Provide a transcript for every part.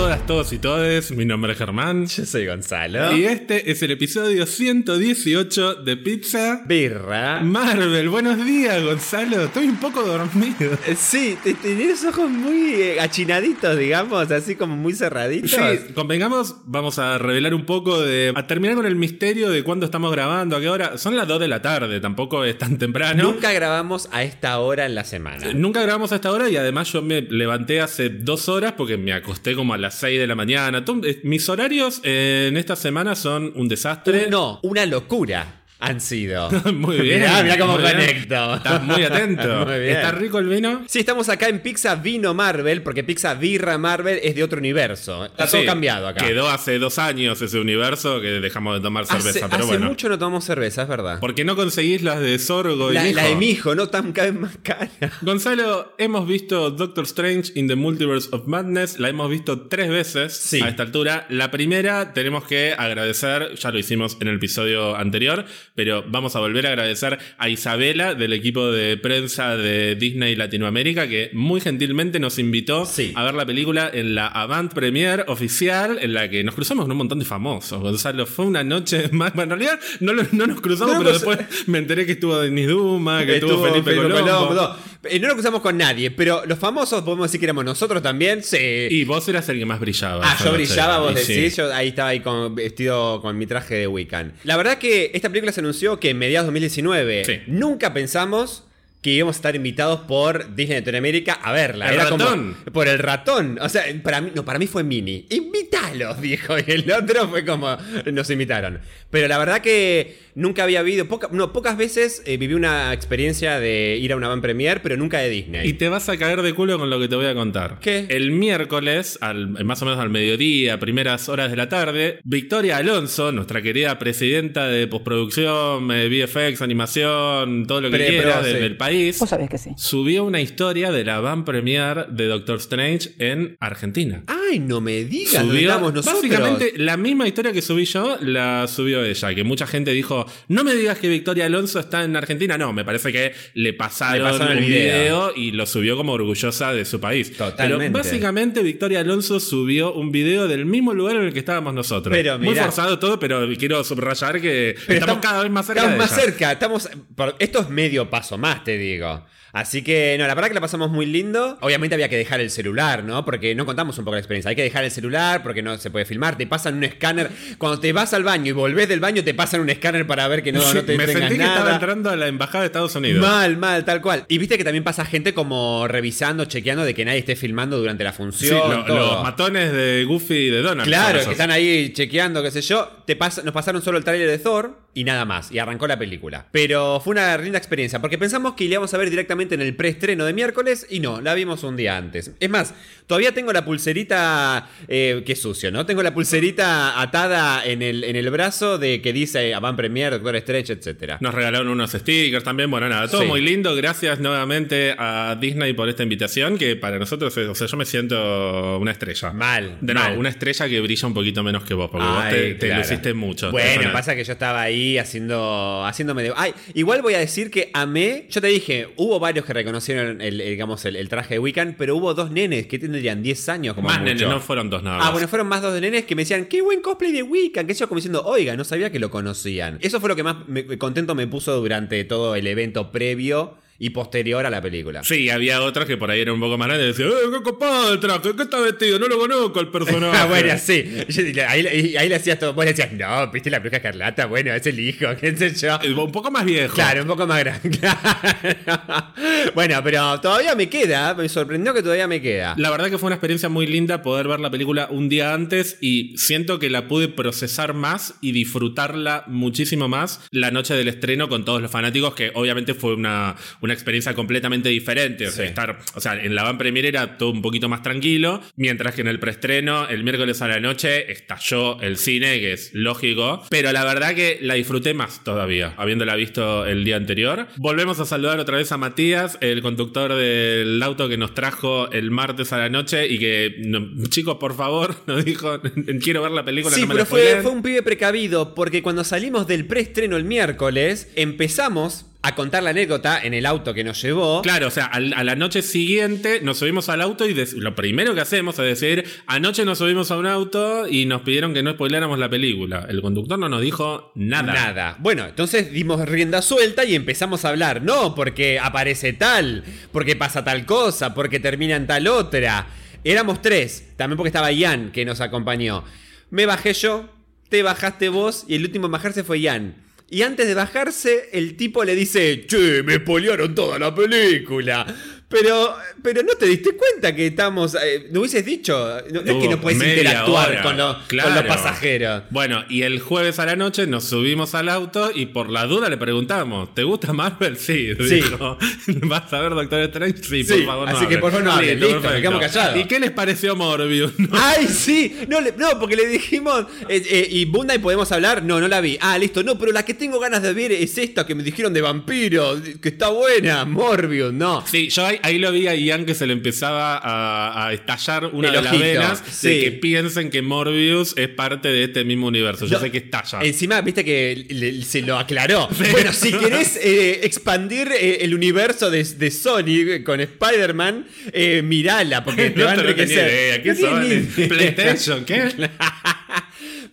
todas, todos y todes. Mi nombre es Germán. Yo soy Gonzalo. Y este es el episodio 118 de Pizza Birra. Marvel. Buenos días, Gonzalo. Estoy un poco dormido. Eh, Sí, te- tenés ojos muy eh, achinaditos, digamos, así como muy cerraditos. Sí, convengamos, vamos a revelar un poco de. a terminar con el misterio de cuándo estamos grabando, a qué hora. Son las 2 de la tarde, tampoco es tan temprano. Nunca grabamos a esta hora en la semana. Nunca grabamos a esta hora y además yo me levanté hace dos horas porque me acosté como a las 6 de la mañana. Eh, Mis horarios en esta semana son un desastre. No, una locura han sido. Muy bien. Mirá, mirá cómo conecto. Estás muy atento. Muy bien. ¿Está rico el vino? Sí, estamos acá en Pizza Vino Marvel, porque Pizza Birra Marvel es de otro universo. Está todo Sí, cambiado acá. Quedó hace dos años ese universo que dejamos de tomar hace cerveza, pero hace bueno. mucho no tomamos cerveza, es verdad. ¿Por qué no conseguís las de Sorgo y La, la de mi hijo, no tan cada vez más cara. Gonzalo, hemos visto Doctor Strange in the Multiverse of Madness, la hemos visto tres veces Sí. a esta altura. La primera tenemos que agradecer, ya lo hicimos en el episodio anterior, pero vamos a volver a agradecer a Isabela del equipo de prensa de Disney Latinoamérica que muy gentilmente nos invitó Sí. a ver la película en la Avant Premiere oficial en la que nos cruzamos con un montón de famosos. Gonzalo, fue una noche más... Bueno, en realidad no, lo- no nos cruzamos, No, pero pues- después me enteré que estuvo Denis Duma, que estuvo, Estuvo Felipe, Colombo. no. Eh, no lo cruzamos con nadie, pero los famosos podemos decir que éramos nosotros también. Sí. Y vos eras el que más brillaba. Ah, yo brillaba, vos sí. decís, yo ahí estaba ahí con, vestido con mi traje de Wiccan. La verdad que esta película se anunció que en mediados de 2019. Sí. Nunca pensamos que íbamos a estar invitados por Disney Latinoamérica a verla. El Era como- ratón. por el ratón. O sea, para mí, no, para mí fue Mini. Invítalos, dijo. Y el otro fue como, nos invitaron. Pero la verdad que nunca había habido, poca- no, pocas veces eh, viví una experiencia de ir a una van premier, pero nunca de Disney. Y te vas a caer de culo con lo que te voy a contar. ¿Qué? El miércoles, al, más o menos al mediodía, primeras horas de la tarde, Victoria Alonso, nuestra querida presidenta de postproducción, eh, VFX, animación, todo lo que Pre- quiera sí. del país, Vos sabés que sí. subió una historia de la van premiere de Doctor Strange en Argentina. Ay, no me digas, Subió, nosotros. básicamente la misma historia que subí yo, la subió ella. Que mucha gente dijo: No me digas que Victoria Alonso está en Argentina. No, me parece que le pasaron, Le pasaron el un video. video. y lo subió como orgullosa de su país. Totalmente. Pero básicamente Victoria Alonso subió un video del mismo lugar en el que estábamos nosotros. Pero Muy forzado todo, pero quiero subrayar que estamos, cada vez más cerca. Estamos de más ella. cerca, estamos. esto es medio paso más, te digo. Así que, no, la verdad que la pasamos muy lindo. Obviamente había que dejar el celular, ¿no? Porque no contamos un poco la experiencia. Hay que dejar el celular porque no se puede filmar. Te pasan un escáner. Cuando te vas al baño y volvés del baño, te pasan un escáner para ver que no, Sí, no te me sentí que estaba entrando a la embajada de Estados Unidos. Mal, mal, tal cual. Y viste que también pasa gente como revisando, chequeando de que nadie esté filmando durante la Sí, función. lo- todo. los matones de Goofy y de Donald. Claro, que están ahí chequeando, qué sé yo. Te pas- nos pasaron solo el tráiler de Thor y nada más. Y arrancó la película. Pero fue una linda experiencia, porque pensamos que la íbamos a ver directamente en el preestreno de miércoles y no, la vimos un día antes. Es más, todavía tengo la pulserita, eh, que sucio, ¿no? Tengo la pulserita atada en el, en el brazo de que dice Avant Premier, Doctor Strange, etc. Nos regalaron unos stickers también. Bueno, nada, todo Sí. muy lindo. Gracias nuevamente a Disney por esta invitación. Que para nosotros, es- o sea, yo me siento una estrella. Mal, De nuevo, una estrella que brilla un poquito menos que vos, porque vos te, te claro. luciste mucho. Bueno, pasa que yo estaba ahí haciendo, haciéndome de. Ay, igual voy a decir que amé. Yo te dije, hubo varios que reconocieron el, el, digamos, el, el traje de Wiccan, pero hubo dos nenes que tendrían 10 años como Más mucho. nene, no fueron dos nada más. Ah, bueno, fueron más dos de nenes que me decían, qué buen cosplay de Wiccan, que yo como diciendo, oiga, no sabía que lo conocían. Eso fue lo que más me- contento me puso durante todo el evento previo y posterior a la película. Sí, había otros que por ahí eran un poco más grandes y decían, ¡eh, qué copado el traje! ¿Qué está vestido? No lo conozco el personaje. Ah, bueno, sí. Ahí, ahí- ahí le hacías todo. Vos le decías, no, viste la bruja escarlata, bueno, es el hijo, qué sé yo. Eh, Un poco más viejo. Claro, un poco más grande. Claro. Bueno, pero todavía me queda. Me sorprendió que todavía me queda. La verdad que fue una experiencia muy linda poder ver la película un día antes y siento que la pude procesar más y disfrutarla muchísimo más la noche del estreno con todos los fanáticos, que obviamente fue una, una experiencia completamente diferente. O sea, Sí. estar, o sea, en la van premier era todo un poquito más tranquilo, mientras que en el preestreno, el miércoles a la noche, estalló el cine, que es lógico, pero la verdad que la disfruté más todavía, habiéndola visto el día anterior. Volvemos a saludar otra vez a Matías, el conductor del auto que nos trajo el martes a la noche y que, no- chicos, por favor, nos dijo, quiero ver la película. Sí, no me pero la fue, spoileen". fue un pibe precavido porque cuando salimos del preestreno el miércoles, empezamos a contar la anécdota en el auto que nos llevó. Claro, o sea, a la noche siguiente nos subimos al auto y lo primero que hacemos es decir, anoche nos subimos a un auto y nos pidieron que no spoiláramos la película. El conductor no nos dijo nada. Nada. Bueno, entonces dimos rienda suelta y empezamos a hablar. No, porque aparece tal, porque pasa tal cosa, porque termina en tal otra. Éramos tres, también porque estaba Ian que nos acompañó. Me bajé yo, te bajaste vos y el último en bajarse fue Ian. Y antes de bajarse, el tipo le dice, che, me spoilearon toda la película. Pero, pero no te diste cuenta que estamos... eh, ¿No hubieses dicho? No, no es que no puedes interactuar hora, con, los- claro. con los pasajeros. Bueno, y el jueves a la noche nos subimos al auto y por la duda le preguntamos, ¿te gusta Marvel? Sí, Sí. dijo. ¿Vas a ver Doctor Strange? Sí, Sí, por favor. no así que hables". por favor no hables. Listo, nos quedamos callados. ¿Y qué les pareció Morbius? ¡Ay, sí! No, le- no, porque le dijimos. eh, eh, ¿Y Bunda y podemos hablar? No, no la vi. Ah, listo. No, pero la que tengo ganas de ver es esta que me dijeron de vampiro. Que está buena. Morbius, no. Sí, yo ahí, ahí lo vi a Ian que se le empezaba a, a estallar una El de las venas sí. de que piensen que Morbius es parte de este mismo universo. Yo No, sé que estalla. Encima, viste que le- se lo aclaró. Bueno, si querés eh, expandir eh, el universo de, de Sony con Spider-Man, eh, mirala, porque te no va a enriquecer. idea. ¿Qué tenía son? ¿PlayStation? ¿Qué?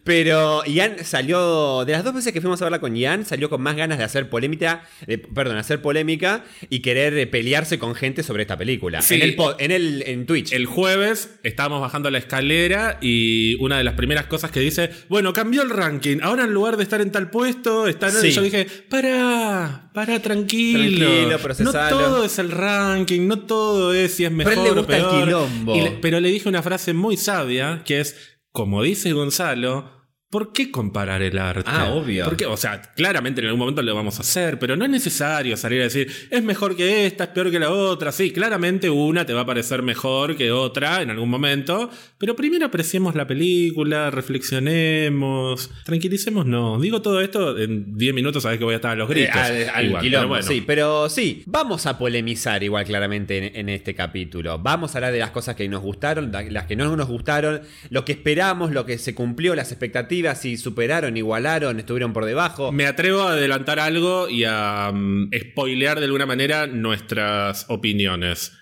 Pero Ian salió, de las dos veces que fuimos a verla con Ian, salió con más ganas de hacer polémica, de- perdón, hacer polémica y querer eh, pelearse con gente sobre esta película. Sí. En el en el en Twitch. El jueves estábamos bajando la escalera y una de las primeras cosas que dice, bueno, cambió el ranking. Ahora en lugar de estar en tal puesto, está en Sí. Yo dije, para, para, tranquilo. Tranquilo, no todo es el ranking, no todo es si es mejor Pero él le o gusta el peor. quilombo. Y le- pero le dije una frase muy sabia que es, como dice Gonzalo, ¿Por qué comparar el arte? Ah, obvio. Porque, o sea, claramente en algún momento lo vamos a hacer, pero no es necesario salir a decir, es mejor que esta, es peor que la otra. Sí, claramente una te va a parecer mejor que otra en algún momento, pero primero apreciemos la película, reflexionemos, tranquilicemos, no. Digo todo esto en 10 minutos, sabes que voy a estar a los gritos. Eh, al- al Igual, quilombo, pero bueno. sí, pero sí, vamos a polemizar igual claramente en, en este capítulo. Vamos a hablar de las cosas que nos gustaron, la- las que no nos gustaron, lo que esperamos, lo que se cumplió, las expectativas, si superaron, igualaron, estuvieron por debajo. Me atrevo a adelantar algo y a mm, spoilear de alguna manera nuestras opiniones.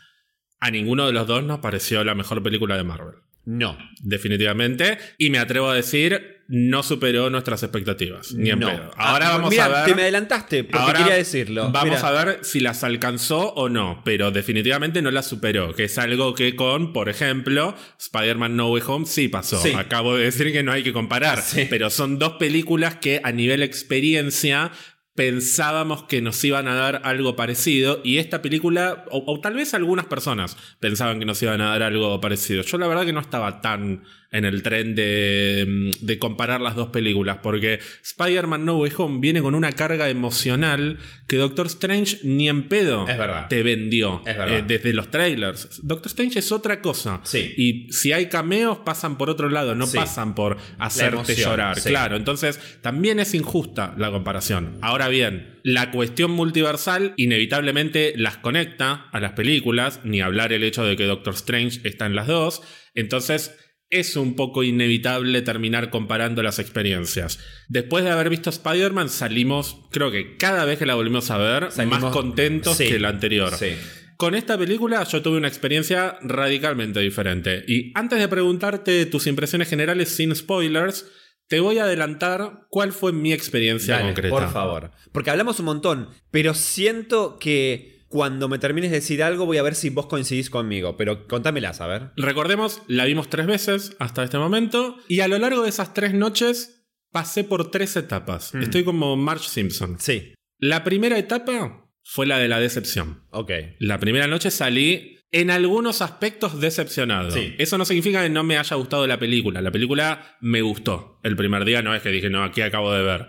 A ninguno de los dos nos pareció la mejor película de Marvel. No. Definitivamente. Y me atrevo a decir, no superó nuestras expectativas. Ni en no. pedo. Ahora Ah, vamos mira, a ver. Te me adelantaste porque Ahora quería decirlo. Vamos a ver si las alcanzó o no, pero definitivamente no las superó, que es algo que con, por ejemplo, Spider-Man No Way Home sí pasó. Sí. Acabo de decir que no hay que comparar, Sí. pero son dos películas que a nivel experiencia pensábamos que nos iban a dar algo parecido y esta película, o, tal vez algunas personas pensaban que nos iban a dar algo parecido. Yo la verdad que no estaba tan en el tren de, de comparar las dos películas, porque Spider-Man No Way Home viene con una carga emocional que Doctor Strange ni en pedo Es verdad. te vendió Es verdad. eh, desde los trailers. Doctor Strange es otra cosa. Sí. Y si hay cameos, pasan por otro lado, no Sí. pasan por hacerte emoción, llorar. sí. Claro, entonces también es injusta la comparación. Ahora bien, la cuestión multiversal inevitablemente las conecta a las películas, ni hablar el hecho de que Doctor Strange está en las dos. Entonces es un poco inevitable terminar comparando las experiencias. Después de haber visto Spider-Man salimos, creo que cada vez que la volvimos a ver, Salimos- más contentos Sí. que la anterior. Sí. Con esta película yo tuve una experiencia radicalmente diferente. Y antes de preguntarte tus impresiones generales sin spoilers, te voy a adelantar cuál fue mi experiencia Dale, concreta. por favor. Porque hablamos un montón, pero siento que cuando me termines de decir algo voy a ver si vos coincidís conmigo. Pero contámelas, a ver. Recordemos, la vimos tres veces hasta este momento. Y a lo largo de esas tres noches pasé por tres etapas. Mm. Estoy como Marge Simpson. Sí. La primera etapa fue la de la decepción. Ok. La primera noche salí en algunos aspectos decepcionado. Sí. Eso no significa que no me haya gustado la película. La película me gustó. El primer día no es que dije, no, aquí acabo de ver.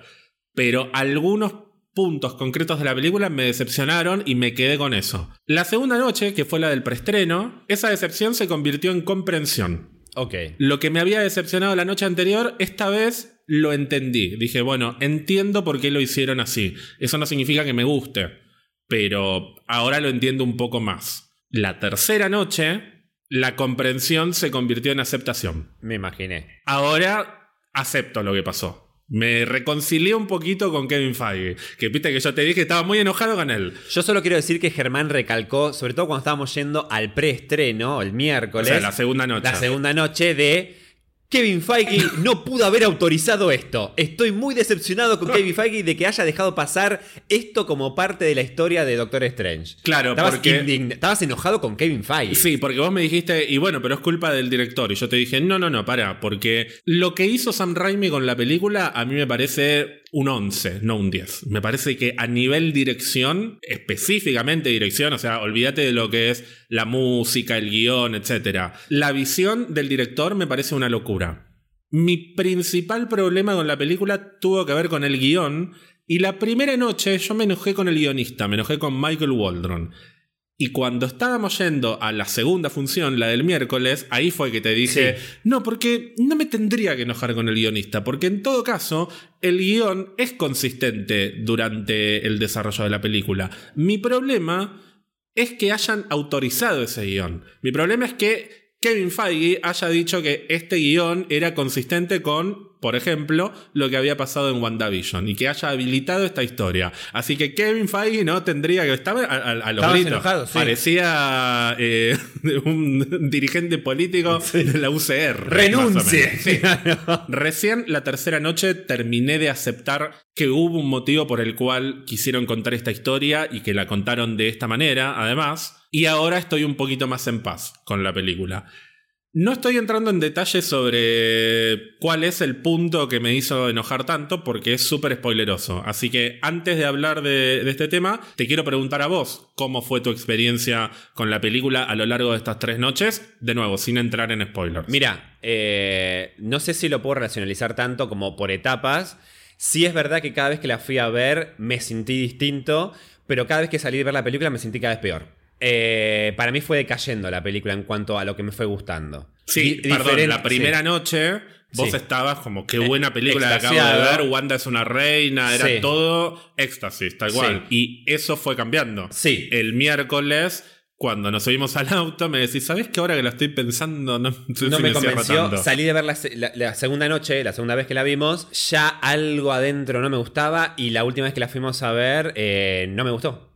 Pero algunos puntos concretos de la película me decepcionaron y me quedé con eso. La segunda noche, que fue la del preestreno, esa decepción se convirtió en comprensión. Ok. Lo que me había decepcionado la noche anterior, esta vez lo entendí. Dije, bueno, entiendo por qué lo hicieron así. Eso no significa que me guste, pero ahora lo entiendo un poco más. La tercera noche, la comprensión se convirtió en aceptación. Me imaginé. Ahora acepto lo que pasó. Me reconcilié un poquito con Kevin Feige. Que viste que yo te dije que estaba muy enojado con él. Yo solo quiero decir que Germán recalcó, sobre todo cuando estábamos yendo al preestreno, el miércoles. O sea, la segunda noche. La segunda noche de Kevin Feige no pudo haber autorizado esto. Estoy muy decepcionado con Kevin Feige de que haya dejado pasar esto como parte de la historia de Doctor Strange. Claro, estabas, porque- indign- estabas enojado con Kevin Feige. Sí, porque vos me dijiste, y bueno, pero es culpa del director. Y yo te dije, no, no, no, para, porque lo que hizo Sam Raimi con la película a mí me parece un 11, no un 10. Me parece que a nivel dirección, específicamente dirección, o sea, olvídate de lo que es la música, el guion, etc. La visión del director me parece una locura. Mi principal problema con la película tuvo que ver con el guion. Y la primera noche yo me enojé con el guionista, me enojé con Michael Waldron. Y cuando estábamos yendo a la segunda función, la del miércoles, ahí fue que te dije, no, porque no me tendría que enojar con el guionista, porque en todo caso, el guion es consistente durante el desarrollo de la película. Mi problema es que hayan autorizado ese guion. Mi problema es que Kevin Feige haya dicho que este guion era consistente con, por ejemplo, lo que había pasado en WandaVision y que haya habilitado esta historia. Así que Kevin Feige no tendría que estar a, a- a los Estabas gritos. enojado, sí. Parecía eh, un dirigente político de la UCR. Renuncie. Sí. Recién la tercera noche terminé de aceptar que hubo un motivo por el cual quisieron contar esta historia y que la contaron de esta manera, además. Y ahora estoy un poquito más en paz con la película. No estoy entrando en detalles sobre cuál es el punto que me hizo enojar tanto porque es súper spoileroso. Así que antes de hablar de, de este tema, te quiero preguntar a vos cómo fue tu experiencia con la película a lo largo de estas tres noches. De nuevo, sin entrar en spoilers. Mira, eh, no sé si lo puedo racionalizar tanto como por etapas. Sí es verdad que cada vez que la fui a ver me sentí distinto, pero cada vez que salí de ver la película me sentí cada vez peor. Eh, para mí fue decayendo la película en cuanto a lo que me fue gustando. Sí, Di- perdón, diferente- la primera sí. noche vos Sí. estabas como qué buena película que acabo de ver, Wanda es una reina, era Sí. todo éxtasis, tal cual. Y eso fue cambiando. Sí. El miércoles, cuando nos subimos al auto, me decís, ¿sabes que ahora que la estoy pensando no, sé No me convenció. tanto"? Salí de ver la, la- la segunda noche, la segunda vez que la vimos, ya algo adentro no me gustaba y la última vez que la fuimos a ver eh, no me gustó.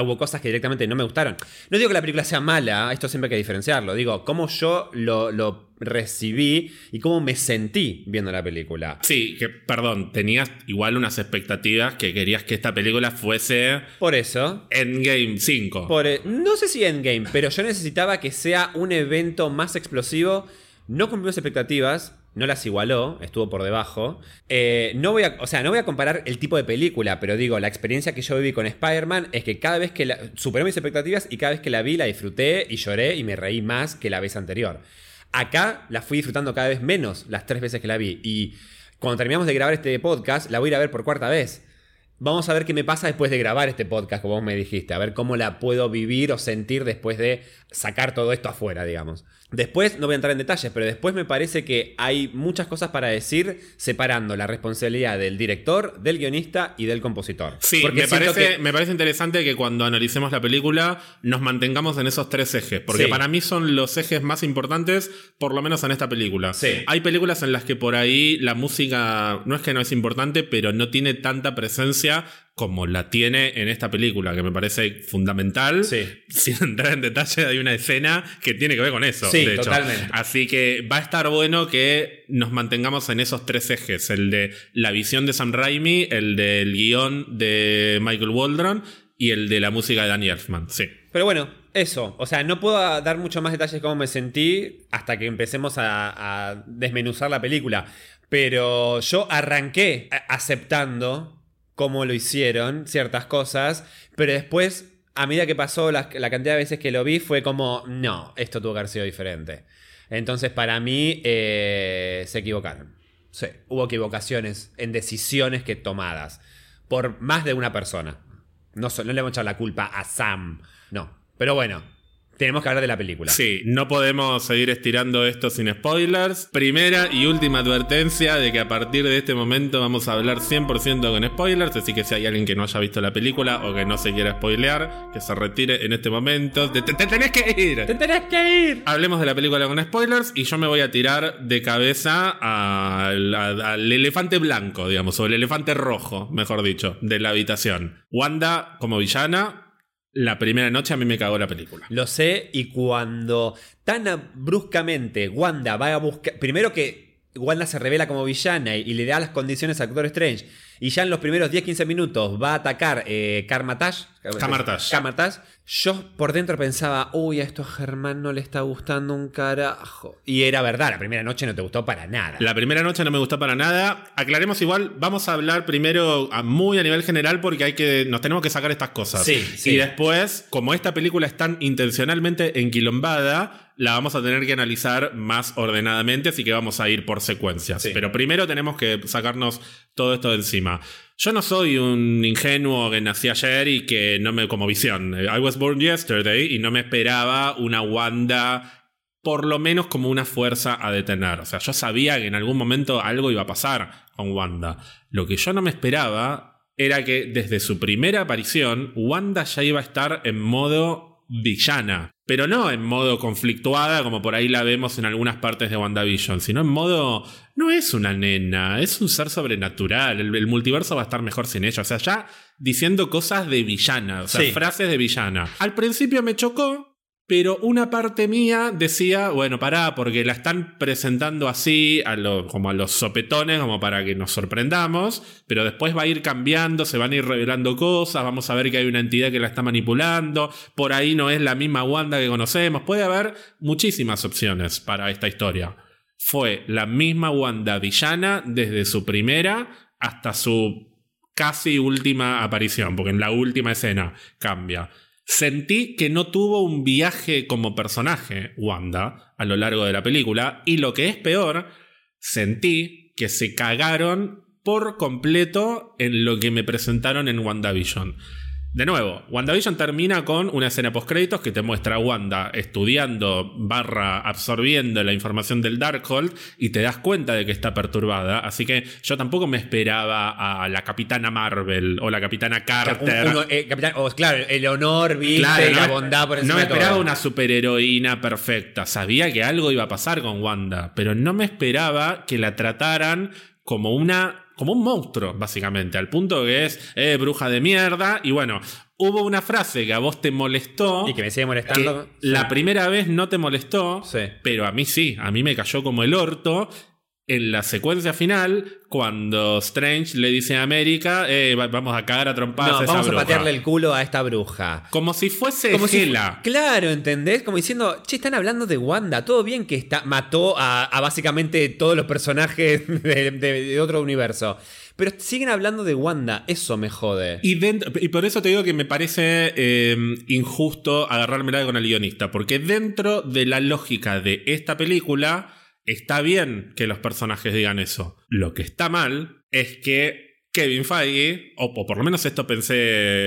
Hubo cosas que directamente no me gustaron. No digo que la película sea mala, esto siempre hay que diferenciarlo. Digo, cómo yo lo, lo recibí y cómo me sentí viendo la película. Sí, que perdón, tenías igual unas expectativas que querías que esta película fuese Por eso, Endgame 5. Por, eh, no sé si Endgame, pero yo necesitaba que sea un evento más explosivo. No cumplió mis expectativas, no las igualó, estuvo por debajo. Eh, no voy a, o sea, no voy a comparar el tipo de película, pero digo, la experiencia que yo viví con Spider-Man es que cada vez que la, superó mis expectativas y cada vez que la vi la disfruté y lloré y me reí más que la vez anterior. Acá la fui disfrutando cada vez menos las tres veces que la vi y cuando terminamos de grabar este podcast la voy a ir a ver por cuarta vez. Vamos a ver qué me pasa después de grabar este podcast, como vos me dijiste. A ver cómo la puedo vivir o sentir después de sacar todo esto afuera, digamos. Después, no voy a entrar en detalles, pero después me parece que hay muchas cosas para decir separando la responsabilidad del director, del guionista y del compositor. Sí, Porque me parece, que- me parece interesante que cuando analicemos la película nos mantengamos en esos tres ejes, porque Sí. para mí son los ejes más importantes, por lo menos en esta película. Sí. Hay películas en las que por ahí la música no es que no es importante, pero no tiene tanta presencia como la tiene en esta película, que me parece fundamental. Sí. Sin entrar en detalle, hay una escena que tiene que ver con eso. Sí, de hecho. totalmente. Así que va a estar bueno que nos mantengamos en esos tres ejes: el de la visión de Sam Raimi, el del guion de Michael Waldron y el de la música de Danny Elfman. Sí. Pero bueno, eso. O sea, no puedo dar mucho más detalles de cómo me sentí hasta que empecemos a, a desmenuzar la película. Pero yo arranqué aceptando cómo lo hicieron, ciertas cosas, pero después, a medida que pasó la, la cantidad de veces que lo vi, fue como, no, esto tuvo que haber sido diferente. Entonces, para mí, eh, se equivocaron. Sí, hubo equivocaciones en decisiones que tomadas por más de una persona. No, no le vamos a echar la culpa a Sam. No. Pero bueno, tenemos que hablar de la película. Sí, no podemos seguir estirando esto sin spoilers. Primera y última advertencia de que a partir de este momento vamos a hablar 100% con spoilers, así que si hay alguien que no haya visto la película o que no se quiera spoilear, que se retire en este momento. Te, te- te tenés que ir. ¡Te tenés que ir! Hablemos de la película con spoilers y yo me voy a tirar de cabeza al, al- al elefante blanco, digamos, o el elefante rojo, mejor dicho, de la habitación. Wanda como villana, la primera noche a mí me cagó la película. Lo sé, y cuando tan bruscamente Wanda va a buscar. Primero que Wanda se revela como villana y, y le da las condiciones a Doctor Strange, y ya en los primeros 10-15 minutos va a atacar eh, Karmatash. Kamartash. Kamartash. Yo por dentro pensaba, uy, a esto a Germán no le está gustando un carajo. Y era verdad, la primera noche no te gustó para nada. La primera noche no me gustó para nada. Aclaremos igual, vamos a hablar primero a- muy a nivel general porque hay que nos tenemos que sacar estas cosas. Sí, sí. Y después, como esta película es tan intencionalmente enquilombada, la vamos a tener que analizar más ordenadamente, así que vamos a ir por secuencias. Sí. Pero primero tenemos que sacarnos todo esto de encima. Yo no soy un ingenuo que nací ayer y que no me como visión. I was born yesterday y no me esperaba una Wanda por lo menos como una fuerza a detener. O sea, yo sabía que en algún momento algo iba a pasar con Wanda. Lo que yo no me esperaba era que desde su primera aparición, Wanda ya iba a estar en modo villana. Pero no en modo conflictuada, como por ahí la vemos en algunas partes de WandaVision, sino en modo. No es una nena, es un ser sobrenatural. El, el multiverso va a estar mejor sin ella. O sea, ya diciendo cosas de villana, o sea, Sí. frases de villana. Al principio me chocó, pero una parte mía decía, bueno, pará, porque la están presentando así, como a los sopetones, como para que nos sorprendamos, pero después va a ir cambiando, se van a ir revelando cosas, vamos a ver que hay una entidad que la está manipulando, por ahí no es la misma Wanda que conocemos, puede haber muchísimas opciones para esta historia. Fue la misma Wanda villana desde su primera hasta su casi última aparición, porque en la última escena cambia. Sentí que no tuvo un viaje como personaje Wanda a lo largo de la película y lo que es peor, sentí que se cagaron por completo en lo que me presentaron en WandaVision. De nuevo, WandaVision termina con una escena post-créditos que te muestra a Wanda estudiando barra absorbiendo la información del Darkhold y te das cuenta de que está perturbada. Así que yo tampoco me esperaba a la Capitana Marvel o la Capitana Carter. Uno, eh, capitán, claro, el honor, viste, Claro, no la bondad por No me de todo. esperaba una superheroína perfecta. Sabía que algo iba a pasar con Wanda, pero no me esperaba que la trataran como una. Como un monstruo, básicamente. Al punto que es eh, bruja de mierda. Y bueno, hubo una frase que a vos te molestó. Y que me sigue que molestando. la primera vez no te molestó, Sí. pero a mí sí, a mí me cayó como el orto. En la secuencia final, cuando Strange le dice a América, eh, va- vamos a cagar a trompadas No, a esa vamos a bruja". patearle el culo a esta bruja. Como si fuese Como si claro, ¿entendés? Como diciendo, che, están hablando de Wanda. Todo bien que está, mató a, a básicamente todos los personajes de, de- de otro universo. Pero siguen hablando de Wanda. Eso me jode. Y, dentro- y por eso te digo que me parece eh, injusto agarrármela con el guionista, porque dentro de la lógica de esta película está bien que los personajes digan eso. Lo que está mal es que Kevin Feige, o, o por lo menos esto pensé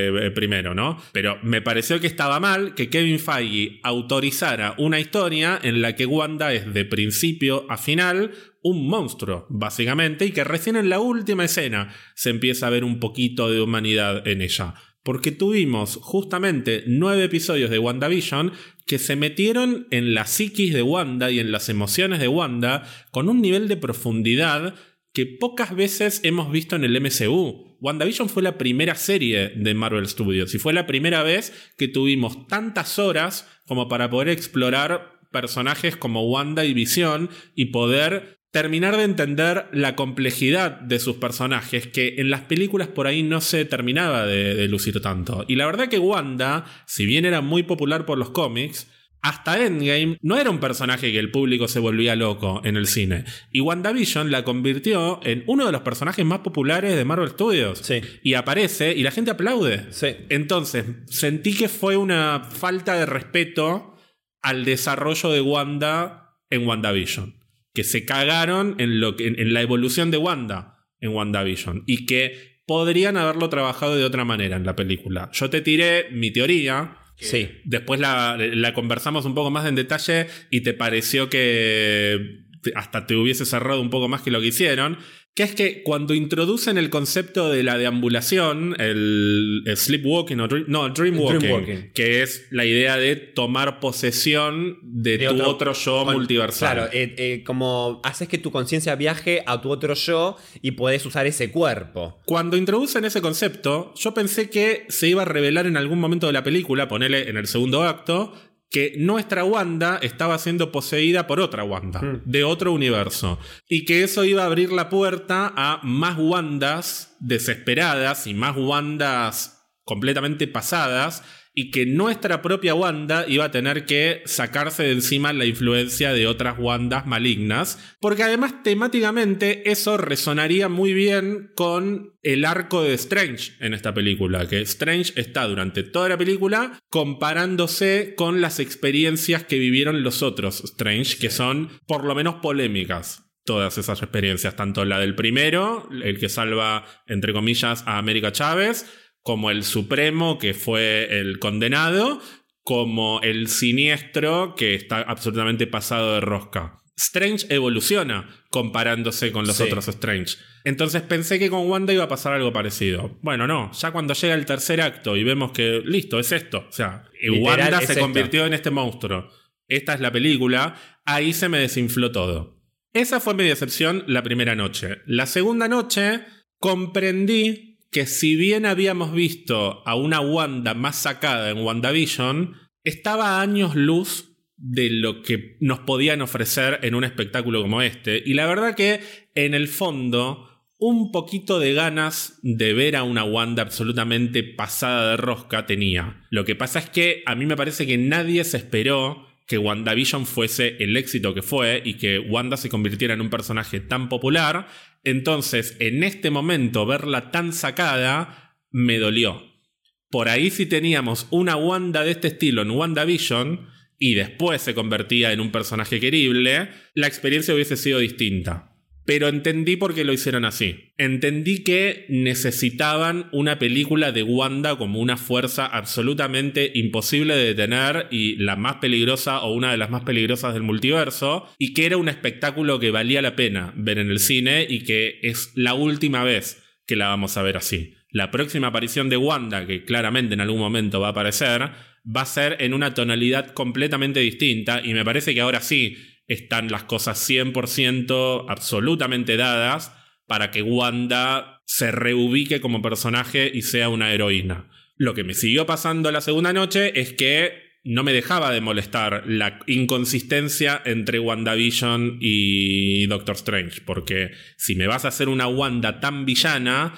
eh, primero, ¿no? Pero me pareció que estaba mal que Kevin Feige autorizara una historia en la que Wanda es de principio a final un monstruo, básicamente, y que recién en la última escena se empieza a ver un poquito de humanidad en ella. Porque tuvimos justamente nueve episodios de WandaVision que se metieron en la psiquis de Wanda y en las emociones de Wanda con un nivel de profundidad que pocas veces hemos visto en el MCU. WandaVision fue la primera serie de Marvel Studios y fue la primera vez que tuvimos tantas horas como para poder explorar personajes como Wanda y Visión y poder terminar de entender la complejidad de sus personajes que en las películas por ahí no se terminaba de, de lucir tanto. Y la verdad que Wanda, si bien era muy popular por los cómics, hasta Endgame no era un personaje que el público se volvía loco en el cine. Y WandaVision la convirtió en uno de los personajes más populares de Marvel Studios. Sí. Y aparece y la gente aplaude. Sí. Entonces, sentí que fue una falta de respeto al desarrollo de Wanda en WandaVision. Que se cagaron en, lo que, en, en la evolución de Wanda en WandaVision. Y que podrían haberlo trabajado de otra manera en la película. Yo te tiré mi teoría Sí. Después la, la conversamos un poco más en detalle y te pareció que hasta te hubiese cerrado un poco más que lo que hicieron. Que es que cuando introducen el concepto de la deambulación, el, el sleepwalking o dream- no, dreamwalking, Dreamwalking. que es la idea de tomar posesión de, De tu otro- otro, yo con- multiversal. Claro, eh, eh, como haces que tu conciencia viaje a tu otro yo y podés usar ese cuerpo. Cuando introducen ese concepto, yo pensé que se iba a revelar en algún momento de la película, ponele en el segundo acto, que nuestra Wanda estaba siendo poseída por otra Wanda, Mm. de otro universo. Y que eso iba a abrir la puerta a más Wandas desesperadas y más Wandas completamente pasadas. Y que nuestra propia Wanda iba a tener que sacarse de encima la influencia de otras Wandas malignas. Porque además temáticamente eso resonaría muy bien con el arco de Strange en esta película. Que Strange está durante toda la película comparándose con las experiencias que vivieron los otros Strange, que son por lo menos polémicas. Todas esas experiencias, tanto la del primero, el que salva, entre comillas, a América Chávez, como el Supremo, que fue el condenado, como el siniestro, que está absolutamente pasado de rosca. Strange evoluciona comparándose con los Sí. otros Strange. Entonces pensé que con Wanda iba a pasar algo parecido. Bueno, no, ya cuando llega el tercer acto y vemos que, listo, es esto. O sea, Literal, Wanda se esto. convirtió en este monstruo. Esta es la película. Ahí se me desinfló todo. Esa fue mi decepción la primera noche. La segunda noche comprendí que si bien habíamos visto a una Wanda más sacada en WandaVision, estaba a años luz de lo que nos podían ofrecer en un espectáculo como este. Y la verdad que en el fondo un poquito de ganas de ver a una Wanda absolutamente pasada de rosca tenía. Lo que pasa es que a mí me parece que nadie se esperó que WandaVision fuese el éxito que fue y que Wanda se convirtiera en un personaje tan popular. Entonces, en este momento, verla tan sacada me dolió. Por ahí si teníamos una Wanda de este estilo en WandaVision y después se convertía en un personaje querible, la experiencia hubiese sido distinta. Pero entendí por qué lo hicieron así. Entendí que necesitaban una película de Wanda como una fuerza absolutamente imposible de detener y la más peligrosa o una de las más peligrosas del multiverso, y que era un espectáculo que valía la pena ver en el cine y que es la última vez que la vamos a ver así. La próxima aparición de Wanda, que claramente en algún momento va a aparecer, va a ser en una tonalidad completamente distinta y me parece que ahora sí están las cosas 100% absolutamente dadas para que Wanda se reubique como personaje y sea una heroína. Lo que me siguió pasando la segunda noche es que no me dejaba de molestar la inconsistencia entre WandaVision y Doctor Strange, porque si me vas a hacer una Wanda tan villana,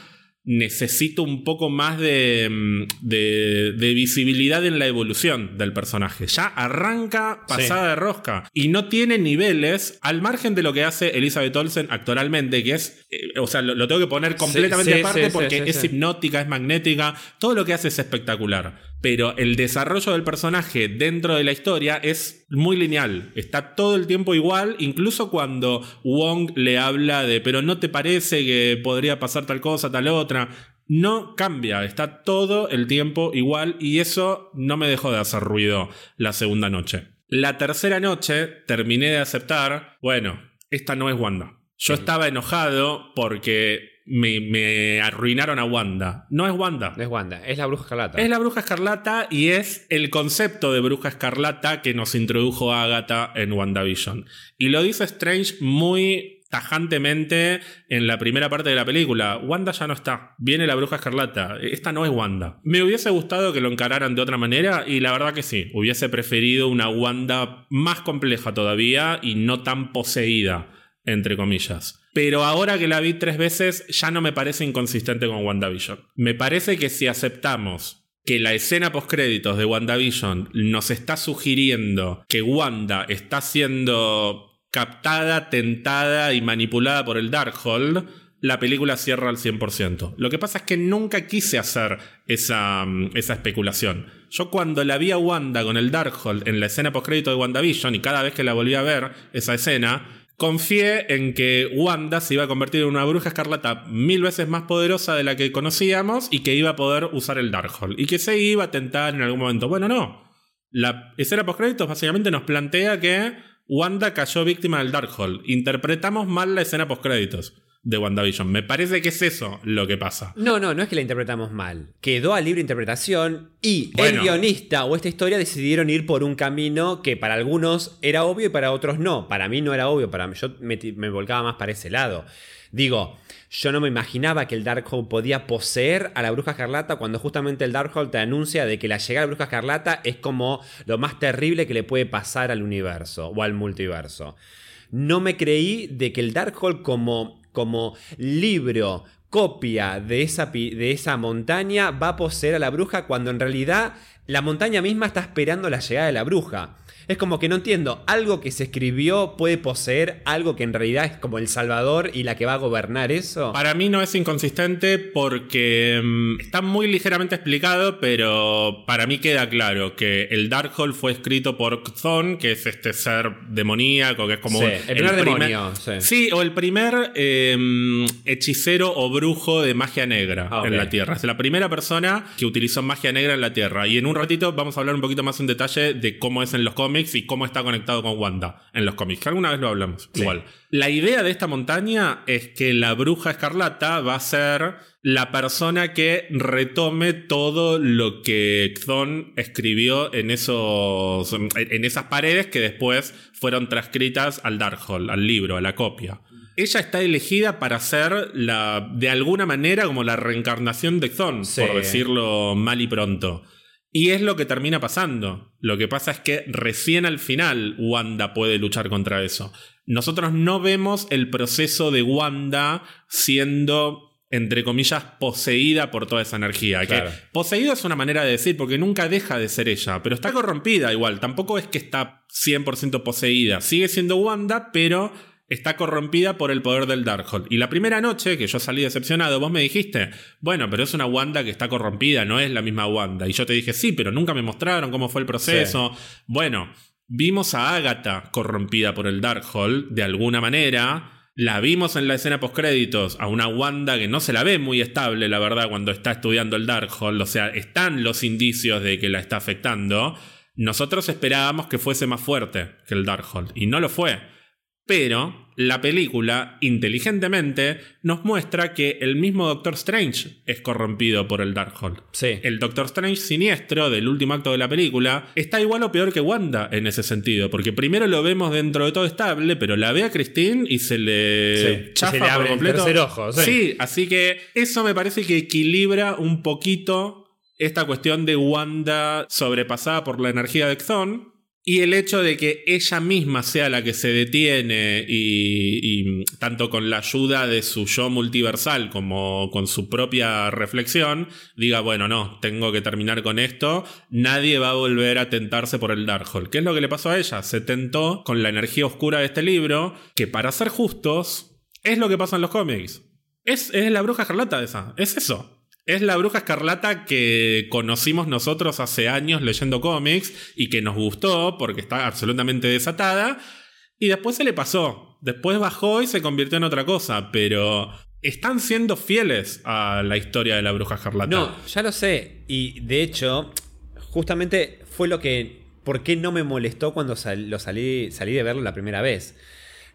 necesito un poco más de, mm, de, de visibilidad en la evolución del personaje. Ya arranca pasada de rosca y no tiene niveles al margen de lo que hace Elizabeth Olsen actualmente, que es, eh, o sea, lo, lo tengo que poner completamente sí, aparte porque es hipnótica, es magnética, todo lo que hace es espectacular. Pero el desarrollo del personaje dentro de la historia es muy lineal. Está todo el tiempo igual, incluso cuando Wong le habla de, pero no te parece que podría pasar tal cosa, tal otra. No cambia, está todo el tiempo igual y eso no me dejó de hacer ruido la segunda noche. La tercera noche terminé de aceptar, bueno, esta no es Wanda. Yo estaba enojado porque me, me arruinaron a Wanda. No es Wanda. No es Wanda, es la bruja escarlata. Es la bruja escarlata y es el concepto de bruja escarlata que nos introdujo Agatha en WandaVision. Y lo dice Strange muy tajantemente en la primera parte de la película. Wanda ya no está. Viene la bruja escarlata. Esta no es Wanda. Me hubiese gustado que lo encararan de otra manera y la verdad que sí. Hubiese preferido una Wanda más compleja todavía y no tan poseída, entre comillas. Pero ahora que la vi tres veces, ya no me parece inconsistente con WandaVision. Me parece que si aceptamos que la escena postcréditos de WandaVision nos está sugiriendo que Wanda está siendo captada, tentada y manipulada por el Darkhold, la película cierra al 100%. Lo que pasa es que nunca quise hacer esa, mm, esa especulación. Yo cuando la vi a Wanda con el Darkhold en la escena postcrédito de WandaVision y cada vez que la volví a ver esa escena, confié en que Wanda se iba a convertir en una bruja escarlata mil veces más poderosa de la que conocíamos y que iba a poder usar el Darkhold. Y que se iba a tentar en algún momento. Bueno, no. La escena post-créditos básicamente nos plantea que Wanda cayó víctima del Darkhold. Interpretamos mal la escena post-créditos de WandaVision. Me parece que es eso lo que pasa. No, no, no es que la interpretamos mal. Quedó a libre interpretación y el guionista o esta historia decidieron ir por un camino que para algunos era obvio y para otros no. Para mí no era obvio, para mí yo me volcaba más para ese lado. Digo, yo no me imaginaba que el Darkhold podía poseer a la Bruja Escarlata cuando justamente el Darkhold te anuncia de que la llegada de la Bruja Escarlata es como lo más terrible que le puede pasar al universo o al multiverso. No me creí de que el Darkhold como, como libro, copia de esa, de esa montaña va a poseer a la bruja cuando en realidad la montaña misma está esperando la llegada de la bruja. Es como que no entiendo, algo que se escribió puede poseer algo que en realidad es como el Salvador y la que va a gobernar eso. Para mí no es inconsistente porque mm, está muy ligeramente explicado, pero para mí queda claro que el Darkhold fue escrito por Xon, que es este ser demoníaco, que es como Sí, un- el primer demonio, sí. Sí, o el primer eh, hechicero o brujo de magia negra Ah, en la Tierra. Es la primera persona que utilizó magia negra en la Tierra. Y en un ratito vamos a hablar un poquito más en detalle de cómo es en los cómics y cómo está conectado con Wanda en los cómics. Que alguna vez lo hablamos. Sí. Igual. La idea de esta montaña es que la bruja escarlata va a ser la persona que retome todo lo que Xon escribió en esos en esas paredes que después fueron transcritas al Darkhold, al libro, a la copia. Ella está elegida para ser la de alguna manera como la reencarnación de Xon, Sí. por decirlo mal y pronto. Y es lo que termina pasando. Lo que pasa es que recién al final Wanda puede luchar contra eso. Nosotros no vemos el proceso de Wanda siendo, entre comillas, poseída por toda esa energía. Claro. Que poseída es una manera de decir, porque nunca deja de ser ella, pero está corrompida igual. Tampoco es que está 100% poseída. Sigue siendo Wanda, pero está corrompida por el poder del Darkhold. Y la primera noche que yo salí decepcionado, vos me dijiste, bueno, pero es una Wanda que está corrompida, no es la misma Wanda. Y yo te dije, sí, pero nunca me mostraron cómo fue el proceso. Bueno, vimos a Agatha corrompida por el Darkhold de alguna manera. La vimos en la escena postcréditos a una Wanda que no se la ve muy estable, la verdad, cuando está estudiando el Darkhold. O sea, están los indicios de que la está afectando. Nosotros esperábamos que fuese más fuerte que el Darkhold, y no lo fue. Pero la película, inteligentemente, nos muestra que el mismo Doctor Strange es corrompido por el Darkhold. Sí. El Doctor Strange siniestro del último acto de la película está igual o peor que Wanda en ese sentido, porque primero lo vemos dentro de todo estable, pero la ve a Christine y se le Sí, chafa se le abre por completo. ojo, sí. así que eso me parece que equilibra un poquito esta cuestión de Wanda sobrepasada por la energía de Xon. Y el hecho de que ella misma sea la que se detiene y, tanto con la ayuda de su yo multiversal como con su propia reflexión, diga, bueno, no, tengo que terminar con esto, nadie va a volver a tentarse por el Darkhold. ¿Qué es lo que le pasó a ella? Se tentó con la energía oscura de este libro, que para ser justos, es lo que pasa en los cómics. Es, es la bruja escarlata esa, es eso. Es la bruja escarlata que conocimos nosotros hace años leyendo cómics y que nos gustó porque está absolutamente desatada. Y después se le pasó. Después bajó y se convirtió en otra cosa. Pero están siendo fieles a la historia de la bruja escarlata. No, ya lo sé. Y de hecho, justamente fue lo que. ¿Por qué no me molestó cuando lo salí, salí de verlo la primera vez?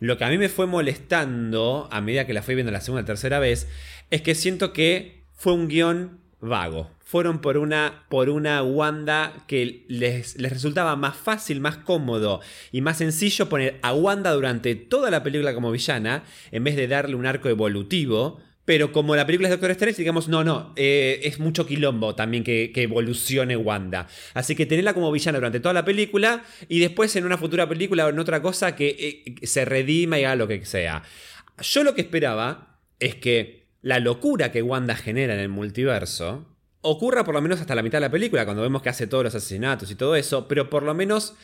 Lo que a mí me fue molestando a medida que la fui viendo la segunda y tercera vez es que siento que fue un guion vago. Fueron por una, por una Wanda que les, les resultaba más fácil, más cómodo y más sencillo poner a Wanda durante toda la película como villana en vez de darle un arco evolutivo. Pero como la película es Doctor Strange, digamos, no, no, eh, es mucho quilombo también que, que evolucione Wanda. Así que tenerla como villana durante toda la película y después en una futura película o en otra cosa que eh, se redima y haga lo que sea. Yo lo que esperaba es que la locura que Wanda genera en el multiverso ocurra por lo menos hasta la mitad de la película, cuando vemos que hace todos los asesinatos y todo eso, pero por lo menos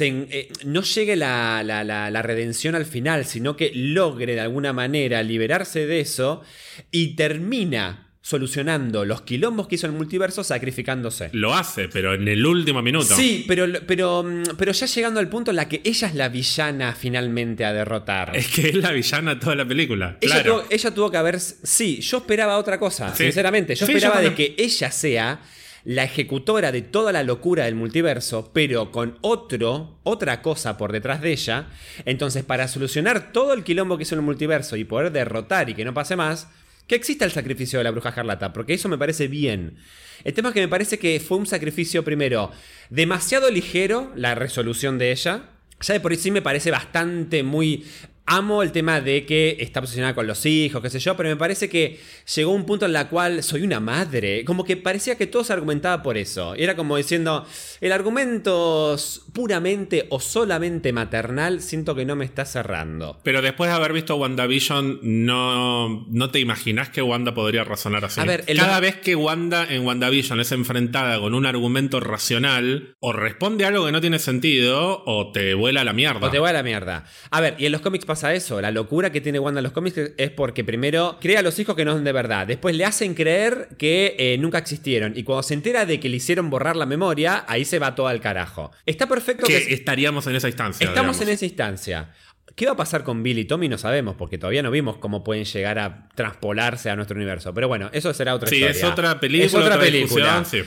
eh, no llegue la- la- la redención al final, sino que logre de alguna manera liberarse de eso y termina solucionando los quilombos que hizo el multiverso sacrificándose. Lo hace, pero en el último minuto. Sí, pero, pero, mm, pero ya llegando al punto en la que ella es la villana finalmente a derrotar. Es que es la villana de toda la película. Ella, claro. tuvo, ella tuvo que haber. Sí, yo esperaba otra cosa, Sí. sinceramente. Yo Sí, esperaba yo de que ella sea la ejecutora de toda la locura del multiverso, pero con otro, otra cosa por detrás de ella. Entonces, para solucionar todo el quilombo que hizo el multiverso y poder derrotar y que no pase más, que exista el sacrificio de la bruja escarlata, porque eso me parece bien. El tema es que me parece que fue un sacrificio primero demasiado ligero, la resolución de ella. Ya de por sí me parece bastante muy... Amo el tema de que está posicionada con los hijos, qué sé yo, pero me parece que llegó un punto en la cual soy una madre. Como que parecía que todo se argumentaba por eso. Era como diciendo, el argumento puramente o solamente maternal siento que no me está cerrando. Pero después de haber visto WandaVision, no, no te imaginas que Wanda podría razonar así. A ver, el- Cada vez que Wanda en WandaVision es enfrentada con un argumento racional, o responde a algo que no tiene sentido, o te vuela a la mierda. O te voy a la mierda. A ver, y en los cómics pasa eso. La locura que tiene Wanda en los cómics es porque primero crea a los hijos que no son de verdad. Después le hacen creer que eh, nunca existieron. Y cuando se entera de que le hicieron borrar la memoria, ahí se va todo al carajo. Está perfecto que que. estaríamos en esa instancia. Estamos en esa instancia. ¿Qué va a pasar con Bill y Tommy? No sabemos, porque todavía no vimos cómo pueden llegar a transpolarse a nuestro universo. Pero bueno, eso será otra Sí, historia. es otra película. Es otra película. sí.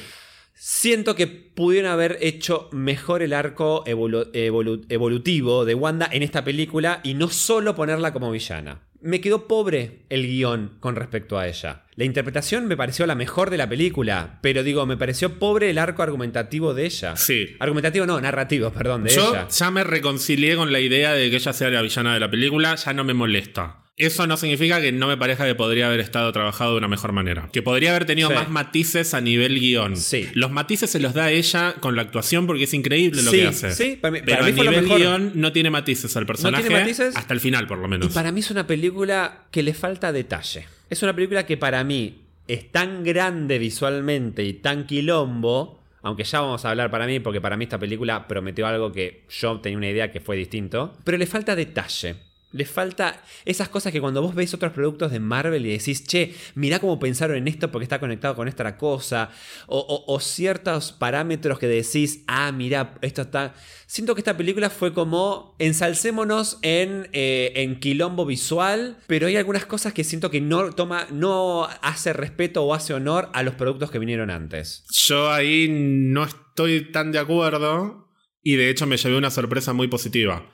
Siento que pudieron haber hecho mejor el arco evolu- evolu- evolutivo de Wanda en esta película y no solo ponerla como villana. Me quedó pobre el guion con respecto a ella. La interpretación me pareció la mejor de la película, pero digo, me pareció pobre el arco argumentativo de ella. Sí. Argumentativo no, narrativo, perdón, de Yo ella. ya me reconcilié con la idea de que ella sea la villana de la película, ya no me molesta. Eso no significa que no me parezca que podría haber estado trabajado de una mejor manera. Que podría haber tenido Sí. más matices a nivel guion. Sí. Los matices se los da ella con la actuación porque es increíble lo Sí, que hace. sí, para mí- Pero para a nivel mejor. guion no tiene matices al personaje. tiene matices? Hasta el final, por lo Y menos. para mí es una película que le falta detalle. Es una película que para mí es tan grande visualmente y tan quilombo, aunque ya vamos a hablar para mí, porque para mí esta película prometió algo que yo tenía una idea que fue distinto, pero le falta detalle. Le falta esas cosas que cuando vos ves otros productos de Marvel y decís, che, mirá cómo pensaron en esto porque está conectado con esta cosa. O ciertos parámetros que decís, ah, mirá, esto está. Siento que esta película fue como ensalcémonos en, eh, en quilombo visual, pero hay algunas cosas que siento que no toma, no hace respeto o hace honor a los productos que vinieron antes. Yo ahí no estoy tan de acuerdo y de hecho me llevé una sorpresa muy positiva.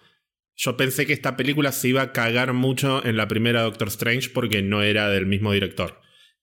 Yo pensé que esta película se iba a cagar mucho en la primera Doctor Strange porque no era del mismo director.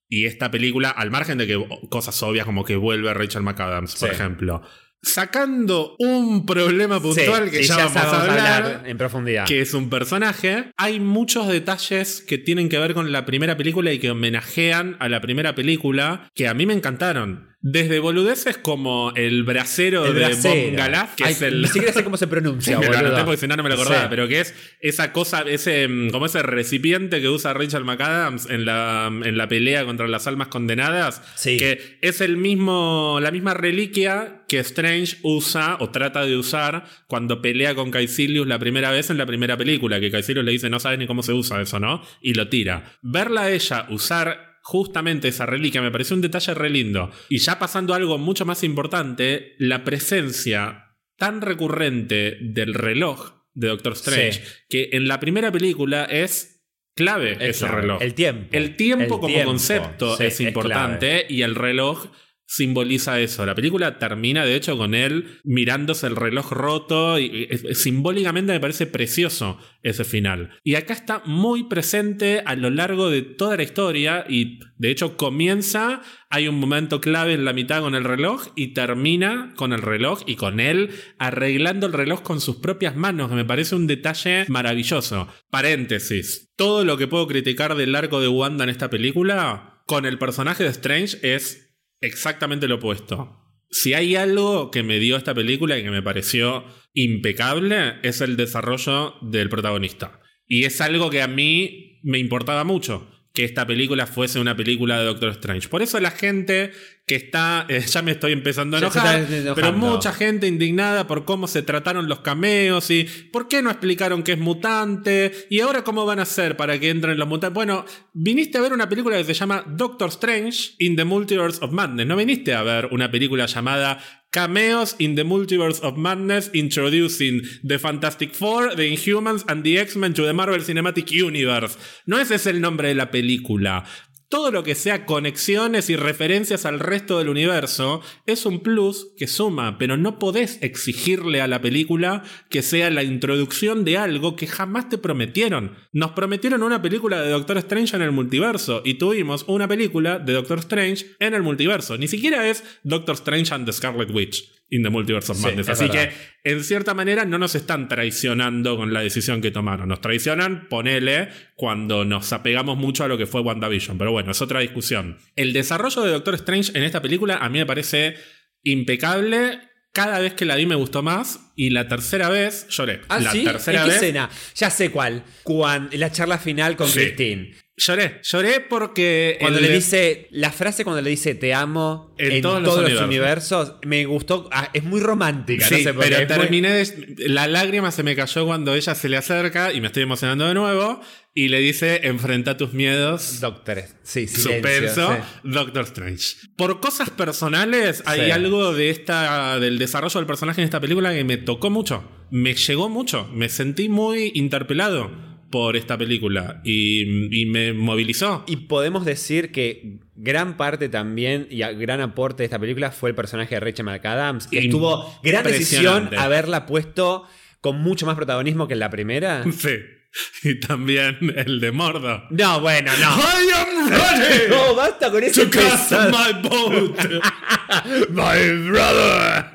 Y esta película, al margen de que cosas obvias como que vuelve Rachel McAdams, por Sí. ejemplo, sacando un problema puntual Sí, que ya, vamos a hablar, en profundidad. que es un personaje, hay muchos detalles que tienen que ver con la primera película y que homenajean a la primera película que a mí me encantaron. Desde boludeces como el bracero El de. Bob Galaf, que Ay, es el... Ni siquiera sé cómo se pronuncia, Sí, boludo. porque si no no me lo acordaba, Sí. pero que es esa cosa, ese mm, como ese recipiente que usa Rachel McAdams en la, en la pelea contra las almas condenadas, Sí. que es el mismo, la misma reliquia que Strange usa o trata de usar cuando pelea con Caecilius la primera vez en la primera película, que Caecilius le dice no sabes ni cómo se usa eso, ¿no? Y lo tira. Verla a ella usar justamente esa reliquia me pareció un detalle re lindo. Y ya pasando a algo mucho más importante, la presencia tan recurrente del reloj de Doctor Strange, Sí. que en la primera película es clave Es ese clave. reloj. El tiempo. El tiempo El como tiempo. concepto Sí, es es importante y el reloj simboliza eso. La película termina de hecho con él mirándose el reloj roto y simbólicamente me parece precioso ese final. Y acá está muy presente a lo largo de toda la historia y de hecho comienza, hay un momento clave en la mitad con el reloj y termina con el reloj y con él arreglando el reloj con sus propias manos, que me parece un detalle maravilloso. Paréntesis, todo lo que puedo criticar del arco de Wanda en esta película, con el personaje de Strange es exactamente lo opuesto. Si hay algo que me dio esta película y que me pareció impecable, es el desarrollo del protagonista. Y es algo que a mí me importaba mucho. Que esta película fuese una película de Doctor Strange. Por eso la gente que está, eh, ya me estoy empezando a enojar, pero mucha gente indignada por cómo se trataron los cameos y por qué no explicaron que es mutante y ahora cómo van a hacer para que entren los mutantes. Bueno, viniste a ver una película que se llama Doctor Strange in the Multiverse of Madness. No viniste a ver una película llamada Cameos in the Multiverse of Madness Introducing the Fantastic Four, the Inhumans and the X-Men to the Marvel Cinematic Universe. No ese es el nombre de la película. Todo lo que sea conexiones y referencias al resto del universo es un plus que suma, pero no podés exigirle a la película que sea la introducción de algo que jamás te prometieron. Nos prometieron una película de Doctor Strange en el multiverso y tuvimos una película de Doctor Strange en el multiverso. Ni siquiera es Doctor Strange and the Scarlet Witch in the Multiverse of Madness. es Así verdad. que en cierta manera no nos están traicionando con la decisión que tomaron. Nos traicionan, ponele, cuando nos apegamos mucho a lo que fue WandaVision. Pero bueno, es otra discusión. El desarrollo de Doctor Strange en esta película a mí me parece impecable. Cada vez que la vi me gustó más. Y la tercera vez lloré. ¿Ah, la sí? tercera ¿En qué vez escena? Ya sé cuál. Cuando, la charla final con Sí. Christine. Lloré. Lloré porque. Cuando el le dice, la frase cuando le dice te amo En en, todos todos, los los, universos. me gustó. ah, es muy romántica, Sí, no sé por qué, pero es muy- terminé de- La lágrima se me cayó cuando ella se le acerca y me estoy emocionando de nuevo. Y le dice: Enfrenta tus miedos. Doctor, sí, silencio, Suspenso, sí. Doctor Strange. Por cosas personales, hay Sí. algo de esta, del desarrollo del personaje en esta película que me tocó mucho. Me llegó mucho. Me sentí muy interpelado por esta película y, y me movilizó. Y podemos decir que gran parte también y gran aporte de esta película fue el personaje de Rachel McAdams, que estuvo gran decisión haberla puesto con mucho más protagonismo que en la primera. Sí. Y también el de Mordo. No, bueno, no. I am ready No, basta con ese to cast my boat. My brother.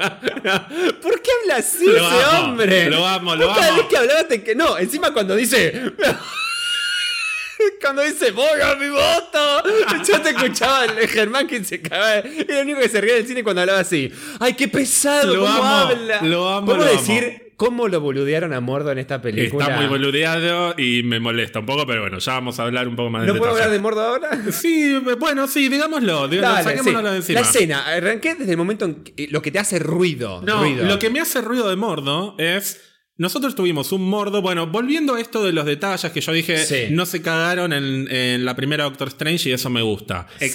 ¿Por qué habla así Lo ese amo, hombre? lo amo, lo Cada amo. vez que te que no, encima cuando dice cuando dice voy a mi voto, yo te escuchaba el Germán que se cagaba, era el único que se reía del cine cuando hablaba así. Ay, qué pesado, Lo cómo amo, habla. lo amo, ¿Cómo lo decir cómo lo boludearon a Mordo en esta película? Está muy boludeado y me molesta un poco, pero bueno, ya vamos a hablar un poco más ¿No de puedo hablar de Mordo ahora? Sí, bueno, sí, digámoslo, digámoslo Dale, saquémoslo sí. de encima. La escena, arranqué desde el momento en que- lo que te hace ruido. No, ruido. lo que me hace ruido de Mordo es. Nosotros tuvimos un Mordo. Bueno, volviendo a esto de los detalles que yo dije, Sí. no se cagaron en, en la primera Doctor Strange y eso me gusta. Salvo-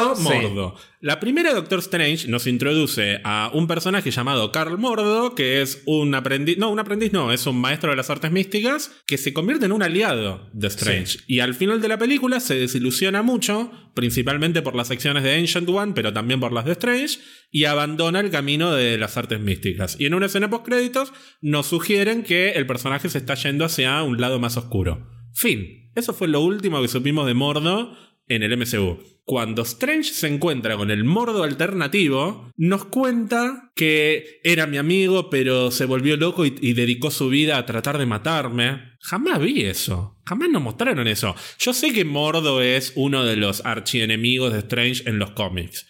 Excepto Mordo. La primera Doctor Strange nos introduce a un personaje llamado Carl Mordo, que es un aprendiz. No, un aprendiz no, es un maestro de las artes místicas que se convierte en un aliado de Strange. Y al final de la película se desilusiona mucho, principalmente por las secciones de Ancient One, pero también por las de Strange, y abandona el camino de las artes místicas. Y en una escena post créditos nos sugieren que el personaje se está yendo hacia un lado más oscuro. Fin. Eso fue lo último que supimos de Mordo en el MCU. Cuando Strange se encuentra con el mordo alternativo, nos cuenta que era mi amigo, pero se volvió loco y, dedicó su vida a tratar de matarme. Jamás vi eso. Jamás nos mostraron eso. Yo sé que Mordo es uno de los archienemigos de Strange en los cómics.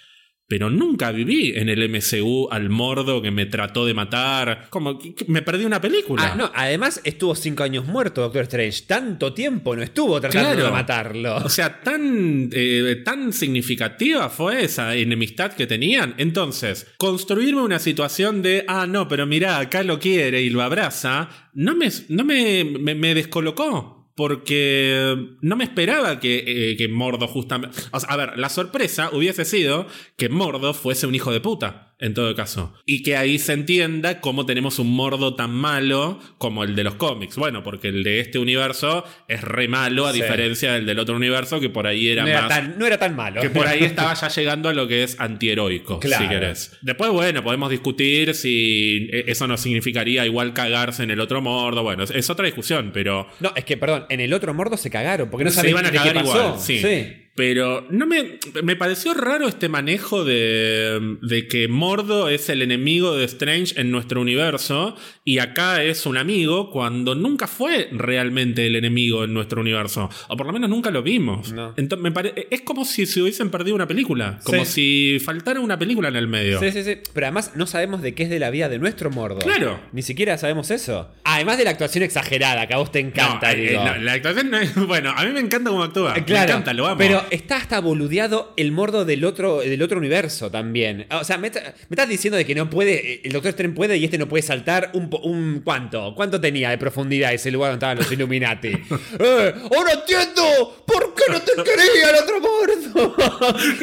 Pero nunca viví en el MCU al mordo que me trató de matar. Como que me perdí una película. Ah, no, además estuvo cinco años muerto Doctor Strange. Tanto tiempo no estuvo tratando Claro. de matarlo. O sea, tan, eh, tan significativa fue esa enemistad que tenían. Entonces, construirme una situación de, ah, no, pero mirá, acá lo quiere y lo abraza, no me, no me, me, me descolocó. Porque no me esperaba que, eh, que Mordo justamente... O sea, a ver, la sorpresa hubiese sido que Mordo fuese un hijo de puta, en todo caso. Y que ahí se entienda cómo tenemos un Mordo tan malo como el de los cómics. Bueno, porque el de este universo es re malo, a Sí. diferencia del del otro universo, que por ahí era no, era más... tan, no era tan malo. Que por ahí estaba ya llegando a lo que es antiheroico, Claro. si querés. Después, bueno, podemos discutir si e- eso no significaría igual cagarse en el otro mordo. Bueno, es, otra discusión, pero No, es que, perdón, en el otro mordo se cagaron porque no Se sabían iban a de qué cagar pasó. igual, sí. Pero no me, me pareció raro este manejo de, de que Mordo es el enemigo de Strange en nuestro universo y acá es un amigo cuando nunca fue realmente el enemigo en nuestro universo. O por lo menos nunca lo vimos. No. Entonces, me pare- es como si se hubiesen perdido una película. Como si faltara una película en el medio. Sí, sí, sí. Pero además no sabemos de qué es de la vida de nuestro mordo. Claro. Ni siquiera sabemos eso. Además de la actuación exagerada, que a vos te encanta, No, eh, digo. la, actuación no es- Bueno, a mí me encanta cómo actúa. Eh, Claro, me encanta, lo amo. pero está hasta boludeado el mordo del otro, del otro universo también. O sea, me, está- me estás diciendo de que no puede, el Doctor Strange puede y este no puede saltar un, un ¿cuánto? ¿Cuánto tenía de profundidad ese lugar donde estaban los Illuminati? ¡Eh! ¡Ahora entiendo! ¿Por qué no te quería el otro mordo?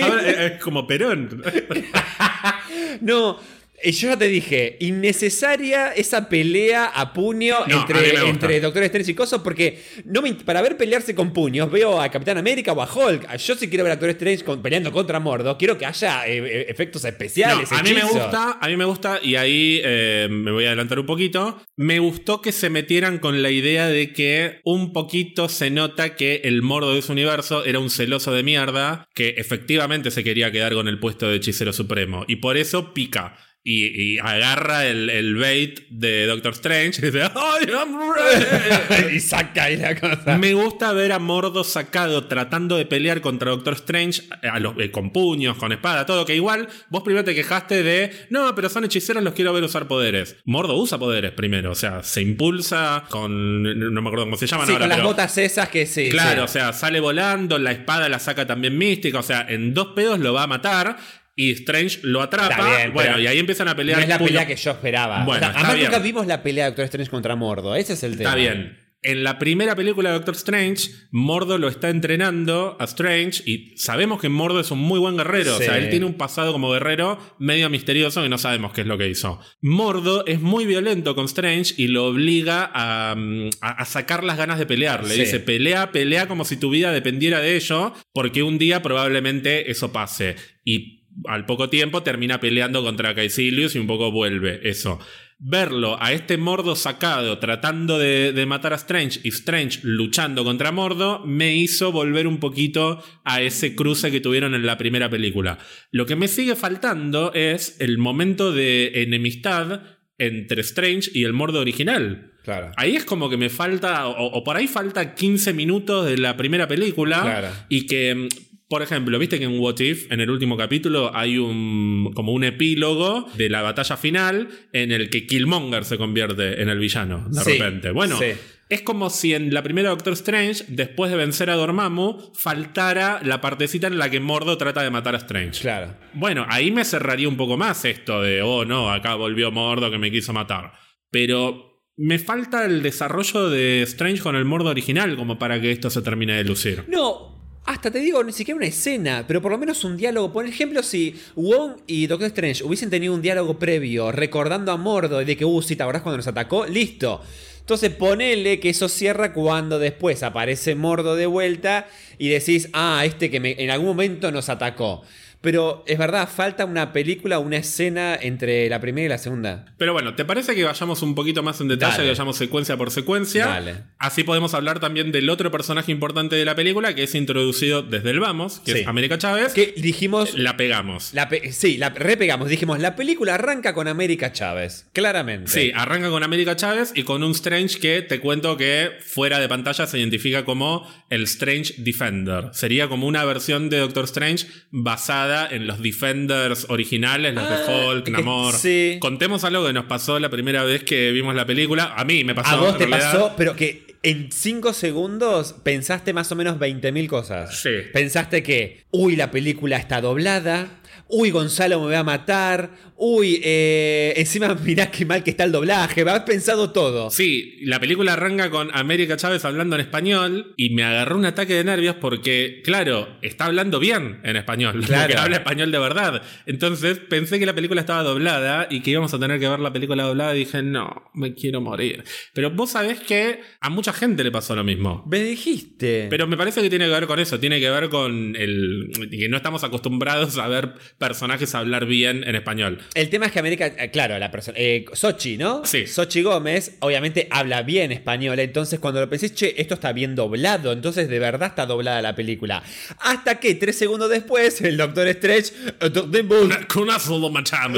Ahora, es como Perón. no. Eh, Yo ya te dije, innecesaria esa pelea a puño No, entre, entre Doctor Strange y Coso, porque no me, para ver pelearse con puños veo a Capitán América o a Hulk. Yo si quiero ver a Doctor Strange con- peleando contra Mordo, quiero que haya eh, eh, efectos No, especiales. a mí me gusta, a mí me gusta, y ahí eh, me voy a adelantar un poquito. Me gustó que se metieran con la idea de que un poquito se nota que el mordo de su universo era un celoso de mierda, que efectivamente se quería quedar con el puesto de hechicero supremo. Y por eso pica. Y, y agarra el, el bait de Doctor Strange y dice, am ready". y saca ahí la cosa. Me gusta ver a Mordo sacado tratando de pelear contra Doctor Strange a los- eh, con puños, con espada, todo. Que igual vos primero te quejaste de no, pero son hechiceros, los quiero ver usar poderes. Mordo usa poderes primero, o sea, se impulsa con. No me acuerdo cómo se llaman Sí, ahora. con las pero- botas esas que sí. Claro, o sea, sale volando, la espada la saca también mística, o sea, en dos pedos lo va a matar. Y Strange lo atrapa. Bien, bueno, y ahí empiezan a pelear. No es la pelea que yo esperaba. Bueno, O sea, además bien. nunca vimos la pelea de Doctor Strange contra Mordo. Ese es el tema. Está bien. En la primera película de Doctor Strange, Mordo lo está entrenando a Strange y sabemos que Mordo es un muy buen guerrero. Sí. O sea, él tiene un pasado como guerrero medio misterioso y no sabemos qué es lo que hizo. Mordo es muy violento con Strange y lo obliga a, mm, a- a sacar las ganas de pelear. Le Sí. dice, pelea, pelea como si tu vida dependiera de ello, porque un día probablemente eso pase. Y al poco tiempo termina peleando contra Caecilius y un poco vuelve eso. Verlo a este Mordo sacado tratando de, de matar a Strange y Strange luchando contra Mordo me hizo volver un poquito a ese cruce que tuvieron en la primera película. Lo que me sigue faltando es el momento de enemistad entre Strange y el Mordo original. Claro. Ahí es como que me falta, o, o por ahí falta 15 minutos de la primera película. Claro. Y que, mm, por ejemplo, viste que en What If, en el último capítulo, hay un como un epílogo de la batalla final en el que Killmonger se convierte en el villano, de Sí, repente. Bueno, sí. es como si en la primera Doctor Strange, después de vencer a Dormammu, faltara la partecita en la que Mordo trata de matar a Strange. Claro. Bueno, ahí me cerraría un poco más esto de, oh no, acá volvió Mordo que me quiso matar. Pero me falta el desarrollo de Strange con el Mordo original como para que esto se termine de lucir. No, hasta te digo, ni siquiera una escena, pero por lo menos un diálogo. Por ejemplo, si Wong y Doctor Strange hubiesen tenido un diálogo previo, recordando a Mordo y de que, uh, si te acordás cuando nos atacó, listo. Entonces ponele que eso cierra cuando después aparece Mordo de vuelta y decís, ah, este que me- en algún momento nos atacó. Pero es verdad, falta una película, una escena entre la primera y la segunda. Pero bueno, ¿te parece que vayamos un poquito más en detalle, Dale. que vayamos secuencia por secuencia? Dale. Así podemos hablar también del otro personaje importante de la película que es introducido desde el vamos, que Sí. es América Chávez. Que dijimos, La pegamos. la pe- sí, la repegamos, dijimos, la película arranca con América Chávez, claramente. Sí, arranca con América Chávez y con un Strange que te cuento que fuera de pantalla se identifica como el Strange Defender. Sería como una versión de Doctor Strange basada en los Defenders originales, los Ah, de Hulk, que- Namor. sí. Contemos algo que nos pasó la primera vez que vimos la película. A mí me pasó. A vos te realidad. pasó, pero que en 5 segundos pensaste más o menos 20.000 cosas. Sí. Pensaste que, uy, la película está doblada. Uy, Gonzalo me va a matar. Uy, eh, encima mirá qué mal que está el doblaje. Has pensado todo. Sí, la película arranca con América Chávez hablando en español y me agarró un ataque de nervios porque, claro, está hablando bien en español. Claro. que habla español de verdad. Entonces pensé que la película estaba doblada y que íbamos a tener que ver la película doblada y dije, no, me quiero morir. Pero vos sabés que a mucha gente le pasó lo mismo. Me dijiste. Pero me parece que tiene que ver con eso, tiene que ver con el que no estamos acostumbrados a ver personajes hablar bien en español. El tema es que América, eh, claro, la persona, eh, Sochi, ¿no? Sí. Sochi Gómez, obviamente habla bien español, entonces cuando lo pensé, che, esto está bien doblado, entonces de verdad está doblada la película. Hasta que tres segundos después, el Doctor Strange, eh, Doctor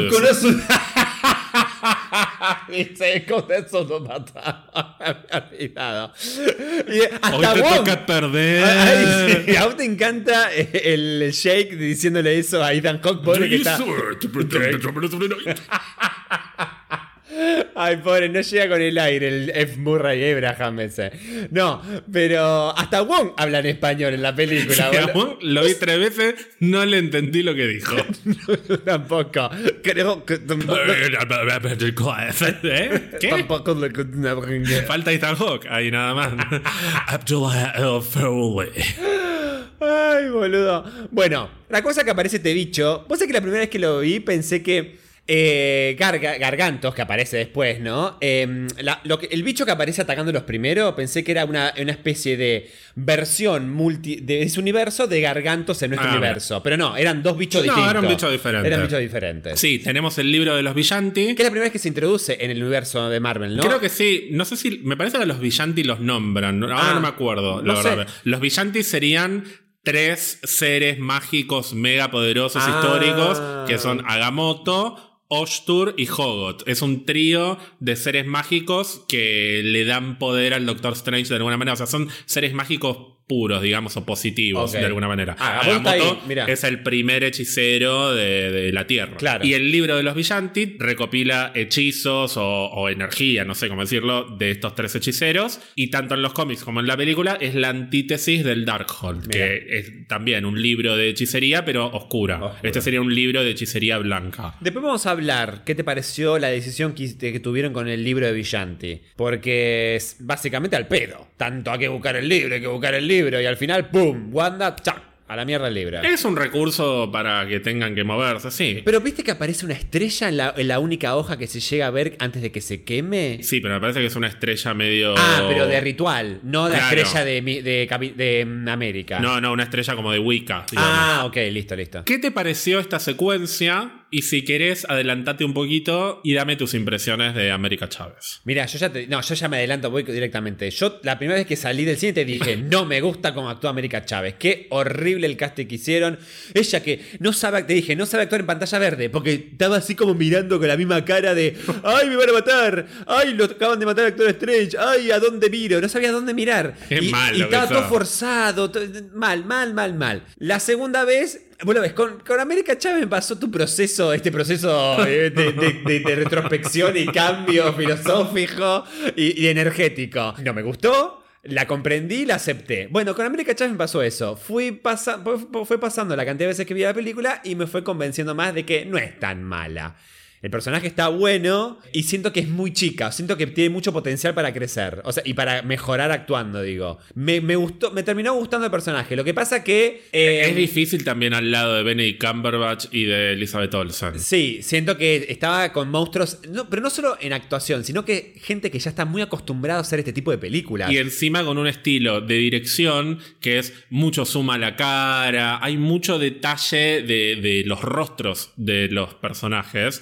Con eso... Dice, con eso lo mataron. Me había olvidado. Y hasta Hoy te toca perder. Ay, sí, aún te encanta el Shake diciéndole eso a Ethan Hawke, pobre que está. Ay, pobre, no llega con el aire el F. Murray Abraham ese. No, pero hasta Wong habla en español en la película. boludo. Digamos, Lo vi tres veces, no le entendí lo que dijo. tampoco. Creo que tampoco, ¿Eh? ¿Qué? tampoco lo que- Falta Ethan Hawke, ahí nada más. Abdullah El. Ay, boludo. Bueno, la cosa que aparece este bicho. Vos sabés que la primera vez que lo vi pensé que. Eh, Garga- Gargantos, que aparece después, ¿no? Eh, la- lo que- el bicho que aparece atacando los primeros, pensé que era una, una especie de versión multi, de ese universo de Gargantos en nuestro Ah, universo. Pero no, eran dos bichos No, distintos. eran bichos diferentes. Eran bichos diferentes. Sí, tenemos el libro de los Villanti. Que es la primera vez que se introduce en el universo de Marvel, ¿no? Creo que sí, no sé si. Me parece que los Villanti los nombran. no- Ahora Ah, no me acuerdo. no sé. Los Villanti serían tres seres mágicos mega poderosos Ah. históricos que son Agamotto. Oshtur y Hogot. Es un trío de seres mágicos que le dan poder al Doctor Strange de alguna manera. O sea, son seres mágicos puros, digamos, o positivos de alguna manera. Ah, Agamotto ahí, mirá. es el primer hechicero de, de la Tierra. Claro. Y el libro de los Villanti recopila hechizos o, o energía, no sé cómo decirlo, de estos tres hechiceros. Y tanto en los cómics como en la película es la antítesis del Darkhold, Mira. que es también un libro de hechicería, pero oscura. Oscura. Este sería un libro de hechicería blanca. Después vamos a hablar qué te pareció la decisión que, que tuvieron con el libro de Villanti. Porque es básicamente al pedo. Tanto hay que buscar el libro, hay que buscar el libro. Y al final, ¡pum! Wanda, ¡chac! A la mierda el libro. Es un recurso para que tengan que moverse, sí. Pero viste que aparece una estrella en la, en la única hoja que se llega a ver antes de que se queme. Sí, pero me parece que es una estrella medio. Ah, pero de ritual, no de Claro. estrella de, de, de, mm, América. No, no, una estrella como de Wicca. digamos. ah, ok, listo, listo. ¿Qué te pareció esta secuencia? Y si querés, adelantate un poquito y dame tus impresiones de América Chávez. Mira, yo ya te, no, yo ya me adelanto, voy directamente. Yo la primera vez que salí del cine te dije, no me gusta cómo actúa América Chávez. Qué horrible el casting que hicieron. Ella que no sabe, te dije, no sabe actuar en pantalla verde, porque estaba así como mirando con la misma cara de, ay, me van a matar, ay, lo acaban de matar al actor Strange, ay, ¿a dónde miro? No sabía a dónde mirar. Qué y, malo y estaba todo forzado, mal, mal, mal, mal. La segunda vez... Bueno, ves, con, con América Chávez pasó tu proceso, este proceso eh, de, de- retrospección y cambio filosófico y, energético. No me gustó, la comprendí, la acepté. Bueno, con América Chávez me pasó eso. Fui fue pasando la cantidad de veces que vi la película y me fue convenciendo más de que no es tan mala. El personaje está bueno y siento que es muy chica. Siento que tiene mucho potencial para crecer. O sea, y para mejorar actuando, digo. Me, me gustó, me terminó gustando el personaje. Lo que pasa que. eh, es difícil también al lado de Benedict Cumberbatch y de Elizabeth Olsen. Sí, siento que estaba con monstruos, no, pero no solo en actuación, sino que gente que ya está muy acostumbrada a hacer este tipo de películas. Y encima con un estilo de dirección que es mucho suma a la cara, hay mucho detalle de, de los rostros de los personajes.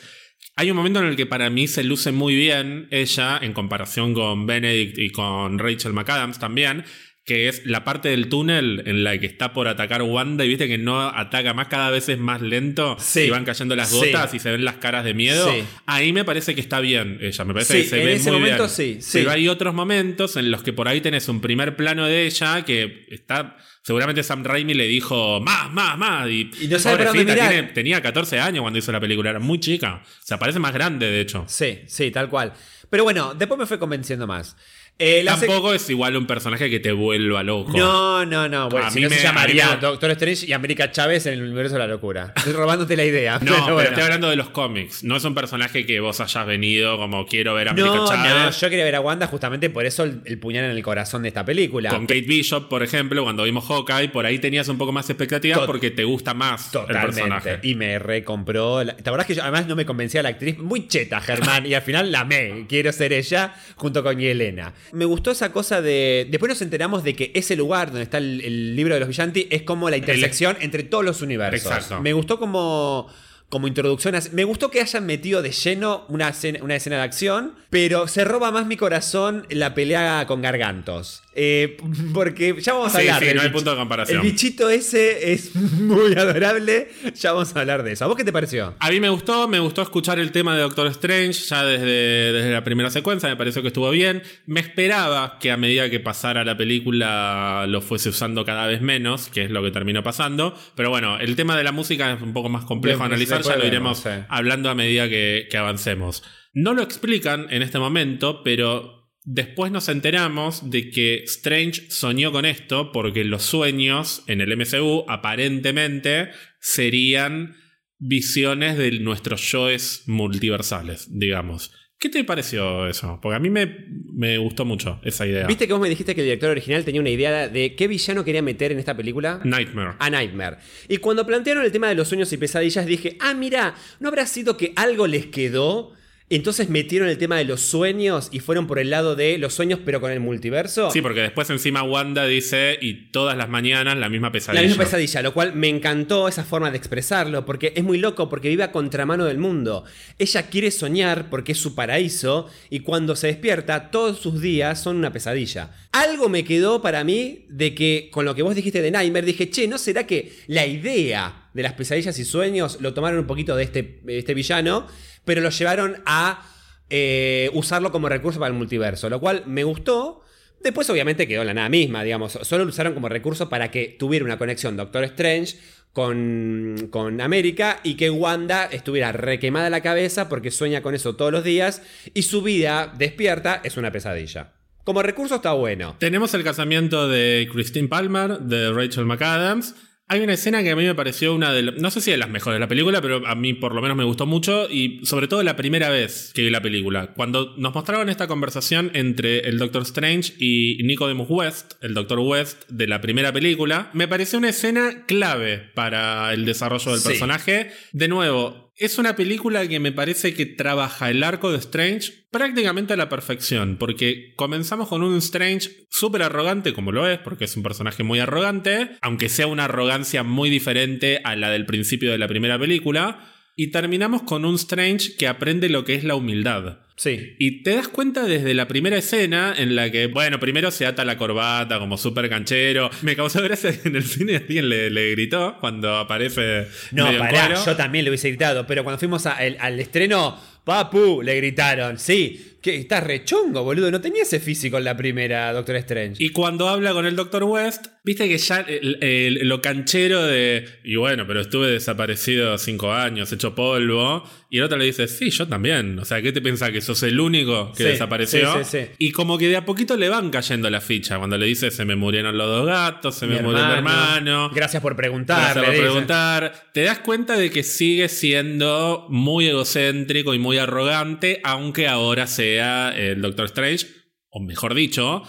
Hay un momento en el que para mí se luce muy bien ella en comparación con Benedict y con Rachel McAdams también, que es la parte del túnel en la que está por atacar Wanda y viste que no ataca más, cada vez es más lento Sí. y van cayendo las Sí. gotas y se ven las caras de miedo. Sí. Ahí me parece que está bien ella, me parece que se en ve ese muy momento bien. sí, sí. Pero hay otros momentos en los que por ahí tenés un primer plano de ella que está. Seguramente Sam Raimi le dijo más, más, más. Y, Y no sabe pobrecita, tiene- tenía 14 años cuando hizo la película, era muy chica. Se parece más grande, de hecho. Sí, sí, tal cual. Pero bueno, después me fue convenciendo más. Eh, Tampoco es igual un personaje que te vuelva loco. No, no, no. Bueno, A si mí no se me- llamaría me- Doctor Strange y América Chávez en el universo de la locura. Estoy robándote la idea. No, pero pero, bueno. estoy hablando de los cómics. No es un personaje que vos hayas venido como quiero ver a América No, no, Chávez. yo quería ver a Wanda justamente por eso el, el puñal en el corazón de esta película. Con Kate Bishop, por ejemplo, cuando vimos y por ahí tenías un poco más expectativas Tot- porque te gusta más el personaje. Y me recompró. la- ¿Te acordás que yo además no me convencía la actriz? Muy cheta, Germán. y al final la amé. Quiero ser ella junto con Yelena. Me gustó esa cosa de. Después nos enteramos de que ese lugar donde está el, el libro de los Villanti es como la intersección entre todos los universos. Exacto. Me gustó como. Como introducción, me gustó que hayan metido de lleno una escena, una escena de acción, pero se roba más mi corazón la pelea con gargantos. Eh, porque ya vamos a Sí, hablar. sí, del no hay punto de comparación. El bichito ese es muy adorable. Ya vamos a hablar de eso. ¿A vos qué te pareció? A mí me gustó, me gustó escuchar el tema de Doctor Strange ya desde, desde la primera secuencia, me pareció que estuvo bien. Me esperaba que a medida que pasara la película lo fuese usando cada vez menos, que es lo que terminó pasando. Pero bueno, el tema de la música es un poco más complejo a analizar, ya lo iremos sí. hablando a medida que, que avancemos. No lo explican en este momento, pero después nos enteramos de que Strange soñó con esto porque los sueños en el MCU aparentemente serían visiones de nuestros yoes multiversales, digamos. ¿Qué te pareció eso? Porque a mí me, me gustó mucho esa idea. Viste que vos me dijiste que el director original tenía una idea de qué villano quería meter en esta película. Nightmare. A Nightmare. Y cuando plantearon el tema de los sueños y pesadillas, dije, ah, mira, ¿no habrá sido que algo les quedó? Entonces metieron el tema de los sueños y fueron por el lado de los sueños, pero con el multiverso. Sí, porque después encima Wanda dice y todas las mañanas la misma pesadilla. La misma pesadilla, lo cual me encantó esa forma de expresarlo, porque es muy loco, porque vive a contramano del mundo. Ella quiere soñar porque es su paraíso, y cuando se despierta, todos sus días son una pesadilla. Algo me quedó para mí de que, con lo que vos dijiste de Nightmare, dije, che, ¿no será que la idea de las pesadillas y sueños lo tomaron un poquito de este, de este villano, pero lo llevaron a eh, usarlo como recurso para el multiverso? Lo cual me gustó. Después obviamente quedó en la nada misma, digamos, solo lo usaron como recurso para que tuviera una conexión Doctor Strange con, con América y que Wanda estuviera requemada la cabeza porque sueña con eso todos los días y su vida despierta es una pesadilla. Como recurso está bueno. Tenemos el casamiento de Christine Palmer, de Rachel McAdams. Hay una escena que a mí me pareció una de, no sé si de las mejores de la película, pero a mí por lo menos me gustó mucho y sobre todo la primera vez que vi la película. Cuando nos mostraron esta conversación entre el Doctor Strange y Nicodemus West, el Doctor West de la primera película, me pareció una escena clave para el desarrollo del Sí. personaje. De nuevo, es una película que me parece que trabaja el arco de Strange prácticamente a la perfección, porque comenzamos con un Strange súper arrogante, como lo es, porque es un personaje muy arrogante, aunque sea una arrogancia muy diferente a la del principio de la primera película, y terminamos con un Strange que aprende lo que es la humildad. Sí. Y te das cuenta desde la primera escena en la que, bueno, primero se ata la corbata como súper canchero. Me causó gracia que en el cine alguien le, le gritó cuando aparece. No, medio pará, cuero. yo también le hubiese gritado, pero cuando fuimos a- el- al estreno, papu, le gritaron. Sí, que está rechongo, boludo. No tenía ese físico en la primera Doctor Strange. Y cuando habla con el Dr. West, viste que ya el- lo canchero de. Y bueno, pero estuve desaparecido cinco años, hecho polvo. Y el otro le dice, sí, yo también. O sea, ¿qué te piensas que sos el único que Sí, desapareció? sí, sí, sí. Y como que de a poquito le van cayendo la ficha. Cuando le dice, se me murieron los dos gatos, se me murió el hermano. Gracias por preguntar. Gracias por dice. preguntar. Te das cuenta de que sigue siendo muy egocéntrico y muy arrogante, aunque ahora sea el Doctor Strange, o mejor dicho,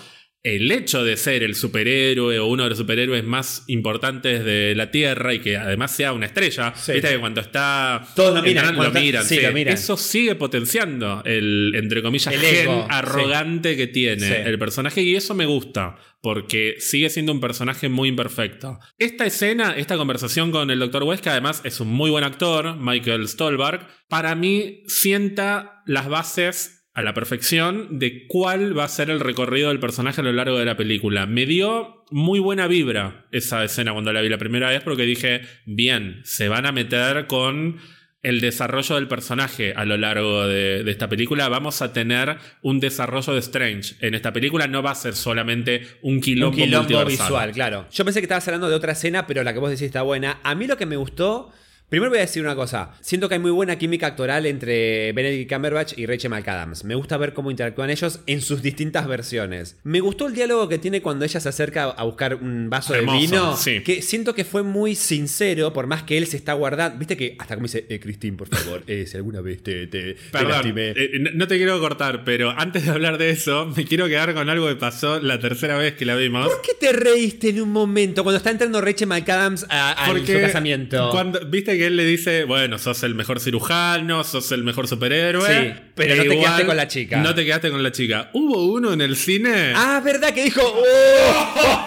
el hecho de ser el superhéroe o uno de los superhéroes más importantes de la Tierra y que además sea una estrella. Sí. Viste que cuando está. Todos lo miran, lo miran, sí, sí. lo miran. Eso sigue potenciando el, entre comillas, El gen ego, arrogante que tiene el personaje y eso me gusta porque sigue siendo un personaje muy imperfecto. Esta escena, esta conversación con el Dr. West, que además es un muy buen actor, Michael Stolberg, para mí sienta las bases a la perfección de cuál va a ser el recorrido del personaje a lo largo de la película. Me dio muy buena vibra esa escena cuando la vi la primera vez porque dije, bien, se van a meter con el desarrollo del personaje a lo largo de, de esta película. Vamos a tener un desarrollo de Strange. En esta película no va a ser solamente un quilombo, Un quilombo visual, claro. Yo pensé que estabas hablando de otra escena, pero la que vos decís está buena. A mí lo que me gustó, Primero voy a decir una cosa. Siento que hay muy buena química actoral entre Benedict Cumberbatch y Rachel McAdams. Me gusta ver cómo interactúan ellos en sus distintas versiones. Me gustó el diálogo que tiene cuando ella se acerca a buscar un vaso Hermoso, de vino. sí. Que siento que fue muy sincero, por más que él se está guardando. Viste que hasta como dice, eh, Christine, por favor, eh, si alguna vez te, Perdón, lastimé". eh, no- te quiero cortar, pero antes de hablar de eso, me quiero quedar con algo que pasó la tercera vez que la vimos. ¿Por qué te reíste en un momento cuando está entrando Rachel McAdams a, a su casamiento? Cuando, Viste que él le dice, bueno, sos el mejor cirujano, sos el mejor superhéroe. Sí, pero no te quedaste con la chica. No te quedaste con la chica. ¿Hubo uno en el cine? Ah, ¿verdad que dijo? ¡Oh!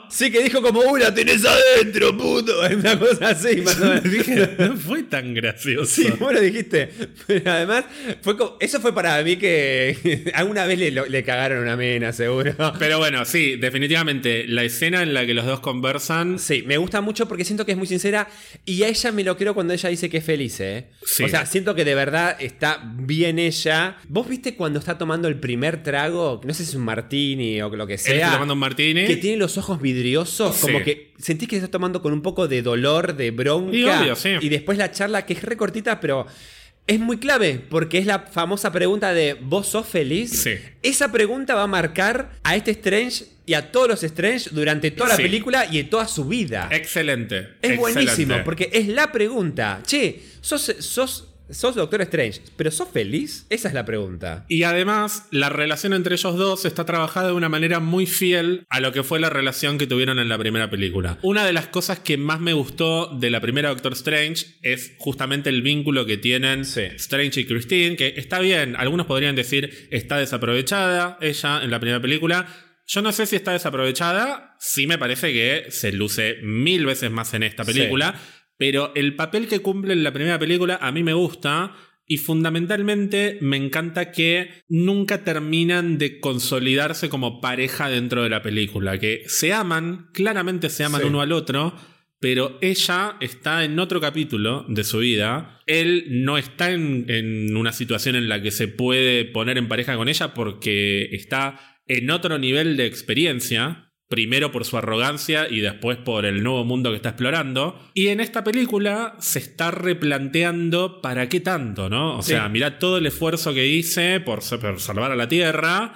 Sí, que dijo como, ¡Uh, la tenés adentro, puto! Una cosa así. Dije, no fue tan gracioso. Sí, vos lo dijiste. Pero además, fue eso fue para mí que alguna vez le, le cagaron una mena, seguro. Pero bueno, sí, definitivamente la escena en la que los dos conversan. Sí, me gusta mucho porque siento que es muy sincera y a ella me lo creo cuando ella dice que es feliz, ¿eh? Sí. O sea, siento que de verdad está bien ella. ¿Vos viste cuando está tomando el primer trago? No sé si es un martini o lo que Él sea. está tomando un martini. Que tiene los ojos vidriosos, como Sí. que sentís que está tomando con un poco de dolor, de bronca. Y obvio, sí. Y después la charla, que es recortita, pero es muy clave, porque es la famosa pregunta de ¿vos sos feliz? Sí. Esa pregunta va a marcar a este Strange y a todos los Strange durante toda la Sí. película y en toda su vida. Excelente. Es excelente. buenísimo, porque es la pregunta. Che, sos, sos, sos Doctor Strange, pero ¿sos feliz? Esa es la pregunta. Y además, la relación entre ellos dos está trabajada de una manera muy fiel a lo que fue la relación que tuvieron en la primera película. Una de las cosas que más me gustó de la primera Doctor Strange es justamente el vínculo que tienen Sí. Strange y Christine, que está bien, algunos podrían decir está desaprovechada ella en la primera película. Yo no sé si está desaprovechada, sí me parece que se luce mil veces más en esta Sí. Pero el papel que cumple en la primera película a mí me gusta y fundamentalmente me encanta que nunca terminan de consolidarse como pareja dentro de la película, que se aman, claramente se aman Sí. uno al otro, pero ella está en otro capítulo de su vida. Él no está en, en una situación en la que se puede poner en pareja con ella porque está en otro nivel de experiencia. Primero por su arrogancia y después por el nuevo mundo que está explorando. Y en esta película se está replanteando para qué tanto, ¿no? O Sí. sea, mirá todo el esfuerzo que hice por, por salvar a la Tierra.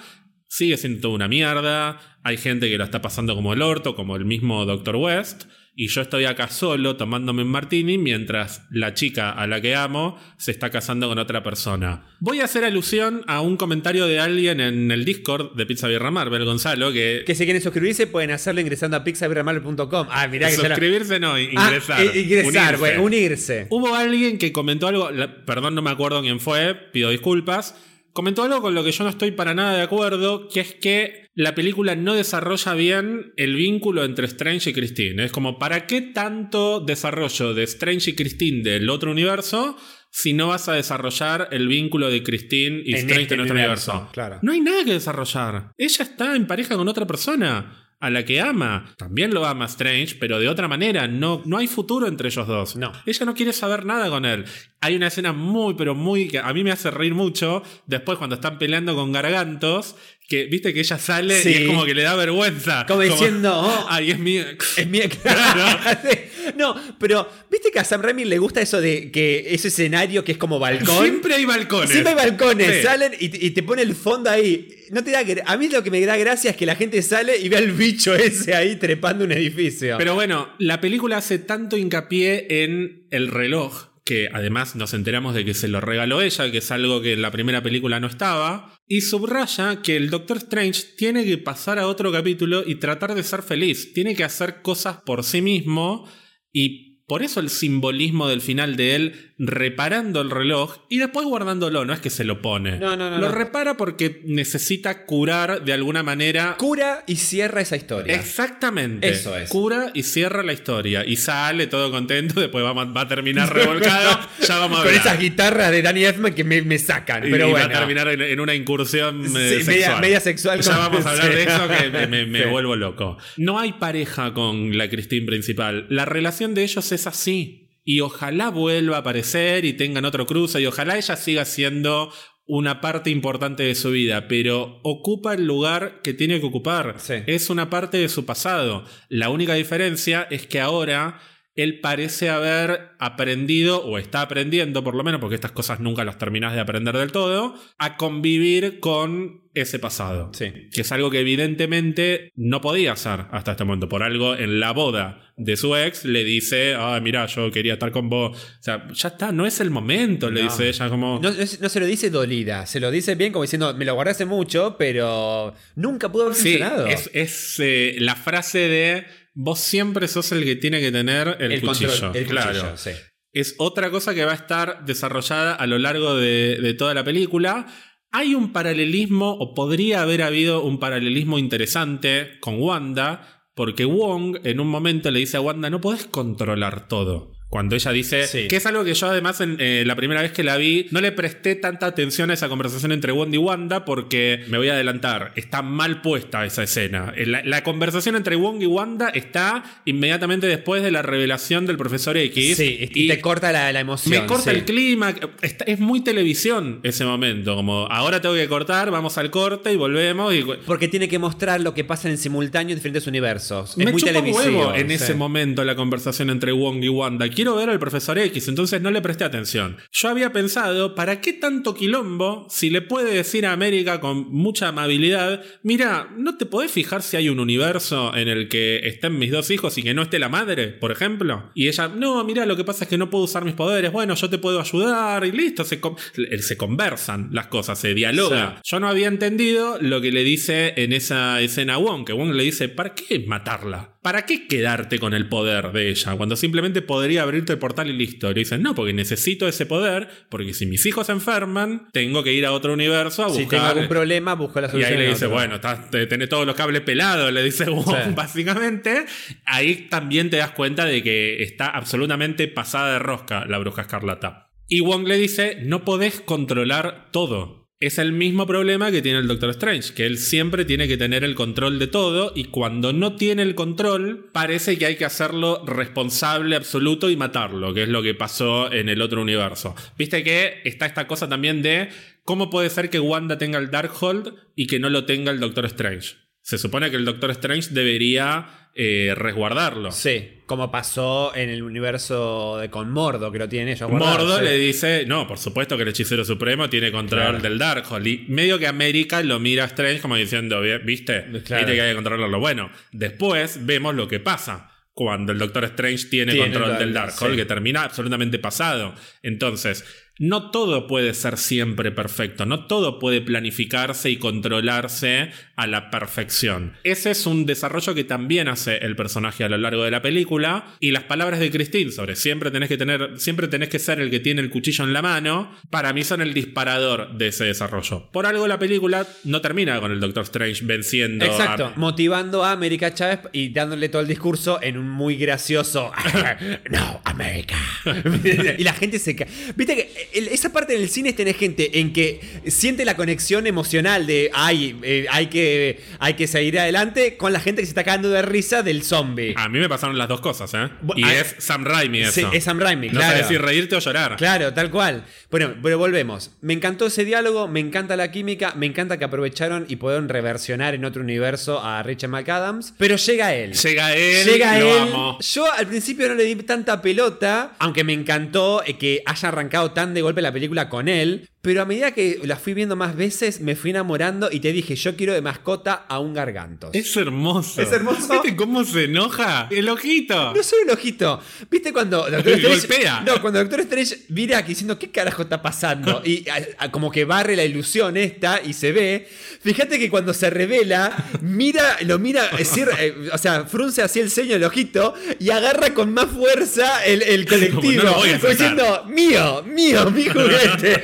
Sigue siendo toda una mierda. Hay gente que lo está pasando como el orto, como el mismo Dr. West. Y yo estoy acá solo tomándome un martini mientras la chica a la que amo se está casando con otra persona. Voy a hacer alusión a un comentario de alguien en el Discord de Pizza Birra Marvel, Gonzalo, que, Que si quieren suscribirse pueden hacerlo ingresando a pixabirramal.com. Ah, mirá que se la- suscribirse no, Ah, ingresar. ingresar, unirse. bueno, unirse. Hubo alguien que comentó algo, la- perdón, no me acuerdo quién fue, pido disculpas. Comentó algo con lo que yo no estoy para nada de acuerdo, que es que la película no desarrolla bien el vínculo entre Strange y Christine. Es como, ¿para qué tanto desarrollo de Strange y Christine del otro universo si no vas a desarrollar el vínculo de Christine y En Strange este de nuestro universo, universo? claro. No hay nada que desarrollar. Ella está en pareja con otra persona. A la que ama. También lo ama Strange, pero de otra manera. No, no hay futuro entre ellos dos. No. Ella no quiere saber nada con él. Hay una escena muy, pero muy. que a mí me hace reír mucho. Después, cuando están peleando con Gargantos, que viste que ella sale Sí. y es como que le da vergüenza. Como diciendo, oh, Ay, es mi. Es mi No, pero viste que a Sam Raimi le gusta eso de que ese escenario que es como balcón. Siempre hay balcones. Siempre hay balcones, Sí. salen y, te- y te pone el fondo ahí. No te da a mí lo que me da gracia es que la gente sale y ve al bicho ese ahí trepando un edificio. Pero bueno, la película hace tanto hincapié en el reloj, que además nos enteramos de que se lo regaló ella, que es algo que en la primera película no estaba, y subraya que el Doctor Strange tiene que pasar a otro capítulo y tratar de ser feliz, tiene que hacer cosas por sí mismo y... Por eso el simbolismo del final de él reparando el reloj y después guardándolo, no es que se lo pone. No, no, no, Lo no. repara porque necesita curar de alguna manera Cura y cierra esa historia. Exactamente. Eso es. Cura y cierra la historia. Y sale todo contento. Después va, va a terminar revolcado. ya vamos a Con esas guitarras de Danny Elfman que me, me sacan. Y, pero y bueno. va a terminar en, en una incursión eh, Sí, media- sexual. media sexual Ya vamos a hablar de eso que me, me- me Sí. vuelvo loco. No hay pareja con la Christine principal. La relación de ellos es así. Y ojalá vuelva a aparecer y tengan otro cruce. Y ojalá ella siga siendo una parte importante de su vida. Pero ocupa el lugar que tiene que ocupar. Sí. Es una parte de su pasado. La única diferencia es que ahora él parece haber aprendido, o está aprendiendo por lo menos, porque estas cosas nunca las terminas de aprender del todo, a convivir con ese pasado. Sí. Que es algo que evidentemente no podía hacer hasta este momento. Por algo en la boda de su ex le dice, ah, mira, yo quería estar con vos. O sea, ya está, no es el momento, le No. dice ella como... No, no se no se lo dice dolida, se lo dice bien como diciendo, me lo guardé hace mucho, pero nunca pudo haber Sí, funcionado. es, es, eh, la frase de vos siempre sos el que tiene que tener el, cuchillo. control, el claro. cuchillo, sí. Es otra cosa que va a estar desarrollada a lo largo de, de toda la película. Hay un paralelismo, o podría haber habido un paralelismo interesante con Wanda, porque Wong en un momento le dice a Wanda, no podés controlar todo. Cuando ella dice, Sí. que es algo que yo además en, eh, la primera vez que la vi, no le presté tanta atención a esa conversación entre Wanda y Wanda porque me voy a adelantar, está mal puesta esa escena. Eh, La, la conversación entre Wong y Wanda está inmediatamente después de la revelación del profesor X. Sí, y te corta la, la emoción. Me corta sí. el clima. está- es muy televisión ese momento. Como ahora tengo que cortar, vamos al corte y volvemos. Y, Porque tiene que mostrar lo que pasa en simultáneo en diferentes universos. me es muy chupa un televisivo. en sí. ese momento la conversación entre Wong y Wanda. Quiero ver al profesor X, entonces no le presté atención. Yo había pensado, ¿para qué tanto quilombo si le puede decir a América con mucha amabilidad, mira, ¿no te podés fijar si hay un universo en el que estén mis dos hijos y que no esté la madre, por ejemplo? Y ella, no, mira, lo que pasa es que no puedo usar mis poderes, bueno, yo te puedo ayudar y listo, se, con- se conversan las cosas, se dialoga. Yo no había entendido lo que le dice en esa escena a Wong, que Wong le dice, ¿para qué matarla? ¿Para qué quedarte con el poder de ella? Cuando simplemente podría abrirte el portal y listo. Y le dicen, no, porque necesito ese poder, porque si mis hijos se enferman, tengo que ir a otro universo a Si buscar. tengo algún problema, busco la Y solución. ahí le dice, bueno, estás- tenés todos los cables pelados, le dice Wong, Sí. básicamente. Ahí también te das cuenta de que está absolutamente pasada de rosca la bruja escarlata. Y Wong le dice, no podés controlar todo. Es el mismo problema que tiene el Doctor Strange, que él siempre tiene que tener el control de todo y cuando no tiene el control parece que hay que hacerlo responsable absoluto y matarlo, que es lo que pasó en el otro universo. Viste que está esta cosa también de cómo puede ser que Wanda tenga el Darkhold y que no lo tenga el Doctor Strange. Se supone que el Doctor Strange debería eh, resguardarlo. Sí, como pasó en el universo de con Mordo, que lo tienen ellos. Mordo sí. le dice, no, por supuesto que el hechicero supremo tiene control Claro. del Darkhold. Y medio que América lo mira a Strange como diciendo, "Vi- ¿viste? Claro. Viste que hay que controlarlo. Bueno, después vemos lo que pasa. Cuando el Doctor Strange tiene, Tiene control el- del Darkhold, sí. que termina absolutamente pasado. Entonces, no todo puede ser siempre perfecto, no todo puede planificarse y controlarse a la perfección. Ese es un desarrollo que también hace el personaje a lo largo de la película y las palabras de Christine sobre siempre tenés que tener, siempre tenés que ser el que tiene el cuchillo en la mano, para mí son el disparador de ese desarrollo. Por algo la película no termina con el Doctor Strange venciendo a- Exacto, motivando a América Chávez y dándole todo el discurso en un muy gracioso No, América. y la gente se cae. Viste que el- esa parte del cine tenés gente en que siente la conexión emocional de ay, eh, hay, que, hay que seguir adelante con la gente que se está cagando de risa del zombie. A mí me pasaron las dos cosas, ¿eh? Y ah, es Sam Raimi eso. Sí, es Sam Raimi, No claro. sabes si reírte o llorar. Claro, tal cual. Bueno, pero volvemos. Me encantó ese diálogo, me encanta la química, me encanta que aprovecharon y pudieron reversionar en otro universo a Richard McAdams. Pero llega él. Llega él, Llega lo él. amo. Yo al principio no le di tanta pelota, aunque me encantó eh, que haya arrancado tan de golpe la película con él. Pero a medida que la fui viendo más veces, me fui enamorando y te dije, yo quiero de mascota a un gargantos. Es hermoso. Es hermoso. ¿Viste cómo se enoja? El ojito. No solo el ojito. ¿Viste cuando Doctor Strange. Golpea. No, cuando Doctor Strange mira aquí diciendo qué carajo está pasando. Y a- a- como que barre la ilusión esta y se ve. Fíjate que cuando se revela, mira, lo mira, cierra, eh, o sea, frunce así el ceño el ojito y agarra con más fuerza el, el colectivo. Como, "No lo voy a como soltar". diciendo, mío, mío, mi juguete.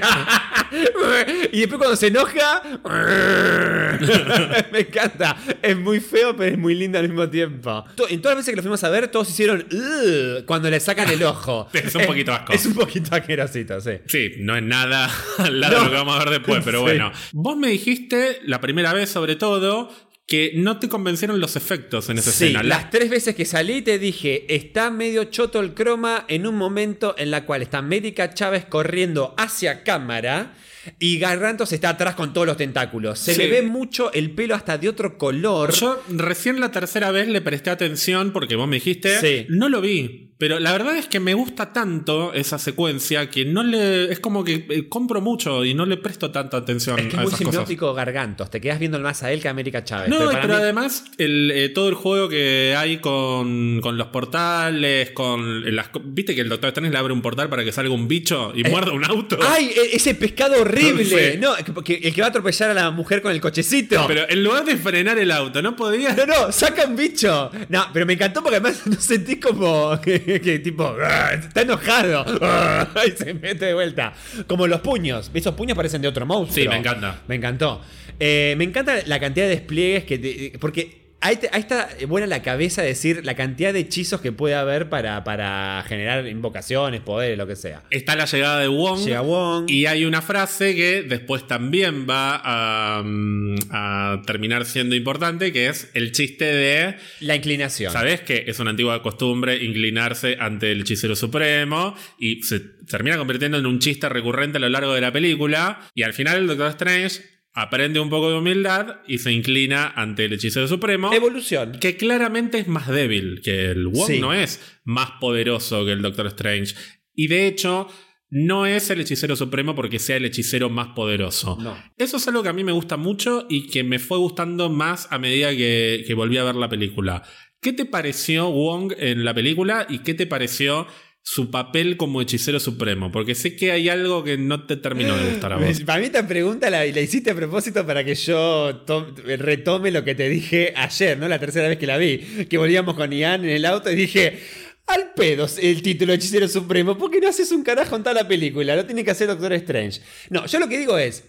Y después cuando se enoja. Me encanta. Es muy feo, pero es muy lindo al mismo tiempo. En todas las veces que lo fuimos a ver, todos hicieron cuando le sacan el ojo. Es un poquito asco. Es un poquito asquerosito, sí. Sí, no es nada al lado de lo que vamos a ver después, pero Sí. bueno. Vos me dijiste, la primera vez sobre todo, que no te convencieron los efectos en esa Sí, escena. La- las tres veces que salí te dije, está medio choto el croma en un momento en la cual está América Chávez corriendo hacia cámara y Garrantos está atrás con todos los tentáculos. Se Sí. le ve mucho el pelo hasta de otro color. Yo recién la tercera vez le presté atención porque vos me dijiste, Sí. no lo vi. Pero la verdad es que me gusta tanto esa secuencia que no le. Es como que eh, compro mucho y no le presto tanta atención Es que es a muy esas cosas. Gargantos. Te quedas viendo más a él que a América Chávez. No, pero pero, mí- además el, eh, todo el juego que hay con, con los portales, con las... ¿Viste que el Doctor Strange le abre un portal para que salga un bicho y muerda un auto? ¡Ay! e- Ese pescado horrible. No, que- el que va a atropellar a la mujer con el cochecito. Pero en lugar de frenar el auto, ¿no podía? No, no, saca un bicho. No, pero me encantó porque además no sentí como que, que tipo, "Ah", está enojado. Y se mete de vuelta. Como los puños. Esos puños parecen de otro monstruo. Sí, me encanta. Me encantó. Eh, me encanta la cantidad de despliegues que... te- porque... Ahí, te- ahí está buena la cabeza de decir la cantidad de hechizos que puede haber para, para generar invocaciones, poderes, lo que sea. Está la llegada de Wong. Llega Wong. Y hay una frase que después también va a, mm, a terminar siendo importante, que es el chiste de... La inclinación. ¿Sabes que es una antigua costumbre inclinarse ante el hechicero supremo? Y se termina convirtiendo en un chiste recurrente a lo largo de la película. Y al final el Doctor Strange aprende un poco de humildad y se inclina ante el hechicero supremo. Evolución. Que claramente es más débil que el Wong, Sí. no es más poderoso que el Doctor Strange. Y de hecho, no es el hechicero supremo porque sea el hechicero más poderoso. No. Eso es algo que a mí me gusta mucho y que me fue gustando más a medida que, que volví a ver la película. ¿Qué te pareció Wong en la película y qué te pareció su papel como hechicero supremo? Porque sé que hay algo que no te terminó de gustar a vos. Para mí esta pregunta la, la hiciste a propósito para que yo to- retome lo que te dije ayer, ¿no? La tercera vez que la vi. Que volvíamos con Ian en el auto y dije. Al pedo el título de Hechicero Supremo. ¿Por qué no haces un carajo en toda la película? Lo tiene que hacer Doctor Strange. No, yo lo que digo es.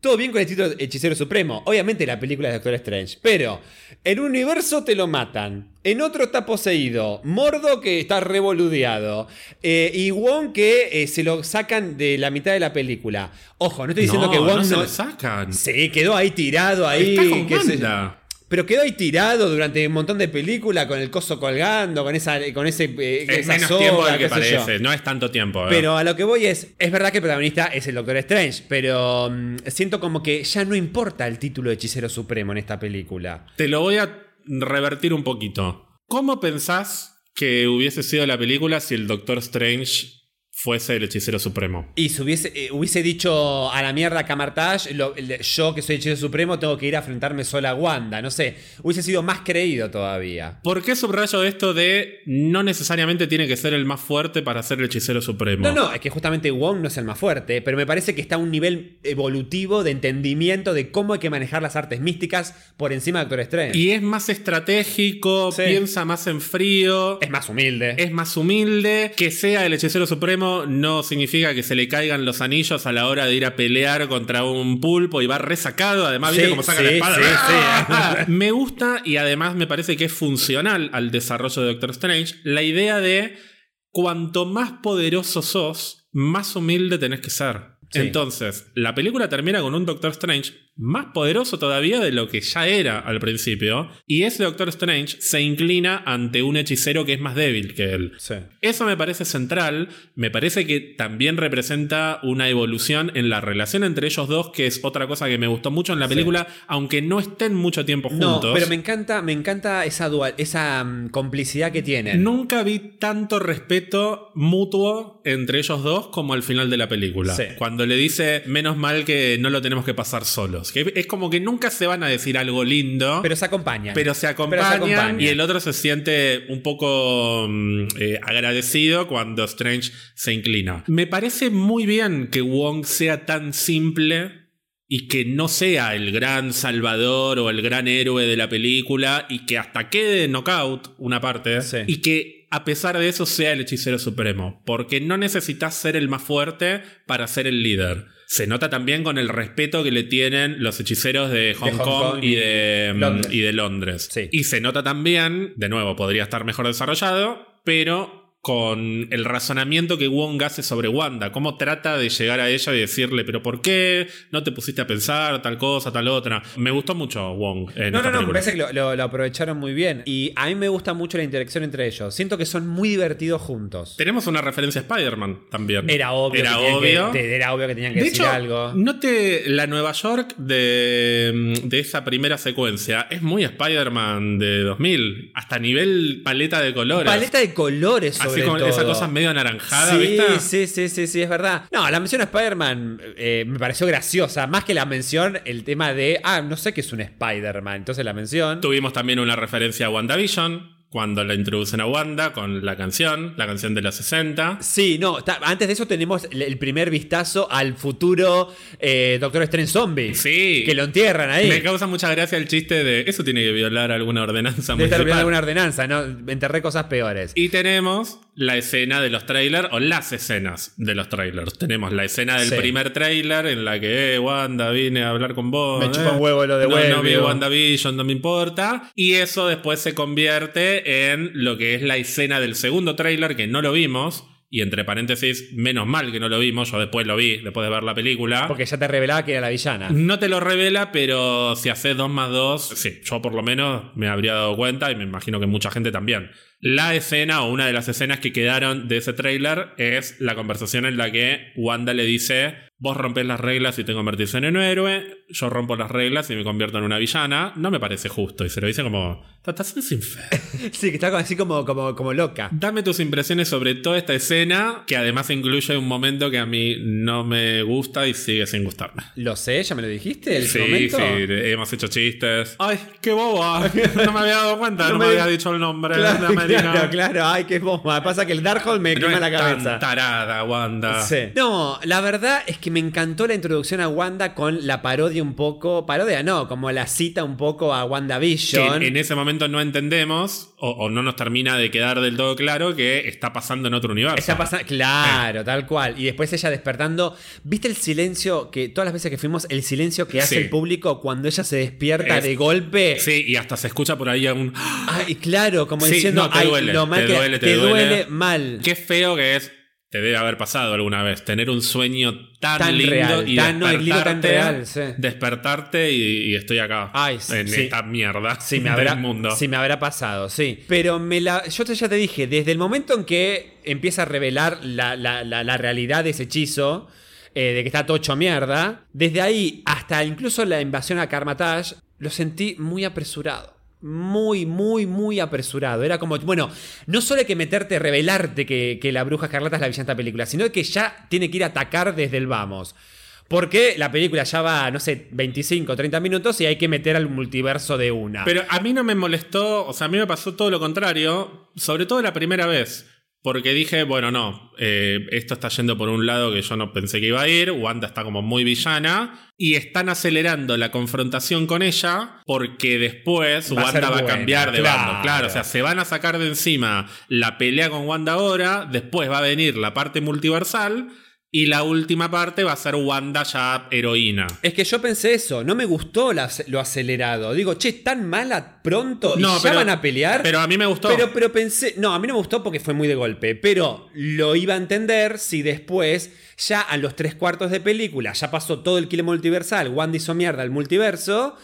Todo bien con el título de Hechicero Supremo. Obviamente la película es Doctor Strange. Pero en un universo te lo matan. En otro está poseído. Mordo que está revoludeado. eh, y Wong que eh, se lo sacan de la mitad de la película. Ojo, no estoy diciendo no, que Wong no se lo sacan. Sí, quedó ahí tirado ahí. Está con. Wanda. Pero quedó ahí tirado durante un montón de películas con el coso colgando, con esa, con ese, eh, Es esa menos soga, tiempo del que parece, no es tanto tiempo. ¿eh? Pero a lo que voy es, es verdad que el protagonista es el Doctor Strange, pero mm, siento como que ya no importa el título de Hechicero Supremo en esta película. Te lo voy a revertir un poquito. ¿Cómo pensás que hubiese sido la película si el Doctor Strange fuese el hechicero supremo? Y si hubiese, eh, hubiese dicho a la mierda Camartage, lo- yo que soy Hechicero Supremo tengo que ir a enfrentarme sola a Wanda, no sé, hubiese sido más creído todavía. ¿Por qué subrayo esto de no necesariamente tiene que ser el más fuerte para ser el hechicero supremo? No, no, es que justamente Wong no es el más fuerte, pero me parece que está a un nivel evolutivo de entendimiento de cómo hay que manejar las artes místicas por encima de Doctor Strange. Y es más estratégico, Sí. piensa más en frío. es más humilde. Es más humilde. Que sea el hechicero supremo no significa que se le caigan los anillos a la hora de ir a pelear contra un pulpo y va resacado. Además, ¿viste Sí, cómo saca sí, la espada? sí, ¡Ah! Me gusta y además me parece que es funcional al desarrollo de Doctor Strange la idea de cuanto más poderoso sos, más humilde tenés que ser. Entonces, la película termina con un Doctor Strange más poderoso todavía de lo que ya era al principio, y ese Doctor Strange se inclina ante un hechicero que es más débil que él. Sí. Eso me parece central, me parece que también representa una evolución en la relación entre ellos dos, que es otra cosa que me gustó mucho en la Sí. película, aunque no estén mucho tiempo No, juntos. pero me encanta, me encanta esa dual, esa mm, complicidad que tienen. Nunca vi tanto respeto mutuo entre ellos dos como al final de la película. Sí. Cuando le dice, menos mal que no lo tenemos que pasar solos. Que es como que nunca se van a decir algo lindo. Pero se acompañan. Pero se acompañan, acompañan. y el otro se siente un poco mm, eh, agradecido cuando Strange se inclina. Me parece muy bien que Wong sea tan simple y que no sea el gran salvador o el gran héroe de la película y que hasta quede knockout una parte Sí. y que a pesar de eso sea el hechicero supremo, porque no necesitas ser el más fuerte para ser el líder. Se nota también con el respeto que le tienen los hechiceros de Hong, Hong Kong, Kong y de mm, Londres. y de Londres. Sí. Y se nota también, de nuevo, podría estar mejor desarrollado, pero con el razonamiento que Wong hace sobre Wanda, cómo trata de llegar a ella y decirle, pero ¿por qué no te pusiste a pensar tal cosa, tal otra? Me gustó mucho Wong. En No, esta no, no, me parece que lo, lo- lo aprovecharon muy bien. Y a mí me gusta mucho la interacción entre ellos. Siento que son muy divertidos juntos. Tenemos una referencia a Spider-Man también. Era obvio, Era que obvio. que- te- era obvio que tenían que De decir hecho, algo. note la Nueva York de, de esa primera secuencia. Es muy Spider-Man de 2000. Hasta nivel paleta de colores. Paleta de colores, Así esa cosa medio anaranjada, Sí, ¿viste? sí, sí, sí, sí, es verdad. No, la mención a Spider-Man eh, me pareció graciosa. Más que la mención, el tema de, ah, no sé qué es un Spider-Man. Entonces la mención. Tuvimos también una referencia a WandaVision, cuando la introducen a Wanda con la canción, la canción de los 60. Sí, no, antes de eso tenemos el, primer vistazo al futuro eh, Doctor Strange Zombie. Sí. Que lo entierran ahí. Me causa mucha gracia el chiste de eso tiene que violar alguna ordenanza de estar olvidando alguna ordenanza, ¿no? Enterré cosas peores. Y tenemos la escena de los trailers, o las escenas de los trailers. Tenemos la escena del Sí. primer trailer en la que, eh, Wanda, vine a hablar con vos. Me eh. chupa un huevo lo de no, no vi. WandaVision, no me importa. Y eso después se convierte en lo que es la escena del segundo trailer, que no lo vimos. Y entre paréntesis, menos mal que no lo vimos, yo después lo vi, después de ver la película. Porque ya te revelaba que era la villana. No te lo revela, pero si haces 2 más 2, sí, yo por lo menos me habría dado cuenta y me imagino que mucha gente también. La escena o una de las escenas que quedaron de ese tráiler es la conversación en la que Wanda le dice, vos rompes las reglas y te convertís en un héroe, yo rompo las reglas y me convierto en una villana, no me parece justo. Y se lo dice como, estás sin fe. Sí, que está así como, como, como loca. Dame tus impresiones sobre toda esta escena, que además incluye un momento que a mí no me gusta y sigue sin gustarme. Lo sé, ya me lo dijiste. ¿El Sí, momento? sí, hemos hecho chistes. ¡Ay, qué boba! No me había dado cuenta, no, No me, me- había dicho el nombre Claro, claro, claro. Ay, qué bomba. Pasa que el Darkhold me No quema es la tan cabeza. tarada, Wanda. Sí. No, la verdad es que me encantó la introducción a Wanda con la parodia un poco. Parodia no, como la cita un poco a Que WandaVision. en ese momento no entendemos o, o no nos termina de quedar del todo claro que está pasando en otro universo. Está pasando, claro, tal cual. Y después ella despertando. ¿Viste el silencio que todas las veces que fuimos, el silencio que hace Sí. el público cuando ella se despierta Es- de golpe? Sí, y hasta se escucha por ahí un... Ay, claro, como Sí, diciendo, no, te "Ay, duele, lo mal te que- duele, te te duele". duele mal. Qué feo que es. Te debe haber pasado alguna vez. Tener un sueño tan, Tan lindo real, y tan- no, es lindo, tan despertarte, real, sí. despertarte y, y estoy acá. Ay, en sí. esta mierda Sí, me del habrá, mundo. sí, me habrá pasado, sí. Pero me la, yo te- ya te dije, desde el momento en que empieza a revelar la, la- la- la realidad de ese hechizo, eh, de que está tocho mierda, desde ahí hasta incluso la invasión a Karmatash, lo sentí muy apresurado. Muy, muy, muy apresurado. Era como, bueno, no solo hay que meterte, revelarte que, que la bruja escarlata es la villana de esta película, sino que ya tiene que ir a atacar desde el vamos. Porque la película ya va, no sé, 25, 30 minutos y hay que meter al multiverso de una. Pero a mí no me molestó, o sea, a mí me pasó todo lo contrario, sobre todo la primera vez. Porque dije, bueno, no, eh, esto está yendo por un lado que yo no pensé que iba a ir, Wanda está como muy villana, y están acelerando la confrontación con ella porque después Va a ser Wanda va a cambiar de claro. bando. Claro, o sea, se van a sacar de encima la pelea con Wanda ahora, después va a venir la parte multiversal, y la última parte va a ser Wanda ya heroína. Es que yo pensé eso, no me gustó lo acelerado. Digo, che, tan mala pronto y No, ya pero- van a pelear. Pero a mí me gustó. Pero, pero pensé, no, a mí no me gustó porque fue muy de golpe, pero lo iba a entender si después, ya a los tres cuartos de película, ya pasó todo el kilo multiversal, Wanda hizo mierda al multiverso,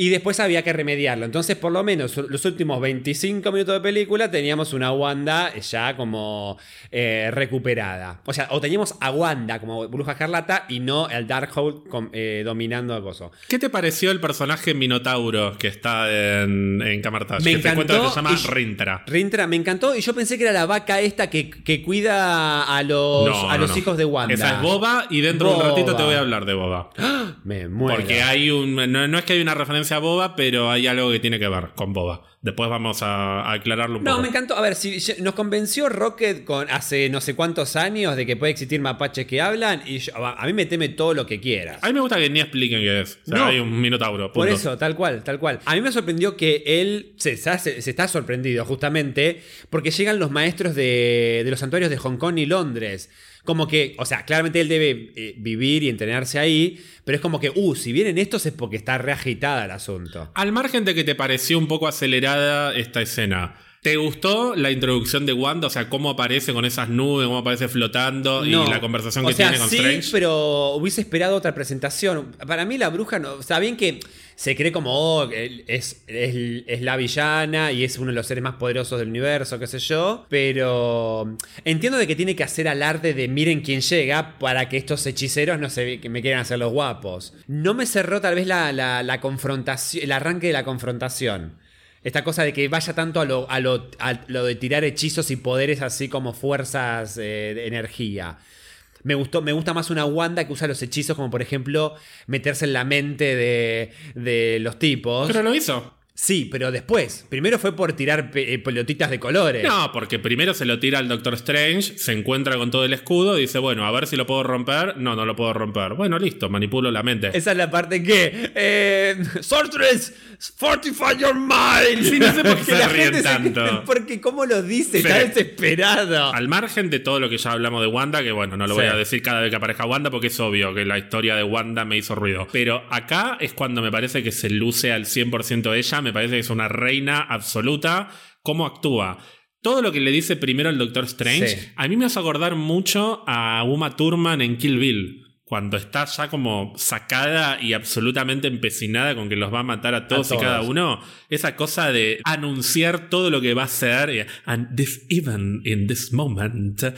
y después había que remediarlo. Entonces, por lo menos, los últimos 25 minutos de película teníamos una Wanda ya como eh, recuperada. O sea, o teníamos a Wanda como bruja escarlata y no el Darkhold com- eh, dominando el coso. ¿Qué te pareció el personaje Minotauro que está en, en Camartage? Me que encantó que se llama yo- Rintra. Rintra me encantó y yo pensé que era la vaca esta que, que cuida a los, No, a los no. hijos de Wanda. Esa es Boba y dentro de un ratito te voy a hablar de Boba. Me muero. Porque hay un. No, no es que hay una referencia a Boba, pero hay algo que tiene que ver con Boba. Después vamos a, a aclararlo un No, poco. me encantó. A ver, si nos convenció Rocket con hace no sé cuántos años de que puede existir mapaches que hablan y yo- a mí me teme todo lo que quieras. A mí me gusta que ni expliquen qué es. O sea, No. hay un Minotauro. Por eso, tal cual, tal cual. A mí me sorprendió que él se, se- se está sorprendido justamente porque llegan los maestros de, de los santuarios de Hong Kong y Londres. Como que, o sea, claramente él debe eh, vivir y entrenarse ahí, pero es como que, uh, si vienen estos es porque está reagitada el asunto. Al margen de que te pareció un poco acelerada esta escena. ¿Te gustó la introducción de Wanda? O sea, cómo aparece con esas nubes, cómo aparece flotando No. y la conversación O que sea, tiene con sí, Strange. pero hubiese esperado otra presentación. Para mí la bruja, no, está bien que se cree como, oh, es, es, es la villana y es uno de los seres más poderosos del universo, qué sé yo, pero entiendo de que tiene que hacer alarde de miren quién llega para que estos hechiceros no se que me quieran hacer los guapos. No me cerró tal vez la, la- la confrontación, el arranque de la confrontación. Esta cosa de que vaya tanto a lo, a lo, a lo de tirar hechizos y poderes así como fuerzas eh, de energía. Me, gustó, me gusta más una Wanda que usa los hechizos, como por ejemplo meterse en la mente de, de los tipos. Pero lo hizo. Sí, pero después. Primero fue por tirar eh, pelotitas de colores. No, porque primero se lo tira al Doctor Strange, se encuentra con todo el escudo y dice, bueno, a ver si lo puedo romper. No, no lo puedo romper. Bueno, listo, manipulo la mente. Esa es la parte que. Eh, Sorceress, fortify your mind. Sí, no sé por qué se la ríen gente tanto. Porque, ¿cómo lo dice? Está desesperado. Al margen de todo lo que ya hablamos de Wanda, que bueno, no lo voy a decir cada vez que aparezca Wanda porque es obvio que la historia de Wanda me hizo ruido. Pero acá es cuando me parece que se luce al 100% ella, me parece que es una reina absoluta. ¿Cómo actúa? Todo lo que le dice primero el Doctor Strange, Sí. a mí me hace acordar mucho a Uma Thurman en Kill Bill. Cuando está ya como sacada y absolutamente empecinada con que los va a matar a todos, y todos. cada uno, esa cosa de anunciar todo lo que va a hacer. y, And this even in this moment, uh,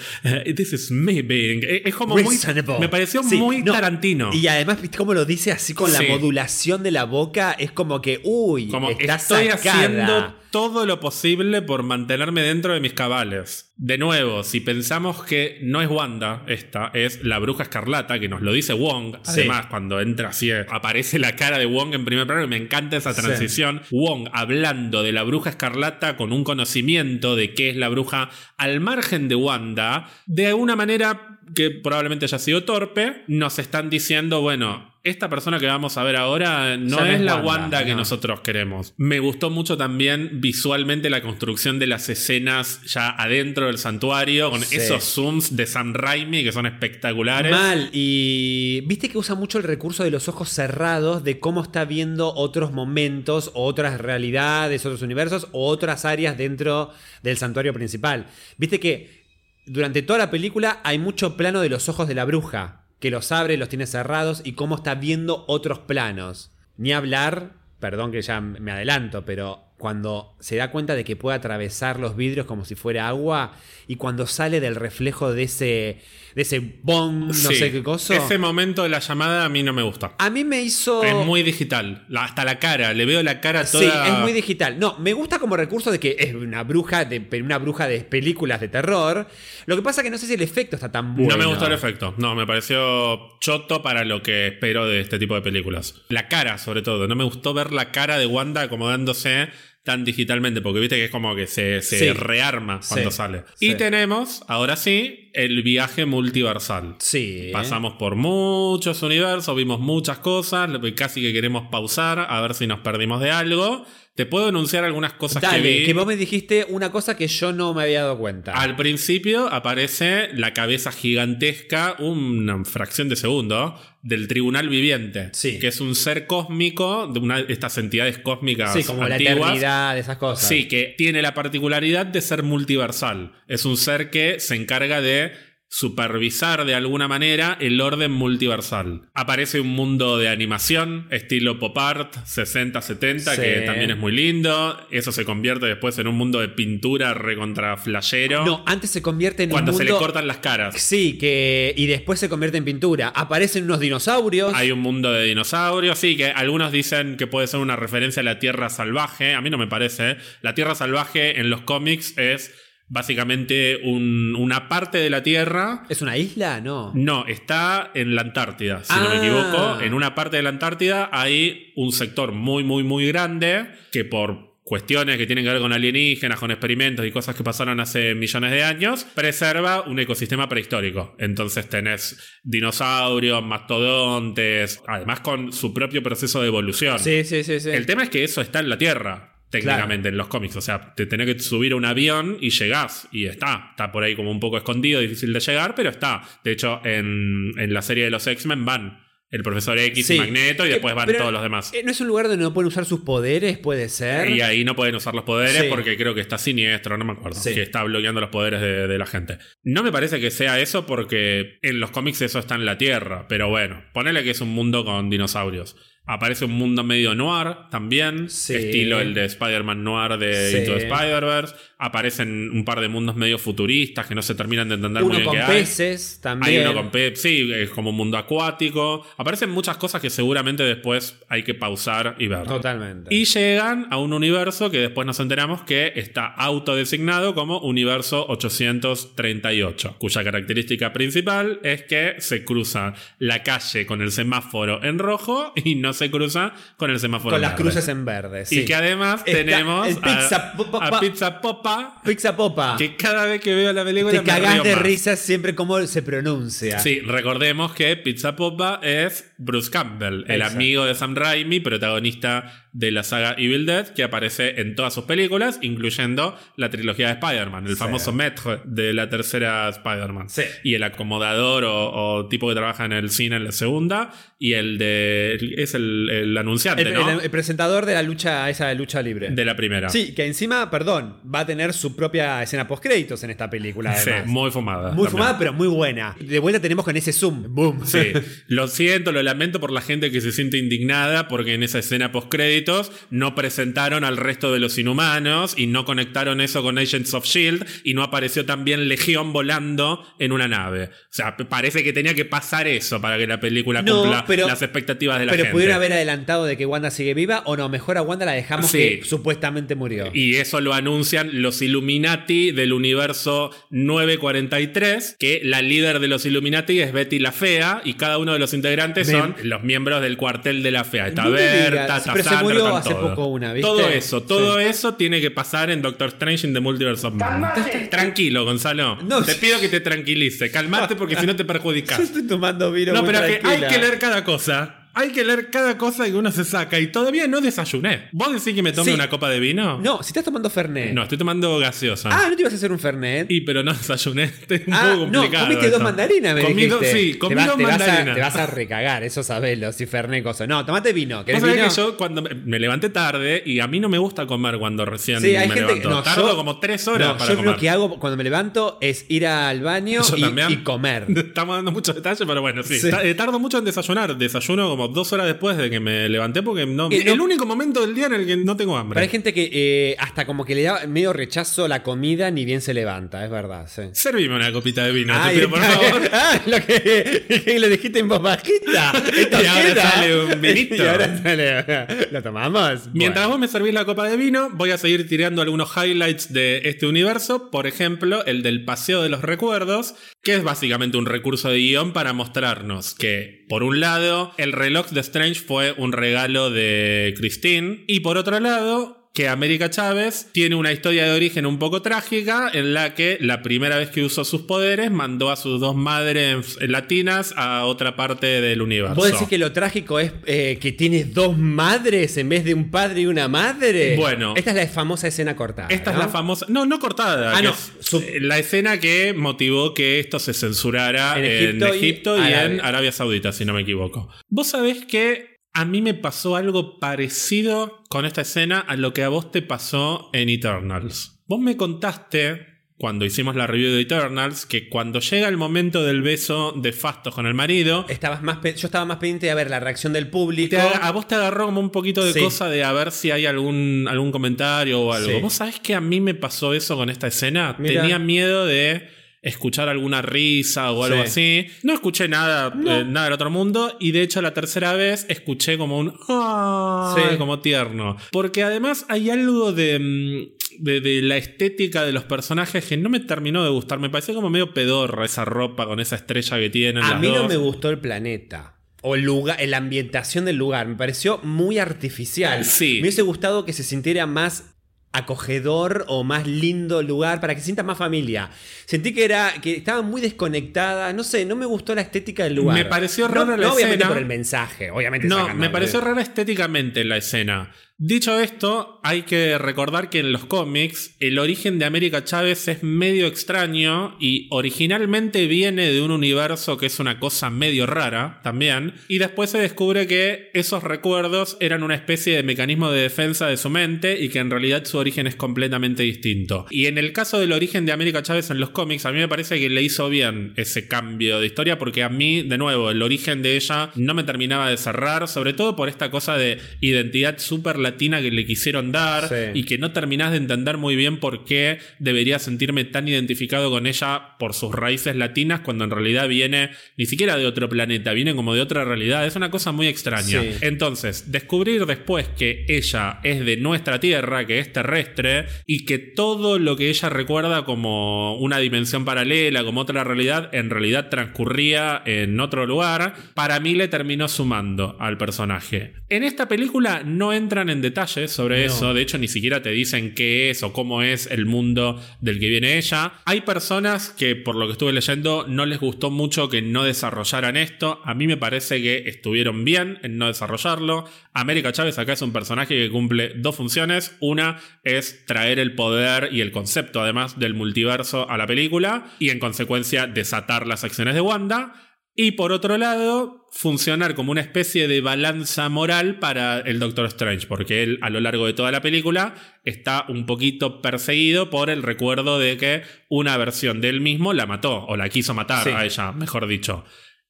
this is me being. Es como muy. Me pareció Sí, muy no, Tarantino. Y además, ¿viste cómo lo dice así con Sí. la modulación de la boca? Es como que, uy, Como está estoy sacada. haciendo todo lo posible por mantenerme dentro de mis cabales. De nuevo, si pensamos que no es Wanda, esta es la bruja escarlata, que nos lo dice Wong. Sí. Además, cuando entra así, aparece la cara de Wong en primer plano y me encanta esa Sí. transición. Wong hablando de la bruja escarlata con un conocimiento de qué es la bruja al margen de Wanda, de una manera que probablemente haya sido torpe, nos están diciendo, bueno, esta persona que vamos a ver ahora no Ya es la Wanda, Wanda que no. nosotros queremos. Me gustó mucho también visualmente la construcción de las escenas ya adentro del santuario, con Sí. esos zooms de Sam Raimi que son espectaculares. Mal. Y viste que usa mucho el recurso de los ojos cerrados, de cómo está viendo otros momentos, o otras realidades, otros universos, o otras áreas dentro del santuario principal. Viste que durante toda la película hay mucho plano de los ojos de la bruja, que los abre, los tiene cerrados, y cómo está viendo otros planos. Ni hablar, perdón que ya me adelanto, pero cuando se da cuenta de que puede atravesar los vidrios como si fuera agua, y cuando sale del reflejo de ese, de ese bong, no Sí. sé qué cosa. Ese momento de la llamada a mí no me gusta. A mí me hizo. Es muy digital. Hasta la cara. Le veo la cara toda. Sí, es muy digital. No, me gusta como recurso de que es una bruja de una bruja de películas de terror. Lo que pasa que no sé si el efecto está tan bueno. No me gustó el efecto. No, me pareció choto para lo que espero de este tipo de películas. La cara, sobre todo. No me gustó ver la cara de Wanda acomodándose tan digitalmente, porque viste que es como que se, se Sí. rearma cuando Sí. sale. Sí. Y tenemos, ahora sí, el viaje multiversal. Sí. Pasamos por muchos universos, vimos muchas cosas, casi que queremos pausar a ver si nos perdimos de algo. Te puedo enunciar algunas cosas Dale, que vi. que vos me dijiste una cosa que yo no me había dado cuenta. Al principio aparece la cabeza gigantesca, una fracción de segundo, del tribunal viviente. Sí. Que es un ser cósmico de una de estas entidades cósmicas sí, como la eternidad, esas cosas. Sí, que tiene la particularidad de ser multiversal. Es un ser que se encarga de supervisar de alguna manera el orden multiversal. Aparece un mundo de animación, estilo pop art 60-70, Sí. que también es muy lindo. Eso se convierte después en un mundo de pintura recontra flashero. No, antes se convierte en cuando un se le cortan las caras. Sí, que. Y después se convierte en pintura. Aparecen unos dinosaurios. Hay un mundo de dinosaurios, sí, que algunos dicen que puede ser una referencia a la Tierra Salvaje. A mí no me parece. La Tierra Salvaje en los cómics es básicamente un- una parte de la Tierra. ¿Es una isla? No. No, está en la Antártida, si no me Ah. equivoco. En una parte de la Antártida hay un sector muy, muy, muy grande que por cuestiones que tienen que ver con alienígenas, con experimentos y cosas que pasaron hace millones de años, preserva un ecosistema prehistórico. Entonces tenés dinosaurios, mastodontes, además con su propio proceso de evolución. Sí, sí, sí, sí. El tema es que eso está en la Tierra. Técnicamente en los cómics, o sea, te tenés que subir a un avión y llegás, y está. Está por ahí como un poco escondido, difícil de llegar, pero está. De hecho, en, en la serie de los X-Men van el profesor X Sí. y Magneto, y Eh, después van pero, todos los demás. eh, ¿No es un lugar donde no pueden usar sus poderes? Puede ser. Y ahí no pueden usar los poderes Sí. porque creo que está siniestro, no me acuerdo. Sí. Que está bloqueando los poderes de, de la gente. No me parece que sea eso porque en los cómics eso está en la Tierra. Pero bueno, ponele que es un mundo con dinosaurios. Aparece un mundo medio noir también, Sí. estilo el de Spider-Man noir de Sí. Into the Spider-Verse. Aparecen un par de mundos medio futuristas que no se terminan de entender muy Uno bien con qué hay. peces también. Hay uno con peces, sí, es como un mundo acuático. Aparecen muchas cosas que seguramente después hay que pausar y ver. Totalmente. Y llegan a un universo que después nos enteramos que está autodesignado como Universo 838, cuya característica principal es que se cruza la calle con el semáforo en rojo y no se cruza con el semáforo con en las verde. cruces en verde. Y que además Está tenemos Pizza a, Popa- a Pizza Popa, Pizza Popa. que cada vez que veo la película Te me cagás río de más. risa siempre como se pronuncia. Sí, recordemos que Pizza Popa es Bruce Campbell, el Exacto. amigo de Sam Raimi, protagonista de la saga Evil Dead, que aparece en todas sus películas, incluyendo la trilogía de Spider-Man, el Sí. famoso maître de la tercera Spider-Man. Sí. Y el acomodador o, o tipo que trabaja en el cine en la segunda, y el de. es el, el anunciante, El, ¿no? el- el presentador de la lucha, esa lucha libre. de la primera. Sí, que encima, perdón, va a tener su propia escena post-créditos en esta película. Sí, muy fumada. Muy también. fumada, pero muy buena. De vuelta tenemos con ese zoom. Boom. Sí, lo siento, lo lamento por la gente que se siente indignada porque en esa escena post créditos no presentaron al resto de los inhumanos y no conectaron eso con Agents of Shield y no apareció también Legión volando en una nave. O sea, parece que tenía que pasar eso para que la película No, cumpla pero- las expectativas de la Pero gente. pudieron haber adelantado de que Wanda sigue viva o no, mejor a Wanda la dejamos Sí. que supuestamente murió. Y eso lo anuncian los Illuminati del universo 943, que la líder de los Illuminati es Betty la Fea y cada uno de los integrantes Me- son los miembros del cuartel de la Fea. Está No Berta, está pero se Sandra, murió hace todos. poco una, ¿viste? Todo eso, todo Sí. eso tiene que pasar en Doctor Strange in the Multiverse of Madness. Tranquilo, Gonzalo. No. te pido que te tranquilice. Calmate porque si no te Yo perjudicas. estoy tomando vino No, muy pero que hay que leer cada cosa. Hay que leer cada cosa que uno se saca. Y todavía no desayuné. ¿Vos decís que me tome Sí. una copa de vino? No, si estás tomando Fernet. No, estoy tomando gaseosa. Ah, ¿no te ibas a hacer un Fernet? Y pero no desayuné, es un Ah, poco no, complicado. comiste dos mandarinas, me Comí. Sí, comí te vas, dos te vas a- mandarinas. te vas a recagar, eso sabelo, si Fernet cosa. No, tomate vino. ¿Querés vino? que yo cuando me- me levanté tarde y a mí no me gusta comer cuando recién Sí, hay me gente levanto. No, Tardo yo- como tres horas no, para yo comer. lo que hago cuando me levanto es ir al baño Yo y, comer. Estamos dando muchos detalles, pero bueno, sí. Sí. Eh, Tardo mucho en desayunar. Desayuno como dos horas después de que me levanté porque no, no- el único momento del día en el que no tengo hambre. Pero hay gente que eh, hasta como que le da medio rechazo a la comida ni bien se levanta, es verdad. Sí. Servime una copita de vino, Ay, te pido por favor. Ah, lo que, que le dijiste en voz bajita. Y ahora sale un vinito. Y ahora sale. ¿Lo tomamos? Mientras Bueno. vos me servís la copa de vino, voy a seguir tirando algunos highlights de este universo. Por ejemplo, el del Paseo de los Recuerdos, que es básicamente un recurso de guion para mostrarnos que, por un lado, el reloj de Strange fue un regalo de Christine, y por otro lado, que América Chávez tiene una historia de origen un poco trágica en la que la primera vez que usó sus poderes mandó a sus dos madres latinas a otra parte del universo. ¿Vos decís que lo trágico es eh, que tienes dos madres en vez de un padre y una madre? Bueno. Esta es la famosa escena cortada. Esta ¿no? es la famosa. No, no cortada. Ah, no. es Sub- la escena que motivó que esto se censurara En en, Egipto y Egipto y, Arabia. en Arabia Saudita, si no me equivoco. Vos sabés que a mí me pasó algo parecido con esta escena a lo que a vos te pasó en Eternals. Vos me contaste. Cuando hicimos la review de Eternals, que cuando llega el momento del beso de Fastos con el marido, Estabas más yo estaba más pendiente de ver la reacción del público. a vos te agarró como un poquito de Sí. cosa de a ver si hay algún, algún comentario o algo. Sí. ¿Vos sabés que a mí me pasó eso con esta escena? Mira. Tenía miedo de escuchar alguna risa o algo así. No escuché nada, eh, nada del otro mundo y de hecho la tercera vez escuché como un "Ay", Sí. como tierno. Porque además hay algo de, mm, de, de la estética de los personajes que no me terminó de gustar. Me pareció como medio pedorra esa ropa con esa estrella que tienen. A las mí no me gustó el planeta. O el lugar, la ambientación del lugar. Me pareció muy artificial. Sí. Me hubiese gustado que se sintiera más acogedor o más lindo lugar para que se sienta más familia. Sentí que era que estaba muy desconectada, no sé, no me gustó la estética del lugar. Me pareció No- rara la no, obviamente escena. por el mensaje, obviamente No, me pareció rara estéticamente la escena. Dicho esto, hay que recordar que en los cómics el origen de América Chávez es medio extraño y originalmente viene de un universo que es una cosa medio rara también, y después se descubre que esos recuerdos eran una especie de mecanismo de defensa de su mente y que en realidad su origen es completamente distinto. Y en el caso del origen de América Chávez en los cómics, a mí me parece que le hizo bien ese cambio de historia porque a mí, de nuevo, el origen de ella no me terminaba de cerrar, sobre todo por esta cosa de identidad súper latina que le quisieron dar Sí. y que no terminás de entender muy bien por qué debería sentirme tan identificado con ella por sus raíces latinas cuando en realidad viene ni siquiera de otro planeta, viene como de otra realidad. Es una cosa muy extraña. Sí. Entonces, descubrir después que ella es de nuestra Tierra, que es terrestre, y que todo lo que ella recuerda como una dimensión paralela, como otra realidad, en realidad transcurría en otro lugar, para mí le terminó sumando al personaje. En esta película no entran en detalles sobre No. eso, de hecho ni siquiera te dicen qué es o cómo es el mundo del que viene ella. Hay personas que, por lo que estuve leyendo, no les gustó mucho que no desarrollaran esto. A mí me parece que estuvieron bien en no desarrollarlo. América Chávez acá es un personaje que cumple dos funciones. Una es traer el poder y el concepto, además, del multiverso a la película y, en consecuencia, desatar las acciones de Wanda. Y por otro lado, funcionar como una especie de balanza moral para el Doctor Strange, porque él a lo largo de toda la película está un poquito perseguido por el recuerdo de que una versión de él mismo la mató, o la quiso matar Sí. a ella, mejor dicho.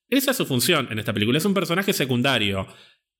Esa es su función en esta película, es un personaje secundario.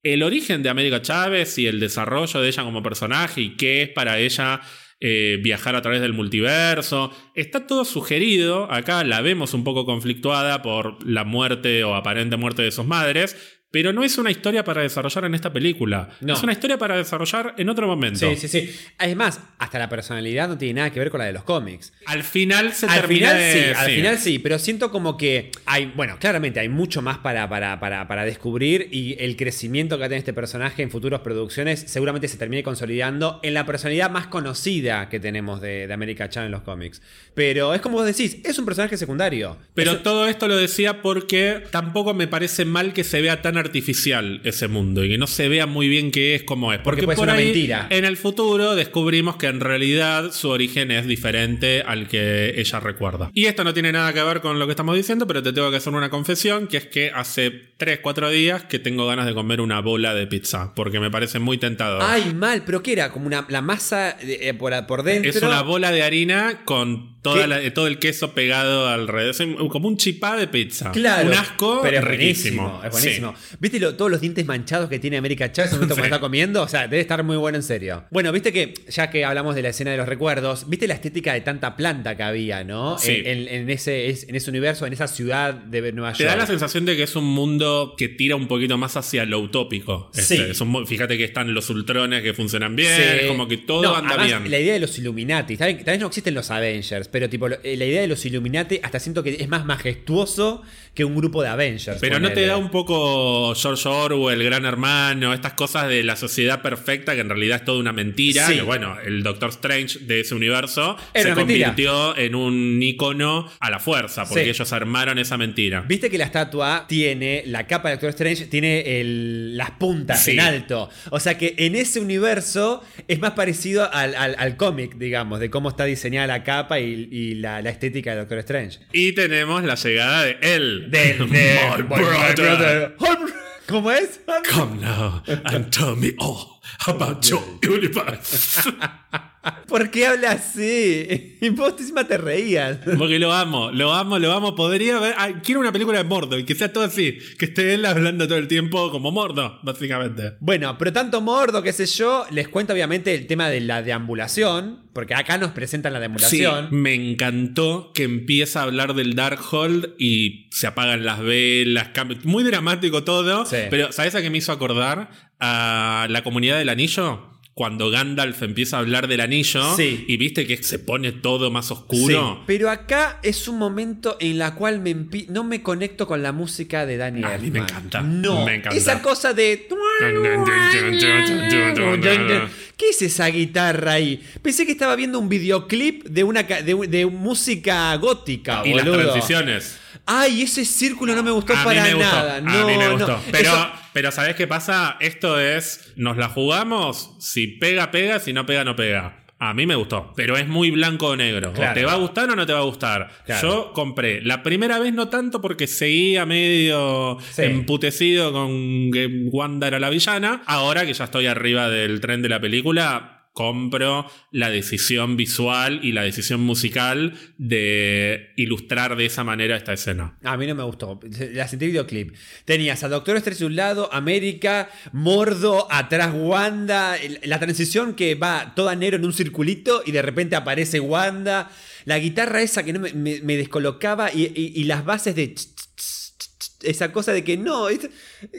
El origen de América Chávez y el desarrollo de ella como personaje y qué es para ella eh, viajar a través del multiverso. Está todo sugerido. Acá la vemos un poco conflictuada por la muerte o aparente muerte de sus madres. Pero no es una historia para desarrollar en esta película. No. Es una historia para desarrollar en otro momento. Sí, sí, sí. Además, hasta la personalidad no tiene nada que ver con la de los cómics. Al final se Al termina final de- sí, al final sí, pero siento como que hay, bueno, claramente hay mucho más para, para, para, para descubrir y el crecimiento que va a tener este personaje en futuras producciones seguramente se termine consolidando en la personalidad más conocida que tenemos de, de America Chan en los cómics. Pero es como vos decís, es un personaje secundario. Pero Es- todo esto lo decía porque tampoco me parece mal que se vea tan artificial ese mundo y que no se vea muy bien qué es, cómo es. Porque Porque, puede ser una ahí, mentira. en el futuro descubrimos que en realidad su origen es diferente al que ella recuerda. Y esto no tiene nada que ver con lo que estamos diciendo, pero te tengo que hacer una confesión, que es que hace 3, 4 días que tengo ganas de comer una bola de pizza, porque me parece muy tentador. Ay, mal, pero ¿qué era? Como una, la masa eh, por, por dentro. es una bola de harina con toda la- todo el queso pegado alrededor. Como un chipá de pizza. Claro. Un asco pero es riquísimo. Es buenísimo. Sí. ¿Viste lo- todos los dientes manchados que tiene América Chávez en el momento cuando Sí. está comiendo? O sea, debe estar muy bueno en serio. Bueno, viste que, ya que hablamos de la escena de los recuerdos, viste la estética de tanta planta que había, ¿no? Sí. En, en- en ese, es- en ese universo, en esa ciudad de Nueva Te York. da la sensación de que es un mundo que tira un poquito más hacia lo utópico. Este, Sí. es un mu- fíjate que están los ultrones que funcionan bien, Sí. es como que todo No, anda además, bien. La idea de los Illuminati, tal vez, no existen los Avengers, pero tipo, eh, la idea de los Illuminati hasta siento que es más majestuoso que un grupo de Avengers. Pero no te da un poco George Orwell, Gran Hermano, estas cosas de la sociedad perfecta que en realidad es toda una mentira. Sí. Que bueno, el Doctor Strange de ese universo Era se mentira. convirtió en un icono a la fuerza, porque Sí. ellos armaron esa mentira. Viste que la estatua tiene, la capa de Doctor Strange tiene el- las puntas Sí. en alto. O sea que en ese universo es más parecido al, al- al cómic, digamos, de cómo está diseñada la capa y, y la, la estética de Doctor Strange. Y tenemos la llegada de él. Del, uh, My brother. ¿Cómo es? Come now and tell me all about your universe. ¿Por qué habla así? Y vos encima te reías. Porque lo amo, lo amo, lo amo. Podría ver. ay, quiero una película de Mordo y que sea todo así. Que esté él hablando todo el tiempo como Mordo, básicamente. Bueno, pero tanto mordo, qué sé yo, les cuento obviamente el tema de la deambulación, porque acá nos presentan la Sí, deambulación. me encantó que empieza a hablar del Darkhold y se apagan las velas. Muy dramático todo. Sí. Pero, ¿sabes a qué me hizo acordar? A la comunidad del anillo. Cuando Gandalf empieza a hablar del anillo Sí. y viste que se pone todo más Sí, oscuro. pero acá es un momento en la cual me no me conecto con la música de Danny A mí me encanta, No, me encanta. esa cosa de... ¿Qué es esa guitarra ahí? Pensé que estaba viendo un videoclip de una de, de música gótica, Y las transiciones. Ay, ese círculo no me gustó A para me gustó, nada. a No, mí me no. gustó. Pero, Eso- pero ¿sabés qué pasa? Esto es, nos la jugamos, si pega, pega, si no pega, no pega. A mí me gustó, pero es muy blanco o negro. Claro. O te va a gustar o no te va a gustar. Claro. Yo compré. La primera vez no tanto porque seguía medio Sí. emputecido con que Wanda era la villana. Ahora que ya estoy arriba del tren de la película, compro la decisión visual y la decisión musical de ilustrar de esa manera esta escena. A mí no me gustó. La sentí videoclip. Tenías a Doctor Strange de un lado, América, Mordo, atrás Wanda. La transición que va toda negro en un circulito y de repente aparece Wanda. La guitarra esa que no me, descolocaba y, las bases de... Esa cosa de que no, esto-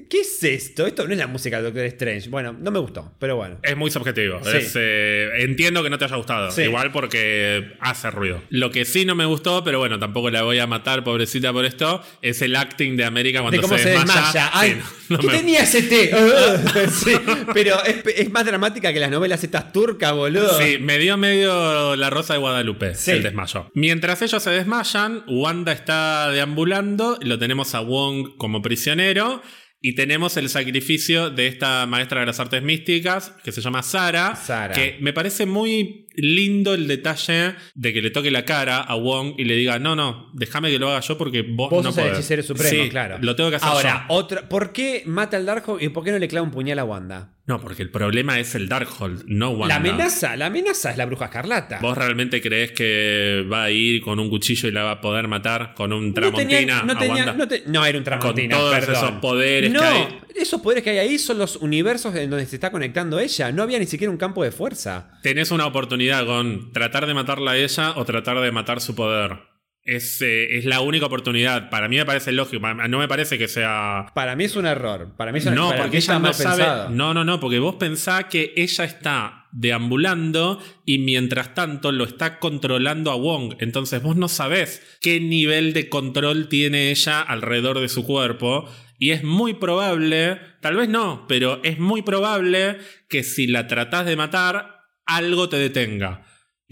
¿qué es esto? Esto no es la música de Doctor Strange. Bueno, no me gustó, pero bueno. Es muy subjetivo. Sí. Es, eh, entiendo que no te haya gustado. Sí. Igual porque hace ruido. Lo que sí no me gustó, pero bueno, tampoco la voy a matar, pobrecita, por esto, es el acting de América cuando de cómo se, desmaya. Ay, Sí, no, no ¿Qué me- tenía ese té? Pero es, es más dramática que las novelas estas turcas, boludo. Sí, me dio medio la rosa de Guadalupe Sí. el desmayo. Mientras ellos se desmayan, Wanda está deambulando, lo tenemos a Wong como prisionero. Y tenemos el sacrificio de esta maestra de las artes místicas, que se llama Sara. Sara. Que me parece muy lindo el detalle de que le toque la cara a Wong y le diga: No, no, déjame que lo haga yo porque vos, Vos no sos el podés". hechicero supremo, Sí, claro. Lo tengo que hacer Ahora, yo. otra, ¿por qué mata al Darkhold y por qué no le clava un puñal a Wanda? No, porque el problema es el Darkhold, no Wanda. La amenaza, la amenaza es la bruja escarlata. ¿Vos realmente crees que va a ir con un cuchillo y la va a poder matar con un no tramontina tenía, no, a tenía- Wanda? no, te- no, era un tramontina, Con todos perdón. esos poderes no, que hay. esos poderes que hay ahí son los universos en donde se está conectando ella. No había ni siquiera un campo de fuerza. Tenés una oportunidad con tratar de matarla a ella o tratar de matar su poder. Es, eh, es la única oportunidad. Para mí me parece lógico. No me parece que sea. Para mí es un error. Para mí es un No, para porque ella no sabe. pensado. No, no, no, porque vos pensás que ella está deambulando y mientras tanto lo está controlando a Wong. Entonces vos no sabés qué nivel de control tiene ella alrededor de su cuerpo. Y es muy probable, tal vez no, pero es muy probable que si la tratás de matar, algo te detenga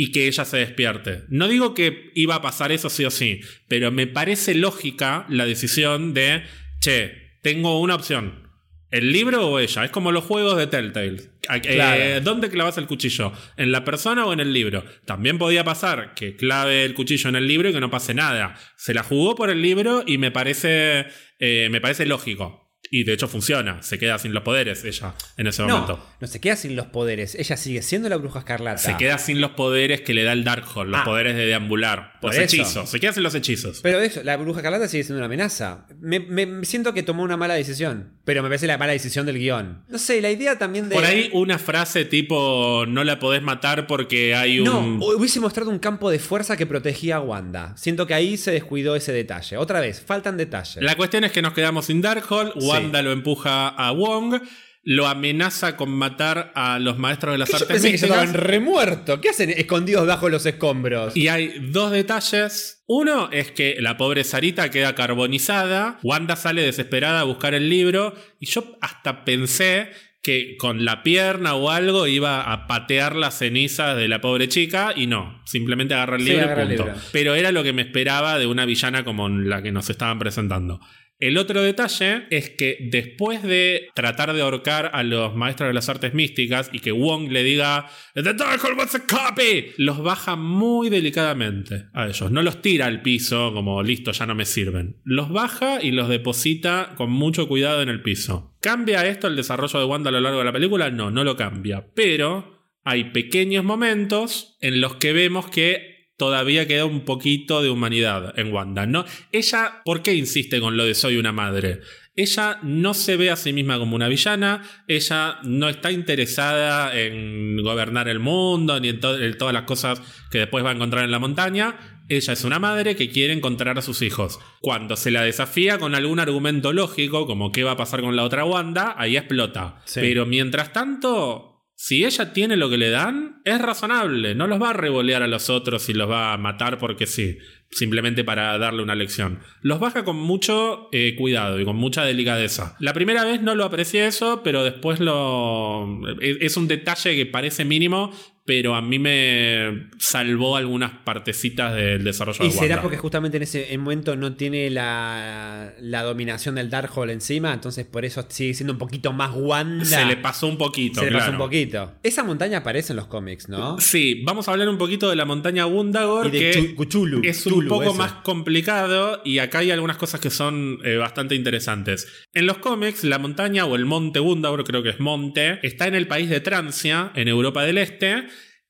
y que ella se despierte. No digo que iba a pasar eso sí o sí, pero me parece lógica la decisión de, che, tengo una opción. ¿El libro o ella? Es como los juegos de Telltale. Eh, Claro. ¿Dónde clavas el cuchillo? ¿En la persona o en el libro? También podía pasar que clave el cuchillo en el libro y que no pase nada. Se la jugó por el libro y me parece, eh, me parece lógico. Y de hecho funciona. Se queda sin los poderes ella en ese momento. No, no se queda sin los poderes. Ella sigue siendo la bruja escarlata. Se queda sin los poderes que le da el Darkhold, los Ah. poderes de deambular, Por los eso. hechizos. Se queda sin los hechizos. Pero eso, la bruja escarlata sigue siendo una amenaza. Me, me- siento que tomó una mala decisión. Pero me parece la mala decisión del guion. No sé, la idea también de. Por ahí una frase tipo no la podés matar porque hay un. No, hubiese mostrado un campo de fuerza que protegía a Wanda. Siento que ahí se descuidó ese detalle. Otra vez, faltan detalles. La cuestión es que nos quedamos sin Darkhold. Wanda lo empuja a Wong. Lo amenaza con matar a los maestros de las Que yo artes pensé que místicas. estaban remuertos. ¿Qué hacen escondidos bajo los escombros? Y hay dos detalles. Uno es que la pobre Sarita queda carbonizada. Wanda sale desesperada a buscar el libro. Y yo hasta pensé que con la pierna o algo iba a patear las cenizas de la pobre chica. Y no, simplemente agarra el libro y punto. libro. Pero era lo que me esperaba de una villana como la que nos estaban presentando. El otro detalle es que después de tratar de ahorcar a los maestros de las artes místicas y que Wong le diga The Darkhold wants a copy, los baja muy delicadamente a ellos. No los tira al piso como listo, ya no me sirven. Los baja y los deposita con mucho cuidado en el piso. ¿Cambia esto el desarrollo de Wanda a lo largo de la película? No, no lo cambia. Pero hay pequeños momentos en los que vemos que todavía queda un poquito de humanidad en Wanda. ¿no? Ella, ¿por qué insiste con lo de soy una madre? Ella no se ve a sí misma como una villana, ella no está interesada en gobernar el mundo ni en, to- en todas las cosas que después va a encontrar en la montaña. Ella es una madre que quiere encontrar a sus hijos. Cuando se la desafía con algún argumento lógico, como qué va a pasar con la otra Wanda, ahí explota. Sí. Pero mientras tanto, si ella tiene lo que le dan, es razonable. No los va a revolear a los otros y los va a matar porque sí. Simplemente para darle una lección. Los baja con mucho eh, cuidado y con mucha delicadeza. La primera vez no lo aprecié eso, pero después lo. Es, es un detalle que parece mínimo, pero a mí me salvó algunas partecitas del desarrollo ¿Y de será porque justamente en ese momento no tiene la, la dominación del Darkhold encima? Entonces por eso sigue siendo un poquito más Wanda. Se le pasó un poquito, Se le claro. pasó un poquito. Esa montaña aparece en los cómics, ¿no? Sí, vamos a hablar un poquito de la montaña de que Chu- Chulu, es un Chulu, poco eso. más complicado y acá hay algunas cosas que son eh, bastante interesantes. En los cómics, la montaña o el monte Wundagore, creo que es monte, está en el país de Trancia, en Europa del Este,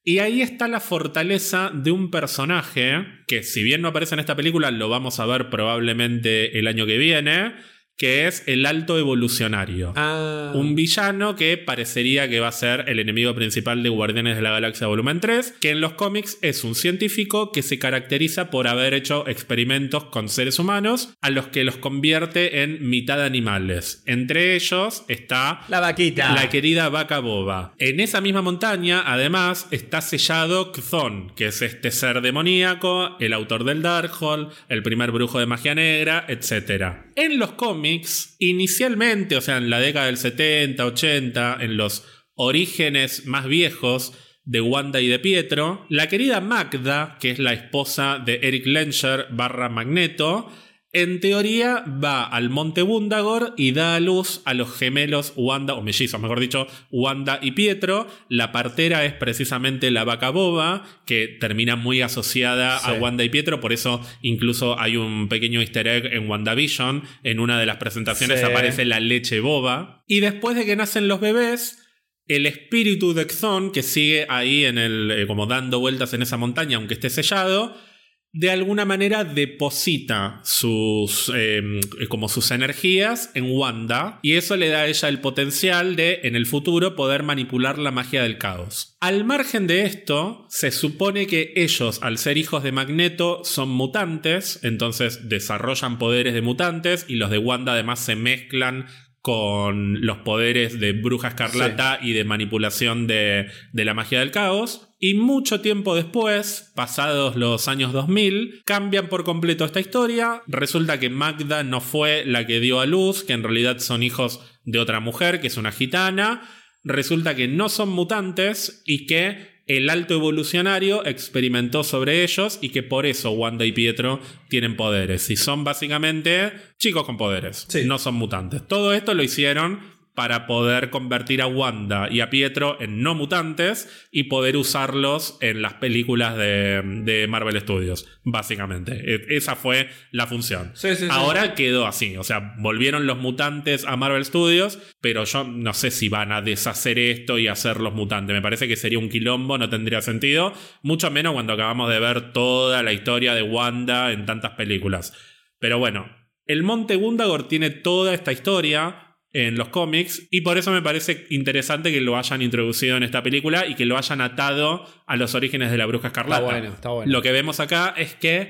y ahí está la fortaleza de un personaje que si bien no aparece en esta película, lo vamos a ver probablemente el año que viene, que es el Alto Evolucionario. Ah. Un villano que parecería que va a ser el enemigo principal de Guardianes de la Galaxia Volumen 3, que en los cómics es un científico que se caracteriza por haber hecho experimentos con seres humanos a los que los convierte en mitad animales. Entre ellos está La vaquita. la querida vaca boba. En esa misma montaña, además, está sellado Kthon, que es este ser demoníaco, el autor del Darkhold, el primer brujo de magia negra, etc. En los cómics, inicialmente, o sea, en la década del 70, 80, en los orígenes más viejos, de Wanda y de Pietro, la querida Magda, que es la esposa de Eric Lencher barra Magneto, en teoría va al monte Wundagore y da a luz a los gemelos Wanda, o mellizos mejor dicho, Wanda y Pietro. La partera es precisamente la vaca boba, que termina muy asociada a. Wanda y Pietro, por eso incluso hay un pequeño easter egg en WandaVision, en una de las presentaciones Sí. aparece la leche boba. Y después de que nacen los bebés, el espíritu de Xon, que sigue ahí en el, eh, como dando vueltas en esa montaña, aunque esté sellado, de alguna manera deposita sus, eh, como sus energías en Wanda y eso le da a ella el potencial de en el futuro poder manipular la magia del caos. Al margen de esto, se supone que ellos, al ser hijos de Magneto, son mutantes, entonces desarrollan poderes de mutantes y los de Wanda además se mezclan con los poderes de Bruja Escarlata y de manipulación de, de la magia del caos. Y mucho tiempo después, pasados los años 2000, cambian por completo esta historia. Resulta que Magda no fue la que dio a luz, que en realidad son hijos de otra mujer, que es una gitana. Resulta que no son mutantes y que el alto evolucionario experimentó sobre ellos y que por eso Wanda y Pietro tienen poderes. Y son básicamente chicos con poderes. Sí. No son mutantes. Todo esto lo hicieron para poder convertir a Wanda y a Pietro en no mutantes y poder usarlos en las películas de, de Marvel Studios, básicamente. E- Esa fue la función. Sí, sí, sí. Ahora quedó así, o sea, volvieron los mutantes a Marvel Studios, pero yo no sé si van a deshacer esto y hacerlos mutantes. Me parece que sería un quilombo, no tendría sentido, mucho menos cuando acabamos de ver toda la historia de Wanda en tantas películas. Pero bueno, el Monte Gundagor tiene toda esta historia en los cómics y por eso me parece interesante que lo hayan introducido en esta película y que lo hayan atado a los orígenes de la Bruja Escarlata. Está bueno, está bueno. Lo que vemos acá es que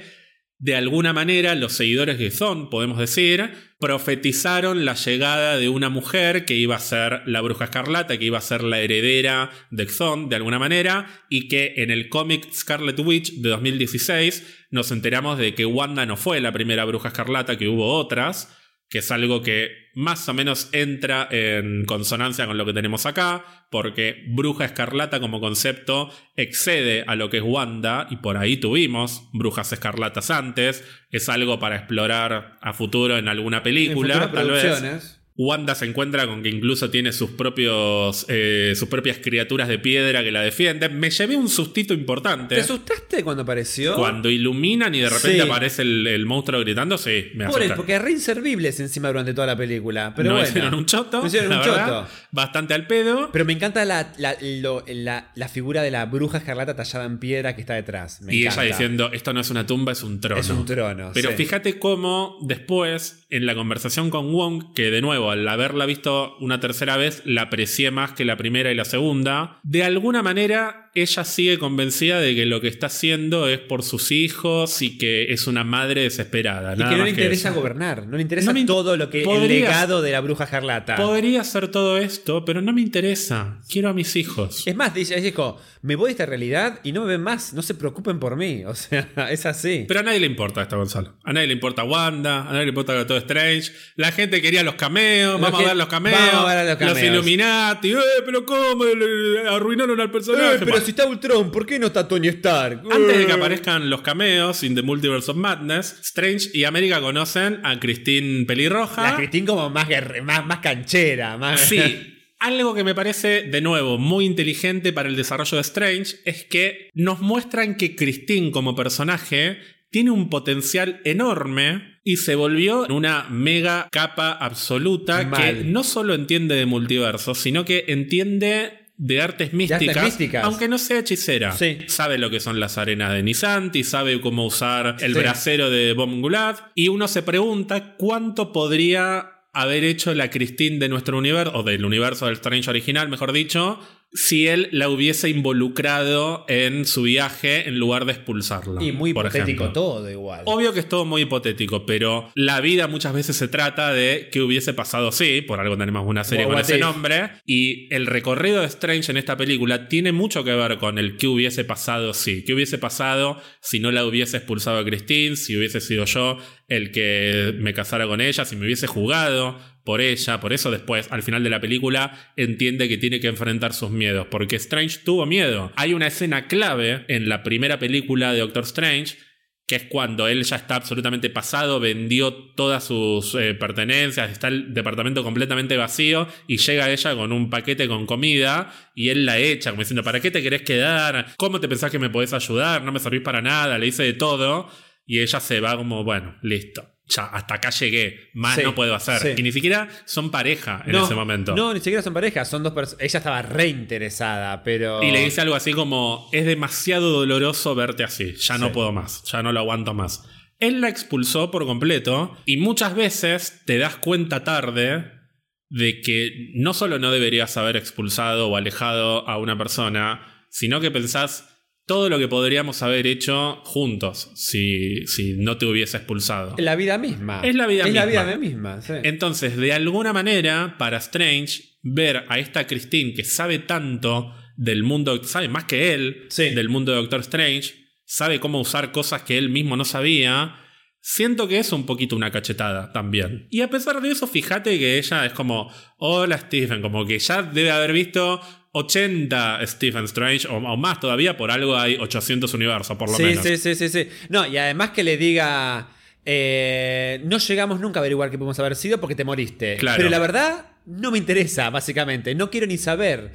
de alguna manera los seguidores de Zon, podemos decir, profetizaron la llegada de una mujer que iba a ser la bruja escarlata, que iba a ser la heredera de Xon de alguna manera, y que en el cómic Scarlet Witch de 2016 nos enteramos de que Wanda no fue la primera bruja escarlata, que hubo otras, que es algo que más o menos entra en consonancia con lo que tenemos acá, porque Bruja Escarlata como concepto excede a lo que es Wanda, y por ahí tuvimos Brujas Escarlatas antes, es algo para explorar a futuro en alguna película, tal vez. Wanda se encuentra con que incluso tiene sus propios eh, sus propias criaturas de piedra que la defienden. Me llevé un sustito importante. ¿Te asustaste cuando apareció? Cuando iluminan y de repente Sí. aparece el, el monstruo gritando, sí, me Por asusté. porque es re inservibles encima durante toda la película. Pero no bueno. hicieron un choto. No hicieron un choto. Bastante al pedo. Pero me encanta la, la, lo- la- la figura de la bruja escarlata tallada en piedra que está detrás. Me y encanta. ella diciendo, esto no es una tumba, es un trono. Es un trono. Pero sí. fíjate cómo después, en la conversación con Wong, que de nuevo, al haberla visto una tercera vez, la aprecié más que la primera y la segunda, de alguna manera ella sigue convencida de que lo que está haciendo es por sus hijos y que es una madre desesperada. Y nada que no le interesa gobernar. No le interesa No me in- todo lo que. El podría- legado de la bruja escarlata. Podría hacer todo esto, pero no me interesa. Quiero a mis hijos. Es más, dice, dijo, me voy de esta realidad y no me ven más, no se preocupen por mí. O sea, es así. Pero a nadie le importa esto, Gonzalo. A nadie le importa Wanda, a nadie le importa todo Strange. La gente quería los cameos, vamos que- a ver los cameos. vamos a ver los cameos. Illuminati, eh, pero ¿cómo? Arruinaron al personaje. Eh, pero Bah, si está Ultron, ¿por qué no está Tony Stark? Antes de que aparezcan los cameos in the Multiverse of Madness, Strange y América conocen a Christine Pelirroja. La Christine como más, más, más canchera, más... Sí. Algo que me parece, de nuevo, muy inteligente para el desarrollo de Strange es que nos muestran que Christine como personaje tiene un potencial enorme y se volvió una mega capa absoluta Mal. que no solo entiende de multiverso, sino que entiende de artes místicas, místicas. aunque no sea hechicera. Sí. Sabe lo que son las arenas de Nisanti, sabe cómo usar el Sí. brasero de Bomb Gulad, y uno se pregunta cuánto podría haber hecho la Christine de nuestro universo, o del universo del Strange original, mejor dicho, si él la hubiese involucrado en su viaje en lugar de expulsarla. Y muy por hipotético ejemplo. todo igual. Obvio que es todo muy hipotético, pero la vida muchas veces se trata de qué hubiese pasado si, por algo tenemos una serie What con ese if. nombre, y el recorrido de Strange en esta película tiene mucho que ver con el qué hubiese pasado si, qué hubiese pasado si no la hubiese expulsado a Christine, si hubiese sido yo el que me casara con ella, si me hubiese jugado por ella, por eso después, al final de la película, entiende que tiene que enfrentar sus miedos, porque Strange tuvo miedo. Hay una escena clave en la primera película de Doctor Strange, que es cuando él ya está absolutamente pasado, vendió todas sus eh, pertenencias, está el departamento completamente vacío y llega ella con un paquete con comida y él la echa, como diciendo, ¿para qué te querés quedar? ¿Cómo te pensás que me podés ayudar? No me servís para nada, le hice de todo y ella se va como, bueno, listo. Ya, hasta acá llegué, más Sí, no puedo hacer. sí. Y ni siquiera son pareja en no, ese momento. No, ni siquiera son parejas, son dos personas. Ella estaba reinteresada, pero. Y le dice algo así como, es demasiado doloroso verte así, ya no puedo más, ya no lo aguanto más. Él la expulsó por completo y muchas veces te das cuenta tarde de que no solo no deberías haber expulsado o alejado a una persona, sino que pensás todo lo que podríamos haber hecho juntos si, si no te hubiese expulsado. La vida misma. Es la vida Es la misma. vida misma, sí. Entonces, de alguna manera, para Strange, ver a esta Christine que sabe tanto del mundo, sabe más que él Sí. del mundo de Doctor Strange, sabe cómo usar cosas que él mismo no sabía. Siento que es un poquito una cachetada también. Y a pesar de eso, fíjate que ella es como, hola Stephen, como que ya debe haber visto 80 Stephen Strange o, o más todavía, por algo hay 800 universos, por lo sí, menos. sí, sí, sí, sí. No, y además que le diga. eh, no llegamos nunca a averiguar qué podemos haber sido porque te moriste. Claro. Pero la verdad, no me interesa, básicamente. No quiero ni saber.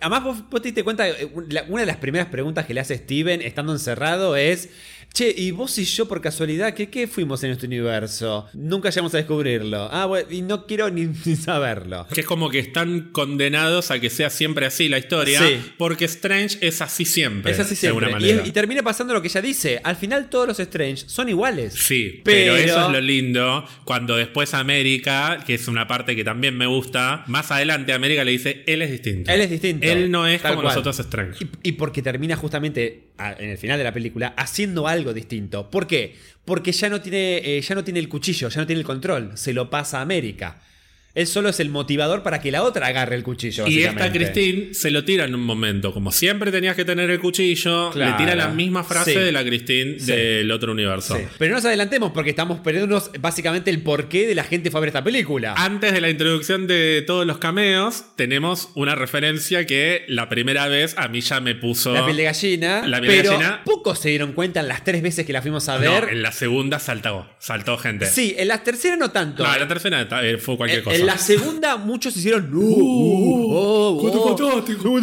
Además, vos, vos te diste cuenta, eh, una de las primeras preguntas que le hace Steven estando encerrado es. Che, ¿y vos y yo por casualidad qué, qué fuimos en este universo? Nunca llegamos a descubrirlo. Ah, bueno, y no quiero ni, ni saberlo. Que es como que están condenados a que sea siempre así la historia, Sí. porque Strange es así siempre. Es así De siempre. Y, manera. y termina pasando lo que ella dice. Al final todos los Strange son iguales. Sí, pero, Pero- eso es lo lindo. Cuando después América, que es una parte que también me gusta, más adelante América le dice, él es distinto. Él es distinto. Él no es Tal como cual. nosotros Strange. Y, y porque termina justamente en el final de la película haciendo algo distinto. ¿Por qué? Porque ya no tiene, eh, ya no tiene el cuchillo, ya no tiene el control. Se lo pasa a América. Él solo es el motivador para que la otra agarre el cuchillo. Y esta. Christine se lo tira en un momento. Como siempre tenías que tener el cuchillo, Claro. le tira la misma frase Sí. de la Christine Sí. del otro universo. Sí. Pero no nos adelantemos porque estamos perdiéndonos básicamente el porqué de la gente fue a ver esta película. Antes de la introducción de todos los cameos, tenemos una referencia que la primera vez a mí ya me puso. la piel de gallina. La piel de pero gallina. pocos se dieron cuenta en las tres veces que la fuimos a No, ver. en la segunda saltó, saltó gente. Sí, en las terceras no tanto. No, en la tercera eh, fue cualquier cosa. en la segunda muchos hicieron "No, oh, cuánto oh, fantástico".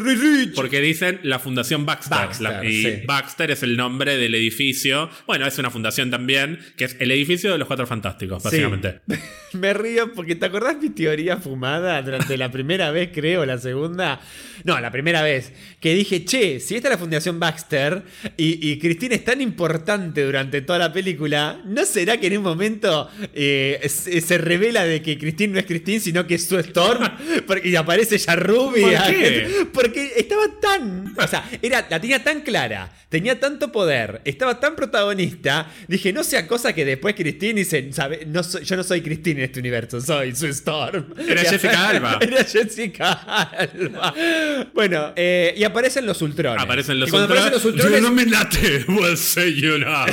Re rich. Porque dicen la Fundación Baxter. Baxter, La- y sí. Baxter es el nombre del edificio. Bueno, es una fundación también, que es el edificio de los Cuatro Fantásticos, básicamente. Me río porque ¿te acordás mi teoría fumada durante la primera vez, creo, la segunda? No, la primera vez. Que dije, che, si esta es la Fundación Baxter y, y Cristina es tan importante durante toda la película, ¿no será que en un momento eh, se, se revela de que Christine no es Christine, sino que es su Storm? Porque, y aparece ya rubia. ¿Por qué? Porque estaba tan. O sea, era, la tenía tan clara, tenía tanto poder, estaba tan protagonista. Dije, no sea cosa que después Christine dice, "Sabe, no soy- yo no soy Christine en este universo, soy su Storm. Era Jessica Alba. Era Jessica Alba. Bueno, eh, y aparecen los Ultrones. Aparecen los Y cuando Ultrones. aparecen los Ultrones, Yo no me late, will say you now.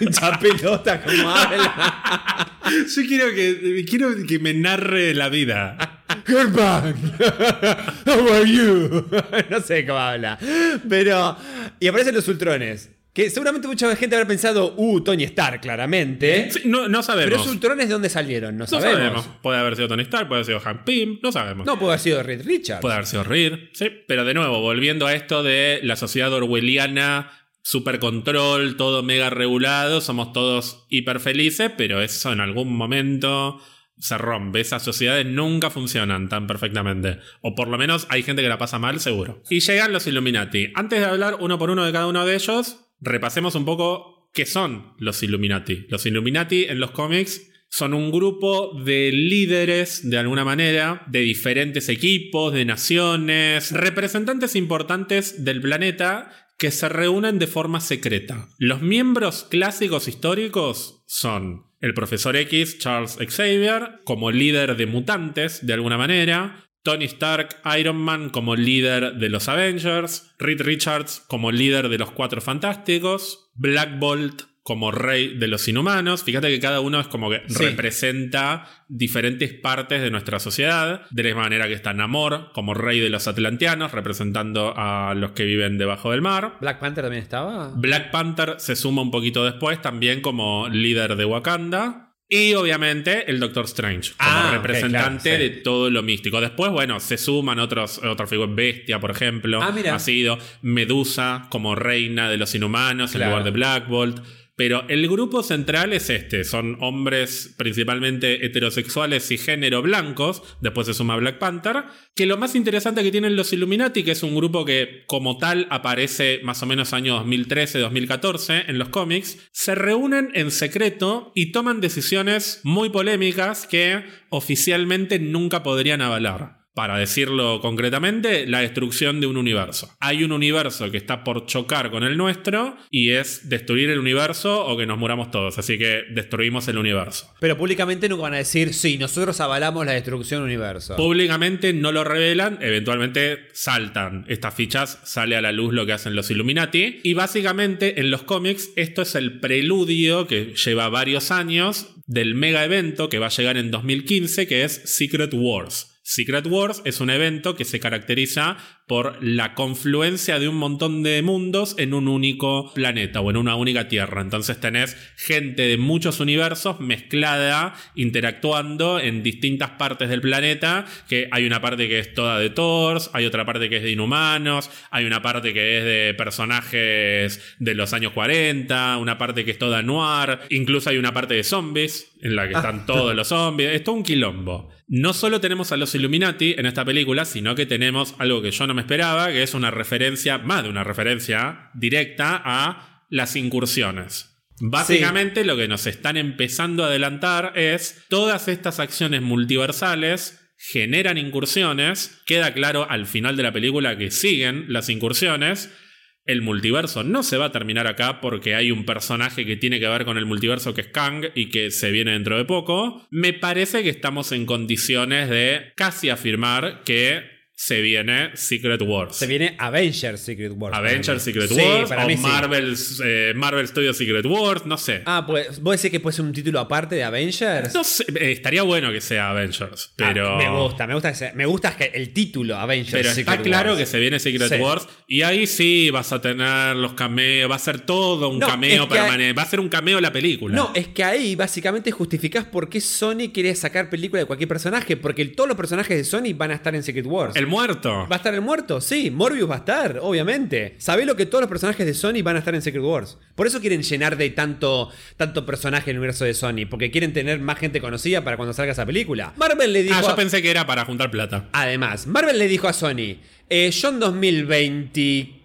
Ya pelota habla. Yo quiero que, quiero que me narre la vida. Kirkman, how are you? no sé cómo habla. Pero. Y aparecen los Ultrones. Que seguramente mucha gente habrá pensado, uh, Tony Stark, claramente. Sí, no, no sabemos. Pero esos Ultrones de dónde salieron, no, no sabemos. sabemos. Puede haber sido Tony Stark, puede haber sido Hank Pym, no sabemos. No puede haber sido Reed Richards. Puede haber sido Reed, sí. Pero de nuevo, volviendo a esto de la sociedad orwelliana, super control, todo mega regulado, somos todos hiper felices, pero eso en algún momento se rompe. Esas sociedades nunca funcionan tan perfectamente. O por lo menos hay gente que la pasa mal, seguro. Y llegan los Illuminati. Antes de hablar uno por uno de cada uno de ellos, repasemos un poco qué son los Illuminati. Los Illuminati en los cómics son un grupo de líderes, de alguna manera, de diferentes equipos, de naciones, representantes importantes del planeta que se reúnen de forma secreta. Los miembros clásicos históricos son el profesor X, Charles Xavier, como líder de mutantes, de alguna manera, Tony Stark, Iron Man como líder de los Avengers, Reed Richards como líder de los Cuatro Fantásticos, Black Bolt como rey de los inhumanos. Fíjate que cada uno es como que Sí. representa diferentes partes de nuestra sociedad. De la misma manera que está Namor como rey de los atlanteanos, representando a los que viven debajo del mar. ¿Black Panther también estaba? Black Panther se suma un poquito después también como líder de Wakanda. Y obviamente el Doctor Strange como Ah, representante claro, sí. de todo lo místico. Después, bueno, se suman otros, otras figuras. Bestia, por ejemplo. Ah, mira. Ha sido Medusa como reina de los inhumanos en lugar de Black Bolt. Pero el grupo central es este. Son hombres principalmente heterosexuales y género blancos. Después se suma Black Panther. Que lo más interesante que tienen los Illuminati, que es un grupo que como tal aparece más o menos año 2013-2014 en los cómics, se reúnen en secreto y toman decisiones muy polémicas que oficialmente nunca podrían avalar. Para decirlo concretamente, la destrucción de un universo. Hay un universo que está por chocar con el nuestro y es destruir el universo o que nos muramos todos. Así que destruimos el universo. Pero públicamente nunca van a decir, sí, nosotros avalamos la destrucción del universo. Públicamente no lo revelan, eventualmente saltan estas fichas, sale a la luz lo que hacen los Illuminati. Y básicamente en los cómics esto es el preludio que lleva varios años del mega evento que va a llegar en 2015, que es Secret Wars. Secret Wars es un evento que se caracteriza por la confluencia de un montón de mundos en un único planeta o en una única tierra. Entonces tenés gente de muchos universos mezclada, interactuando en distintas partes del planeta, que hay una parte que es toda de Thors, hay otra parte que es de Inhumanos, hay una parte que es de personajes de los años 40, una parte que es toda noir, incluso hay una parte de zombies en la que están todos los zombies, es todo un quilombo. No solo tenemos a los Illuminati en esta película, sino que tenemos algo que yo no me esperaba, que es una referencia, más de una referencia directa a las incursiones. Básicamente lo que nos están empezando a adelantar es todas estas acciones multiversales generan incursiones. Queda claro al final de la película que siguen las incursiones. El multiverso no se va a terminar acá porque hay un personaje que tiene que ver con el multiverso que es Kang y que se viene dentro de poco. Me parece que estamos en condiciones de casi afirmar que se viene Secret Wars. Se viene Avengers Secret Wars. Avengers Secret Sí, Wars para o mí sí. Eh, Marvel Studios Secret Wars, no sé. Ah, pues, ¿vos decís que puede ser un título aparte de Avengers? No sé, eh, estaría bueno que sea Avengers, pero... Ah, me gusta, me gusta, que sea- me gusta que el título Avengers Pero Secret está claro Wars. que se viene Secret Sí. Wars y ahí sí vas a tener los cameos, va a ser todo un No, cameo es que hay- permanente, va a ser un cameo la película. No, es que ahí básicamente justificás por qué Sony quiere sacar película de cualquier personaje, porque todos los personajes de Sony van a estar en Secret Wars. El muerto. ¿Va a estar el muerto? Sí, Morbius va a estar, obviamente. Sabés lo que todos los personajes de Sony van a estar en Secret Wars. Por eso quieren llenar de tanto, tanto personaje el universo de Sony, porque quieren tener más gente conocida para cuando salga esa película. Marvel le dijo. Ah, yo a- pensé que era para juntar plata. Además, Marvel le dijo a Sony: eh, Yo en 2024,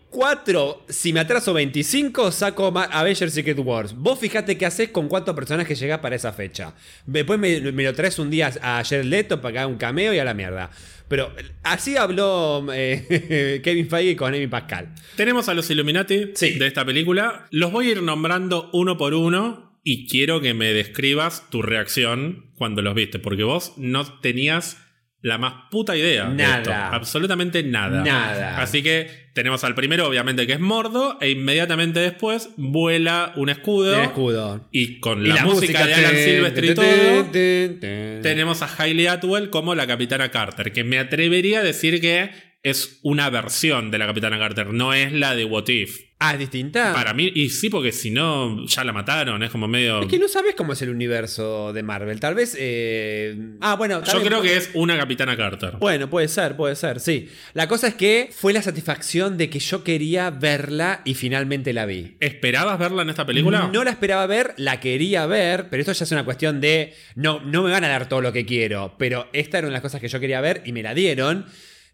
si me atraso 25, saco Avengers Secret Wars. Vos fijate qué haces con cuántos personajes llegás para esa fecha. Después me, me lo traes un día a Jared Leto para que haga un cameo y a la mierda. Pero así habló eh, Kevin Feige con Amy Pascal. Tenemos a los Illuminati Sí. de esta película. Los voy a ir nombrando uno por uno y quiero que me describas tu reacción cuando los viste, porque vos no tenías la más puta idea. de Nada. esto. Absolutamente nada. Nada. Así que tenemos al primero, obviamente, que es Mordo, e inmediatamente después vuela un escudo. El escudo. Y con Y la, música, de Alan ten, Silvestre y todo, ten, ten. tenemos a Hailey Atwell como la Capitana Carter, que me atrevería a decir que es una versión de la Capitana Carter, no es la de What If. Ah, ¿es distinta. Para mí, y sí, porque si no, ya la mataron, es como medio... Es que no sabes cómo es el universo de Marvel. Tal vez. eh, Ah, bueno. Yo creo que es una Capitana Carter. Bueno, puede ser, puede ser, sí. La cosa es que fue la satisfacción de que yo quería verla y finalmente la vi. ¿Esperabas verla en esta película? No la esperaba ver, la quería ver, pero esto ya es una cuestión de. No, no me van a dar todo lo que quiero, pero esta era una de las cosas que yo quería ver y me la dieron.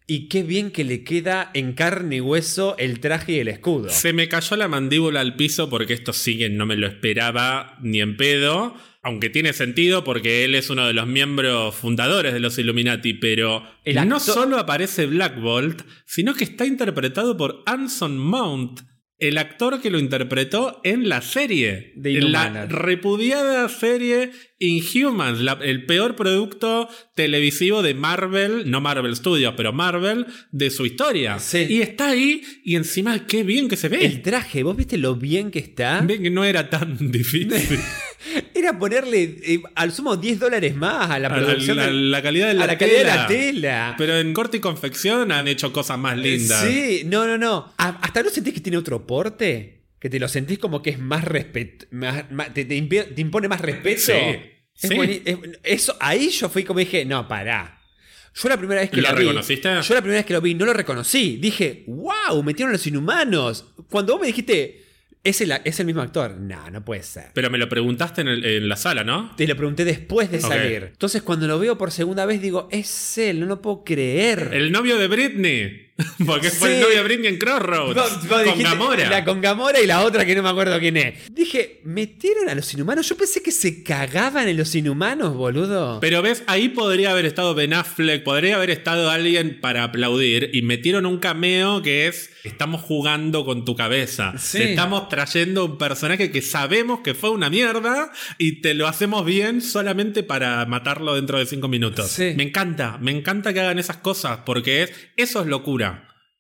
Y qué bien que le queda en carne y hueso el traje y el escudo. Se me cayó la mandíbula al piso porque esto sí que no me lo esperaba ni en pedo. Aunque tiene sentido porque él es uno de los miembros fundadores de los Illuminati, pero El no solo aparece Black Bolt, sino que está interpretado por Anson Mount, el actor que lo interpretó en la serie. De en la repudiada serie Inhumans, la- el peor producto televisivo de Marvel, no Marvel Studios, pero Marvel, de su historia. Sí. Y está ahí, y encima qué bien que se ve. El traje, ¿vos viste lo bien que está? Ven que no era tan difícil. Era ponerle eh, al sumo 10 dólares más a la A la, producción. la- de- la calidad de la a la calidad de la tela. Pero en corte y confección han hecho cosas más lindas. Sí, no, no, no. ¿Hasta no sentís que tiene otro porte? Que te lo sentís como que es más respeto. te, te impone más respeto. Sí, Es sí. bueni- es- eso, ahí yo fui como dije, no, pará. Yo la primera vez que ¿Lo vi. reconociste? Yo la primera vez que lo vi no lo reconocí. Dije, wow, metieron a los inhumanos. Cuando vos me dijiste, ¿es el, es el mismo actor? No, no puede ser. Pero me lo preguntaste en, el- en la sala, ¿no? Te lo pregunté después de salir. Entonces, cuando lo veo por segunda vez, digo, es él, no lo puedo creer. El novio de Britney. Porque fue Sí. el novio de Britney en Crossroads. Vos- vos con Gamora. La con Gamora y la otra que no me acuerdo quién es. Dije, ¿metieron a los inhumanos? Yo pensé que se cagaban en los inhumanos, boludo. Pero ves, ahí podría haber estado Ben Affleck, podría haber estado alguien para aplaudir y metieron un cameo que es estamos jugando con tu cabeza. Sí. Te estamos trayendo un personaje que sabemos que fue una mierda y te lo hacemos bien solamente para matarlo dentro de cinco minutos. Sí. Me encanta, me encanta que hagan esas cosas porque es, eso es locura.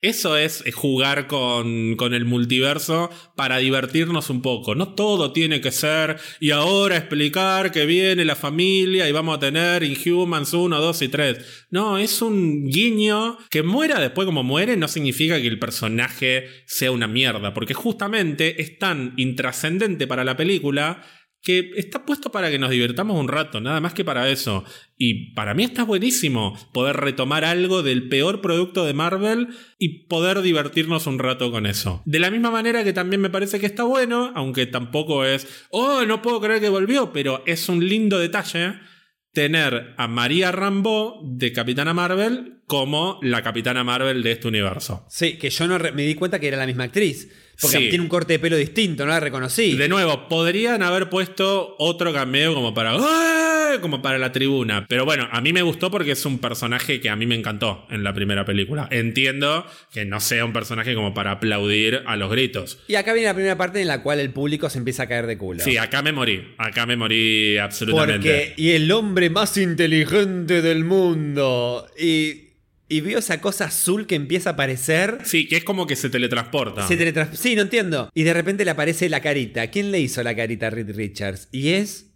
Eso es eh, jugar con, con el multiverso para divertirnos un poco. No todo tiene que ser y ahora explicar que viene la familia y vamos a tener Inhumans 1, 2 y 3. No, es un guiño que muera después como muere no significa que el personaje sea una mierda, porque justamente es tan intrascendente para la película que está puesto para que nos divirtamos un rato, nada más que para eso. Y para mí está buenísimo poder retomar algo del peor producto de Marvel y poder divertirnos un rato con eso. De la misma manera que también me parece que está bueno, aunque tampoco es, oh, no puedo creer que volvió, pero es un lindo detalle tener a María Rambo de Capitana Marvel como la Capitana Marvel de este universo. Sí, que yo no me di cuenta que era la misma actriz. Porque Sí. tiene un corte de pelo distinto, no la reconocí. De nuevo, podrían haber puesto otro cameo como para. Como para la tribuna. Pero bueno, a mí me gustó porque es un personaje que a mí me encantó en la primera película. Entiendo que no sea un personaje como para aplaudir a los gritos. Y acá viene la primera parte en la cual el público se empieza a caer de culo. Sí, acá me morí. Acá me morí absolutamente. Porque, y el hombre más inteligente del mundo. Y, y vio esa cosa azul que empieza a aparecer. Sí, que es como que se teletransporta. Se sí, no entiendo. Y de repente le aparece la carita. ¿Quién le hizo la carita a Reed Richards? Y es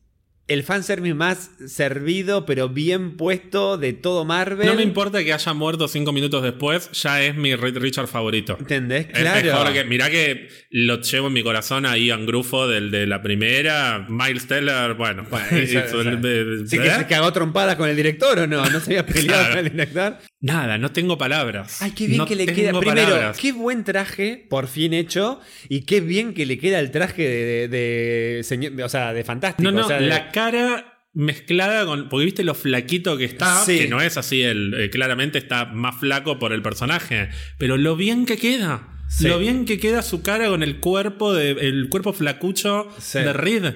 el fanservice más servido, pero bien puesto de todo Marvel. No me importa que haya muerto cinco minutos después, ya es mi Reed Richard favorito. ¿Entendés? Es Claro. mejor que. Mirá que lo llevo en mi corazón a Ian Grufo del de la primera. Miles Teller, bueno. Eso- el- Sí, que ¿eh? se cagó trompadas con el director o no, no se había peleado Claro. con el director. Nada, no tengo palabras. Ay, qué bien No que le queda. Primero, palabras. qué buen traje, por fin hecho. Y qué bien que le queda el traje de, de- de señor- o sea, de fantástico. No, no, o sea, de- la cara mezclada con. Porque viste lo flaquito que está, Sí. que no es así, el, eh, claramente está más flaco por el personaje. Pero lo bien que queda. Sí. Lo bien que queda su cara con el cuerpo, de, el cuerpo flacucho Sí. de Reed.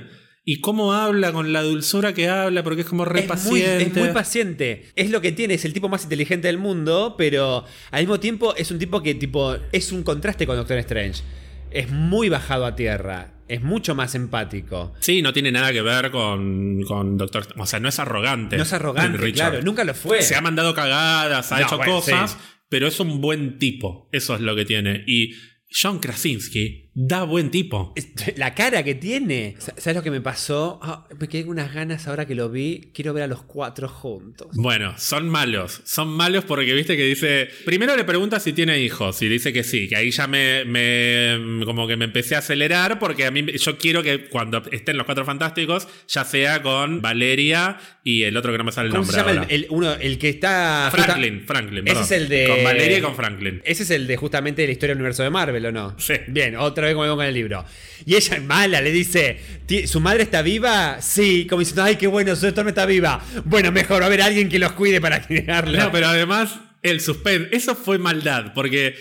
Y cómo habla, con la dulzura que habla, porque es como re es muy, paciente. es muy paciente. Es lo que tiene, es el tipo más inteligente del mundo, pero al mismo tiempo es un tipo que tipo es un contraste con Doctor Strange. Es muy bajado a tierra. es mucho más empático. Sí, no tiene nada que ver con, con Doctor. O sea, no es arrogante. No es arrogante, Richard. claro, nunca lo fue. Se ha mandado cagadas, ha No, hecho bueno, cosas, sí. pero es un buen tipo. Eso es lo que tiene. Y John Krasinski da buen tipo. La cara que tiene. Sa- ¿Sabes lo que me pasó? Ah, me quedé con unas ganas ahora que lo vi. Quiero ver a los cuatro juntos. Bueno, son malos. Son malos porque viste que dice. Primero le pregunta si tiene hijos y dice que sí. Que ahí ya me, me- como que me empecé a acelerar porque a mí yo quiero que cuando estén los cuatro fantásticos ya sea con Valeria y el otro que no me sale el ¿Cómo nombre se llama el, ahora. el- uno, el que está. Franklin, Franklin. Ese perdón. es el de. Con Valeria y con Franklin. Ese es el de justamente la historia del universo de Marvel, ¿o no? Sí. Bien, como con el libro. Y ella es mala, le dice: "¿Ti- ¿Su madre está viva? Sí. Como diciendo, ay, qué bueno, su doctor no está viva. Bueno, mejor va a haber alguien que los cuide para criarla. No, pero además, el suspense, eso fue maldad, porque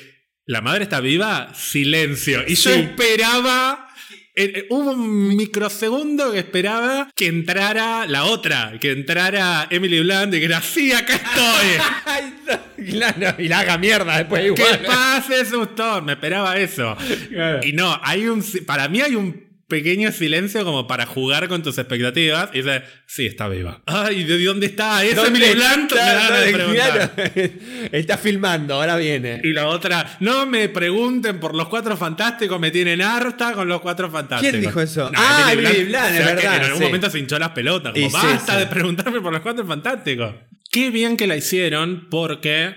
la madre está viva, silencio. Y yo Sí. esperaba. Eh, eh, hubo un microsegundo que esperaba que entrara la otra, que entrara Emily Blunt y que era así, acá estoy. Ay, no, claro, y la haga mierda después que igual. pase susto. Me esperaba eso. Claro. Y no, hay un. Para mí hay un pequeño silencio como para jugar con tus expectativas. Y dice, sí, está viva. Ay, ¿de dónde está? ¿Es ¿Dónde está? Claro. Está filmando, ahora viene. Y la otra, no me pregunten por los cuatro fantásticos, me tienen harta con los cuatro fantásticos. ¿Quién dijo eso? No, Ah, Emily Blunt, Blunt, es que verdad, En algún sí. momento se hinchó las pelotas, como Y sí, basta sí. de preguntarme por los cuatro fantásticos. Qué bien que la hicieron porque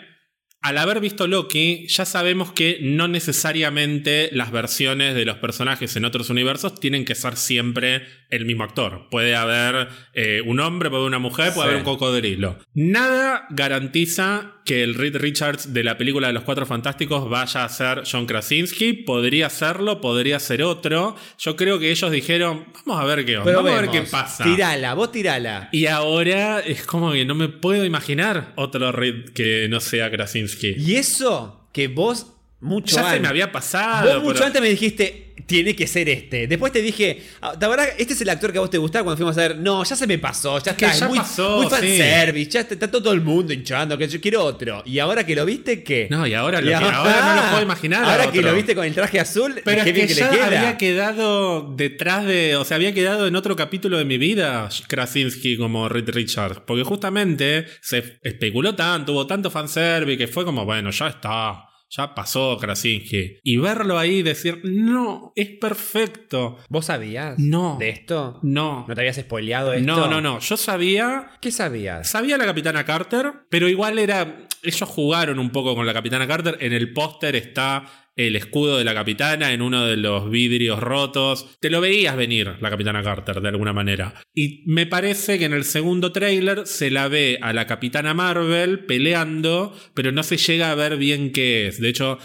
al haber visto Loki, ya sabemos que no necesariamente las versiones de los personajes en otros universos tienen que ser siempre el mismo actor. Puede haber eh, un hombre, puede haber una mujer, puede Sí. haber un cocodrilo. Nada garantiza que el Reed Richards de la película de los Cuatro Fantásticos vaya a ser John Krasinski. Podría serlo, podría ser otro. Yo creo que ellos dijeron, vamos a ver qué onda, vamos a ver qué pasa. Tirala, vos tirala. Y ahora es como que no me puedo imaginar otro Reed que no sea Krasinski. Y eso que vos mucho Ya antes. se me había pasado. Vos mucho pero- antes me dijiste, tiene que ser este. Después te dije, ah, la verdad, este es el actor que a vos te gustaba cuando fuimos a ver. No, ya se me pasó, ya está. es ya muy, pasó, muy sí. fanservice, ya está, está todo el mundo hinchando, que yo quiero otro. Y ahora que lo viste, ¿qué? No, y ahora, lo Y que- ahora no lo puedo imaginar. Ahora que lo viste con el traje azul, Pero qué es bien que, que, ya le queda. había quedado detrás de. O sea, había quedado en otro capítulo de mi vida Krasinski como Reed Richards. Porque justamente se especuló tanto, hubo tanto fanservice que fue como, bueno, ya está. Ya pasó Krasinski. Y verlo ahí y decir, no, es perfecto. ¿Vos sabías No. de esto? No. ¿No te habías spoileado esto? No, no, no. Yo sabía. ¿Qué sabías? Sabía la capitana Carter, pero igual era. Ellos jugaron un poco con la capitana Carter. En el póster está el escudo de la capitana en uno de los vidrios rotos. Te lo veías venir, la capitana Carter, de alguna manera. Y me parece que en el segundo tráiler se la ve a la capitana Marvel peleando, pero no se llega a ver bien qué es. De hecho,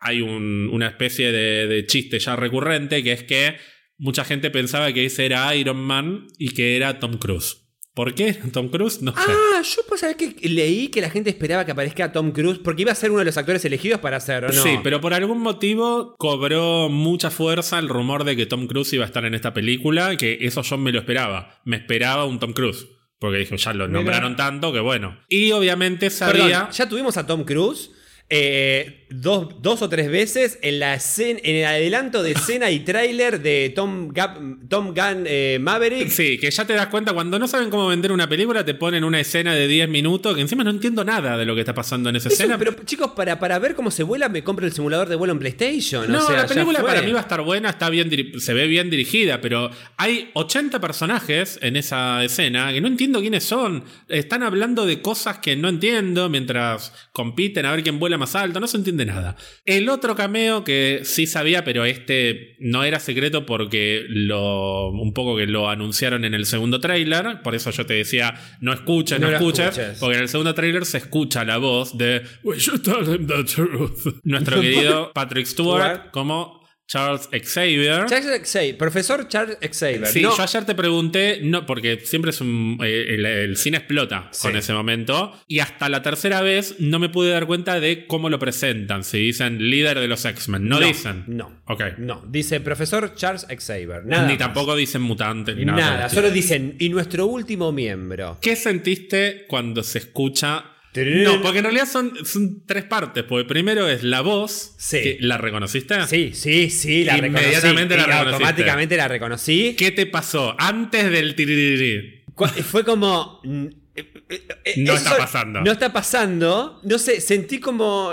hay un- una especie de, de chiste ya recurrente que es que mucha gente pensaba que ese era Iron Man y que era Tom Cruise. ¿Por qué Tom Cruise? No sé. Ah, yo pues saber que leí que la gente esperaba que aparezca Tom Cruise porque iba a ser uno de los actores elegidos para hacerlo, ¿no? Sí, pero por algún motivo cobró mucha fuerza el rumor de que Tom Cruise iba a estar en esta película, que eso yo me lo esperaba. Me esperaba un Tom Cruise. Porque dije, ya lo Mira. nombraron tanto que bueno. Y obviamente Perdón, sabía. ya tuvimos a Tom Cruise eh, dos, dos o tres veces en la en el adelanto de escena y tráiler de Tom, Gap- Tom Gunn eh, Maverick. Sí, que ya te das cuenta, cuando no saben cómo vender una película, te ponen una escena de 10 minutos, que encima no entiendo nada de lo que está pasando en esa Eso, escena. pero chicos, para, para ver cómo se vuela, me compro el simulador de vuelo en PlayStation. No, o sea, la película para mí va a estar buena, está bien se ve bien dirigida, pero hay 80 personajes en esa escena que no entiendo quiénes son. Están hablando de cosas que no entiendo mientras compiten a ver quién vuela más alto, no se entiende nada. El otro cameo que sí sabía, pero este no era secreto porque lo un poco que lo anunciaron en el segundo tráiler, por eso yo te decía, no escuches, no, escuches, porque en el segundo tráiler se escucha la voz de We should tell him the truth. Nuestro querido Patrick Stewart. como Charles Xavier. Charles Xavier, profesor Charles Xavier. Sí, No, yo ayer te pregunté, no, porque siempre es un. eh, el, el cine explota Sí. con ese momento. Y hasta la tercera vez no me pude dar cuenta de cómo lo presentan. Si dicen líder de los X-Men. No, dicen. No. Ok. No, dice profesor Charles Xavier. Nada ni más. tampoco dicen mutante ni nada. Nada, solo dicen, y nuestro último miembro. ¿Qué sentiste cuando se escucha No, porque en realidad son, son tres partes. Porque primero es la voz. Sí. que ¿La reconociste? Sí, sí, sí, la Inmediatamente reconocí. la reconociste. Automáticamente la reconocí. ¿Qué te pasó antes del tiririri? Fue como. mm, eh, No está pasando. No está pasando. No sé, sentí como.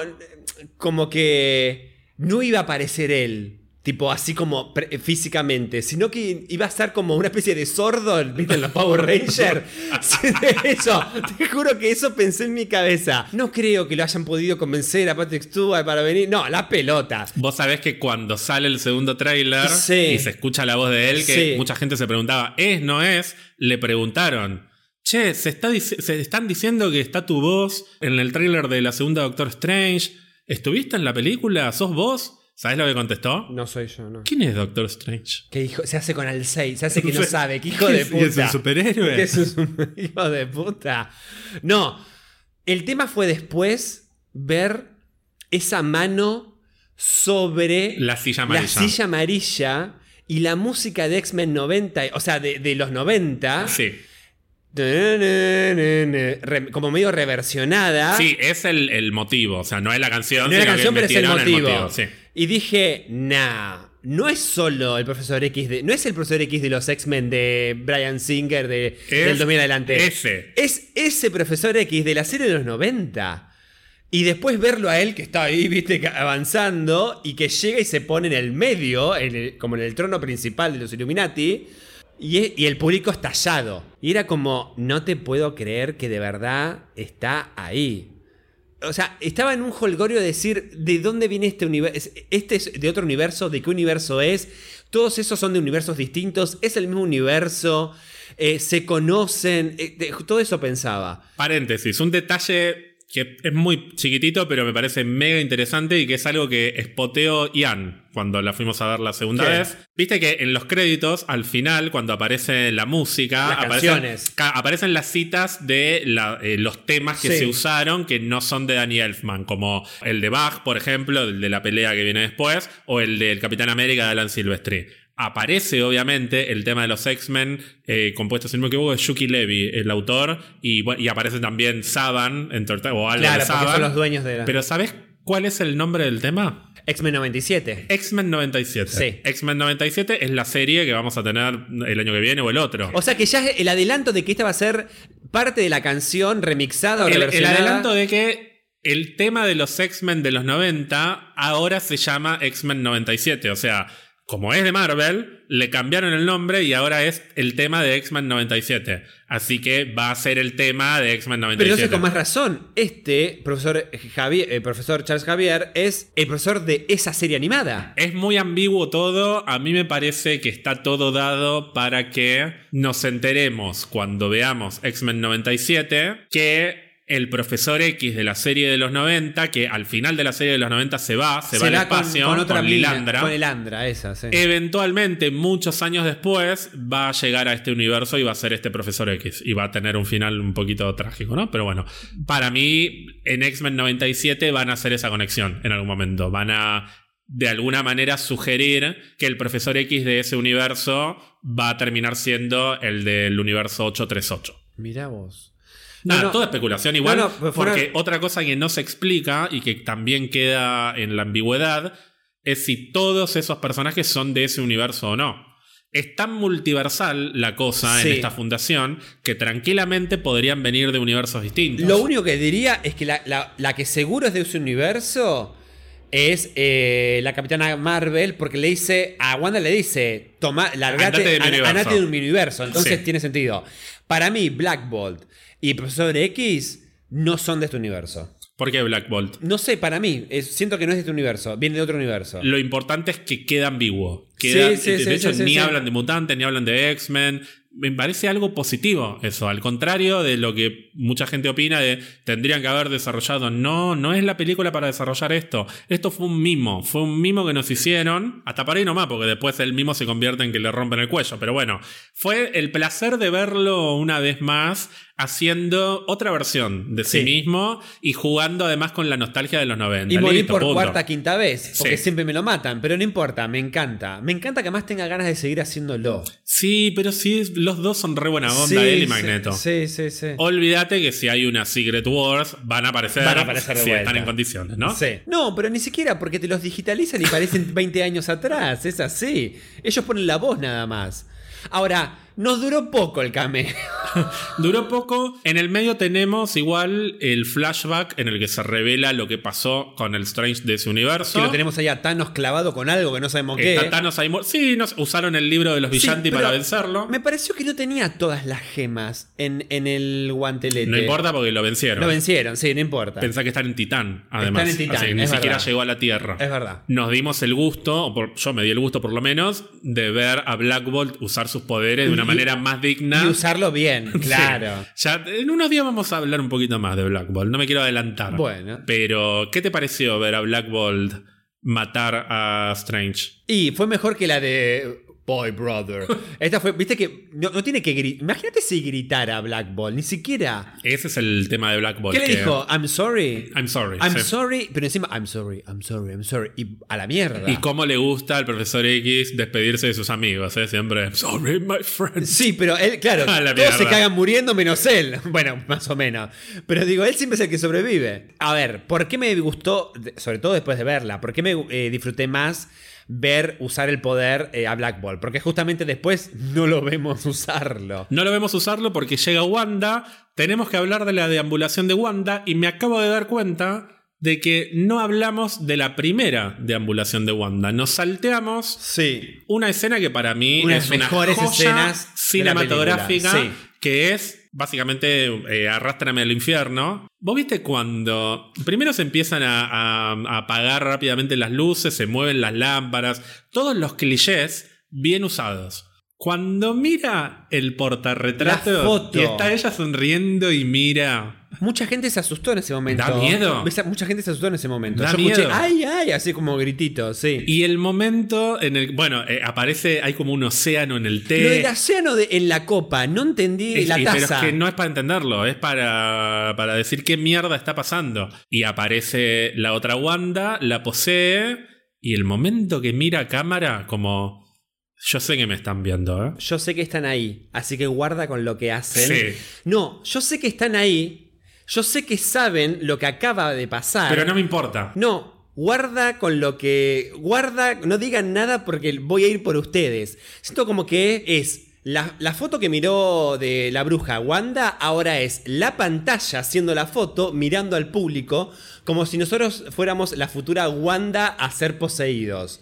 Como que. No iba a aparecer él. Tipo, así como físicamente. Sino que iba a estar como una especie de sordo, ¿viste? En los Power Rangers. Eso. Te juro que eso pensé en mi cabeza. No creo que lo hayan podido convencer a Patrick Stewart para venir. No, la pelota. Vos sabés que cuando sale el segundo tráiler Sí. y se escucha la voz de él, que Sí. mucha gente se preguntaba, ¿es, no es? Le preguntaron, che, se, está se están diciendo que está tu voz en el tráiler de la segunda Doctor Strange. ¿Estuviste en la película? ¿Sos vos? ¿Sabés lo que contestó? No soy yo, no. ¿Quién es Doctor Strange? Que hijo, se hace con Alcei, se hace que no sabe, que hijo de puta. Es un superhéroe. Que es un hijo de puta. No, el tema fue después ver esa mano sobre La silla amarilla. la silla amarilla y la música de X-Men 90, o sea, de, de los 90, Sí. como medio reversionada. Sí, es el, el motivo. O sea, no es la canción, No es la canción, pero es el metieron motivo. sí. Y dije, nah, no es solo el profesor X de. No es el profesor X de los X-Men de Brian Singer de, del 2000 adelante. ese. Es ese profesor X de la serie de los 90. Y después verlo a él que está ahí, viste, avanzando y que llega y se pone en el medio, en el- como en el trono principal de los Illuminati. Y, y el público estallado. Y era como, no te puedo creer que de verdad está ahí. O sea, estaba en un holgorio de decir, ¿de dónde viene este universo? ¿Este es de otro universo? ¿De qué universo es? Todos esos son de universos distintos. ¿Es el mismo universo? Eh, ¿Se conocen? Eh, todo eso pensaba. Paréntesis, un detalle que es muy chiquitito, pero me parece mega interesante y que es algo que espoteó Ian cuando la fuimos a ver la segunda vez. Viste que en los créditos, al final, cuando aparece la música, Las aparecen, las citas de la- eh, los temas que Sí. se usaron que no son de Danny Elfman, como el de Bach, por ejemplo, el de la pelea que viene después, o el del Capitán América de Alan Silvestri. Aparece, obviamente, el tema de los X-Men, eh, compuesto, si no me equivoco, de Shuki Levy, el autor, y, aparece también Saban, Enterta- o algo Claro, de Saban. son los dueños de la... Pero ¿sabes cuál es el nombre del tema? X-Men 97. X-Men 97. Sí. X-Men 97 es la serie que vamos a tener el año que viene o el otro. O sea que ya es el adelanto de que esta va a ser parte de la canción remixada o el, el reversionada. adelanto de que el tema de los X-Men de los 90 ahora se llama X-Men 97. O sea, como es de Marvel, le cambiaron el nombre y ahora es el tema de X-Men 97. Así que va a ser el tema de X-Men Pero 97. entonces con más razón, este profesor, Javier, eh, profesor Charles Javier es el profesor de esa serie animada. Es muy ambiguo todo. A mí me parece que está todo dado para que nos enteremos cuando veamos X-Men 97 que el profesor X de la serie de los 90, que al final de la serie de los 90 se va, se, va al con- espacio con, otra mina, Lilandra. Con esa, sí. Eventualmente, muchos años después, va a llegar a este universo y va a ser este profesor X. Y va a tener un final un poquito trágico, ¿no? Pero bueno, para mí, en X-Men 97 van a hacer esa conexión en algún momento. Van a, de alguna manera, sugerir que el profesor X de ese universo va a terminar siendo el del universo 838. Mirá vos. Nada, No, no. toda especulación igual. No, no, pues porque otra cosa que no se explica y que también queda en la ambigüedad es si todos esos personajes son de ese universo o no. Es tan multiversal la cosa Sí. en esta fundación que tranquilamente podrían venir de universos distintos. Lo único que diría es que la, la- la que seguro es de ese universo es eh, la capitana Marvel, porque le dice, a Wanda le dice, toma, largate, Andate de mi universo. andate de mi universo. Entonces Sí. tiene sentido. Para mí, Black Bolt y Profesor X no son de este universo. ¿Por qué Black Bolt? No sé, para mí, es- siento que no es de este universo, viene de otro universo. Lo importante es que queda ambiguo. Queda- Sí, sí, de sí, hecho, ni hablan de mutantes, ni hablan de X-Men. Me parece algo positivo eso. Al contrario de lo que mucha gente opina de tendrían que haber desarrollado. No, no es la película para desarrollar esto. Esto fue un mimo. Fue un mimo que nos hicieron. Hasta para ahí nomás, porque después el mimo se convierte en que le rompen el cuello. Pero bueno, fue el placer de verlo una vez más haciendo otra versión de sí, Sí. mismo y jugando además con la nostalgia de los 90. Y Listo, por punto. cuarta, quinta vez, porque Sí. siempre me lo matan, pero no importa, me encanta. Me encanta que además tenga ganas de seguir haciéndolo. Sí, pero sí, los dos son re buena onda, él y Magneto. Sí, sí, sí. Olvídate que si hay una Secret Wars, van a aparecer, Van a aparecer de si vuelta. están en condiciones, ¿no? Sí. No, pero ni siquiera porque te los digitalizan y parecen 20 años atrás. Es así. Ellos ponen la voz nada más. Ahora, nos duró poco el cameo. Duró poco. En el medio tenemos igual el flashback en el que se revela lo que pasó con el Strange de ese universo. Que lo tenemos ahí a Thanos clavado con algo que no sabemos qué. Thanos ahí Sí, nos usaron el libro de los Villanti para vencerlo. Me pareció que no tenía todas las gemas en, en el guantelete. No importa porque lo vencieron. Lo vencieron, sí, no importa. Pensá que están en Titán, además. Están en Titán, ni siquiera llegó a la Tierra. Es verdad. Nos dimos el gusto, o por- yo me di el gusto por lo menos, de ver a Black Bolt usar sus poderes de una Y- manera más digna. Y usarlo bien, Sí. claro. Ya en unos días vamos a hablar un poquito más de Black Bolt. No me quiero adelantar. Bueno. Pero, ¿qué te pareció ver a Black Bolt matar a Strange? Y fue mejor que la de Boy Brother. Esta fue, viste que no, no tiene que gritar. Imagínate si gritara Black Ball, ni siquiera. Ese es el tema de Black Bolt. ¿Qué le que- dijo? I'm sorry. I'm sorry. I'm sí. sorry, pero encima, I'm sorry, I'm sorry, I'm sorry. Y a la mierda. Y cómo le gusta al profesor X despedirse de sus amigos, ¿eh? Siempre. Sorry, my friend. Sí, pero él, claro, todos se cagan muriendo menos él. Bueno, más o menos. Pero digo, él siempre es el que sobrevive. A ver, ¿por qué me gustó, sobre todo después de verla, por qué me eh, disfruté más ver usar el poder eh, a Black Ball? Porque justamente después no lo vemos usarlo. No lo vemos usarlo porque llega Wanda. Tenemos que hablar de la deambulación de Wanda. Y me acabo de dar cuenta de que no hablamos de la primera deambulación de Wanda. Nos salteamos Sí. una escena que para mí Una de es las una mejores joya escenas cinematográfica sí. Que es básicamente eh, al infierno. ¿Vos viste cuando primero se empiezan a apagar rápidamente las luces, se mueven las lámparas, todos los clichés bien usados? Cuando mira el portarretrato y está ella sonriendo y mira Mucha gente se asustó en ese momento. ¿Da miedo? Mucha gente se asustó en ese momento. Da Yo escuché, miedo. ay, ay, así como grititos, sí. y el momento en el bueno eh, aparece hay como un océano en el té Lo del océano de- en la copa, no entendí Es- la y- pero es taza. que no es para entenderlo, es para, para decir qué mierda está pasando. Y aparece la otra Wanda, la posee, y el momento que mira a cámara, como. Yo sé que me están viendo, ¿eh? Yo sé que están ahí, así que guarda con lo que hacen. Sí. No, yo sé que están ahí. Yo sé que saben lo que acaba de pasar. Pero no me importa. No, guarda con lo que. Guarda, no digan nada porque voy a ir por ustedes. Siento como que es. La, la foto que miró de la bruja Wanda ahora es la pantalla haciendo la foto, mirando al público, como si nosotros fuéramos la futura Wanda a ser poseídos.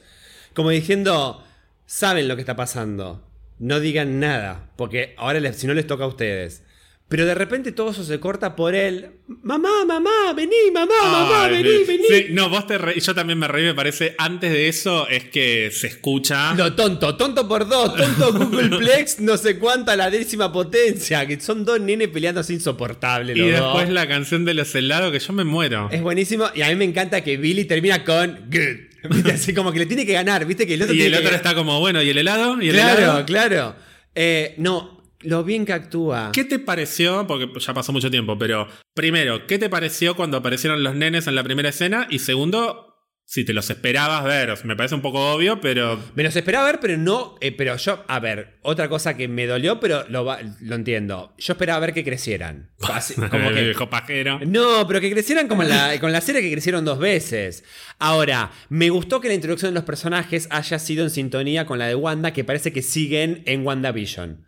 Como diciendo, saben lo que está pasando, no digan nada, porque ahora les- si no les toca a ustedes. Pero de repente todo eso se corta por él. Mamá, mamá, vení, mamá, mamá, Ay, vení, vení. sí, no, vos te reí, yo también me reí, me parece. Antes de eso es que se escucha. No, tonto, tonto por dos, tonto Googleplex, no sé cuánta la décima potencia, que son dos nenes peleando así insoportables. y los después dos. la canción de los helados que yo me muero. Es buenísimo y a mí me encanta que Billy termina con good. ¿Viste? Así como que le tiene que ganar, ¿viste? Que el otro y el que- otro está como, bueno, ¿y el helado? ¿Y el Claro, helado? claro. Eh, no, lo bien que actúa. ¿Qué te pareció? Porque ya pasó mucho tiempo, pero primero, ¿qué te pareció cuando aparecieron los nenes en la primera escena? Y segundo, si te los esperabas ver, me parece un poco obvio, pero Me los esperaba ver, pero no. eh, pero yo, a ver, otra cosa que me dolió, pero lo, lo entiendo. Yo esperaba ver que crecieran. Así, como que, viejo pajero. no, pero que crecieran como la, con la serie que crecieron dos veces. Ahora, me gustó que la introducción de los personajes haya sido en sintonía con la de Wanda, que parece que siguen en WandaVision.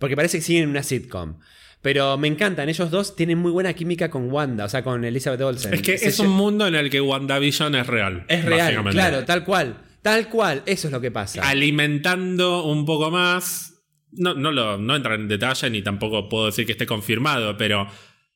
Porque parece que siguen en una sitcom. Pero me encantan, ellos dos tienen muy buena química con Wanda, o sea, con Elizabeth Olsen. Es que Se es un mundo en el que WandaVision es real. Es real, claro, tal cual. Tal cual, eso es lo que pasa. Alimentando un poco más. No, no, lo, no entra en detalle ni tampoco puedo decir que esté confirmado, pero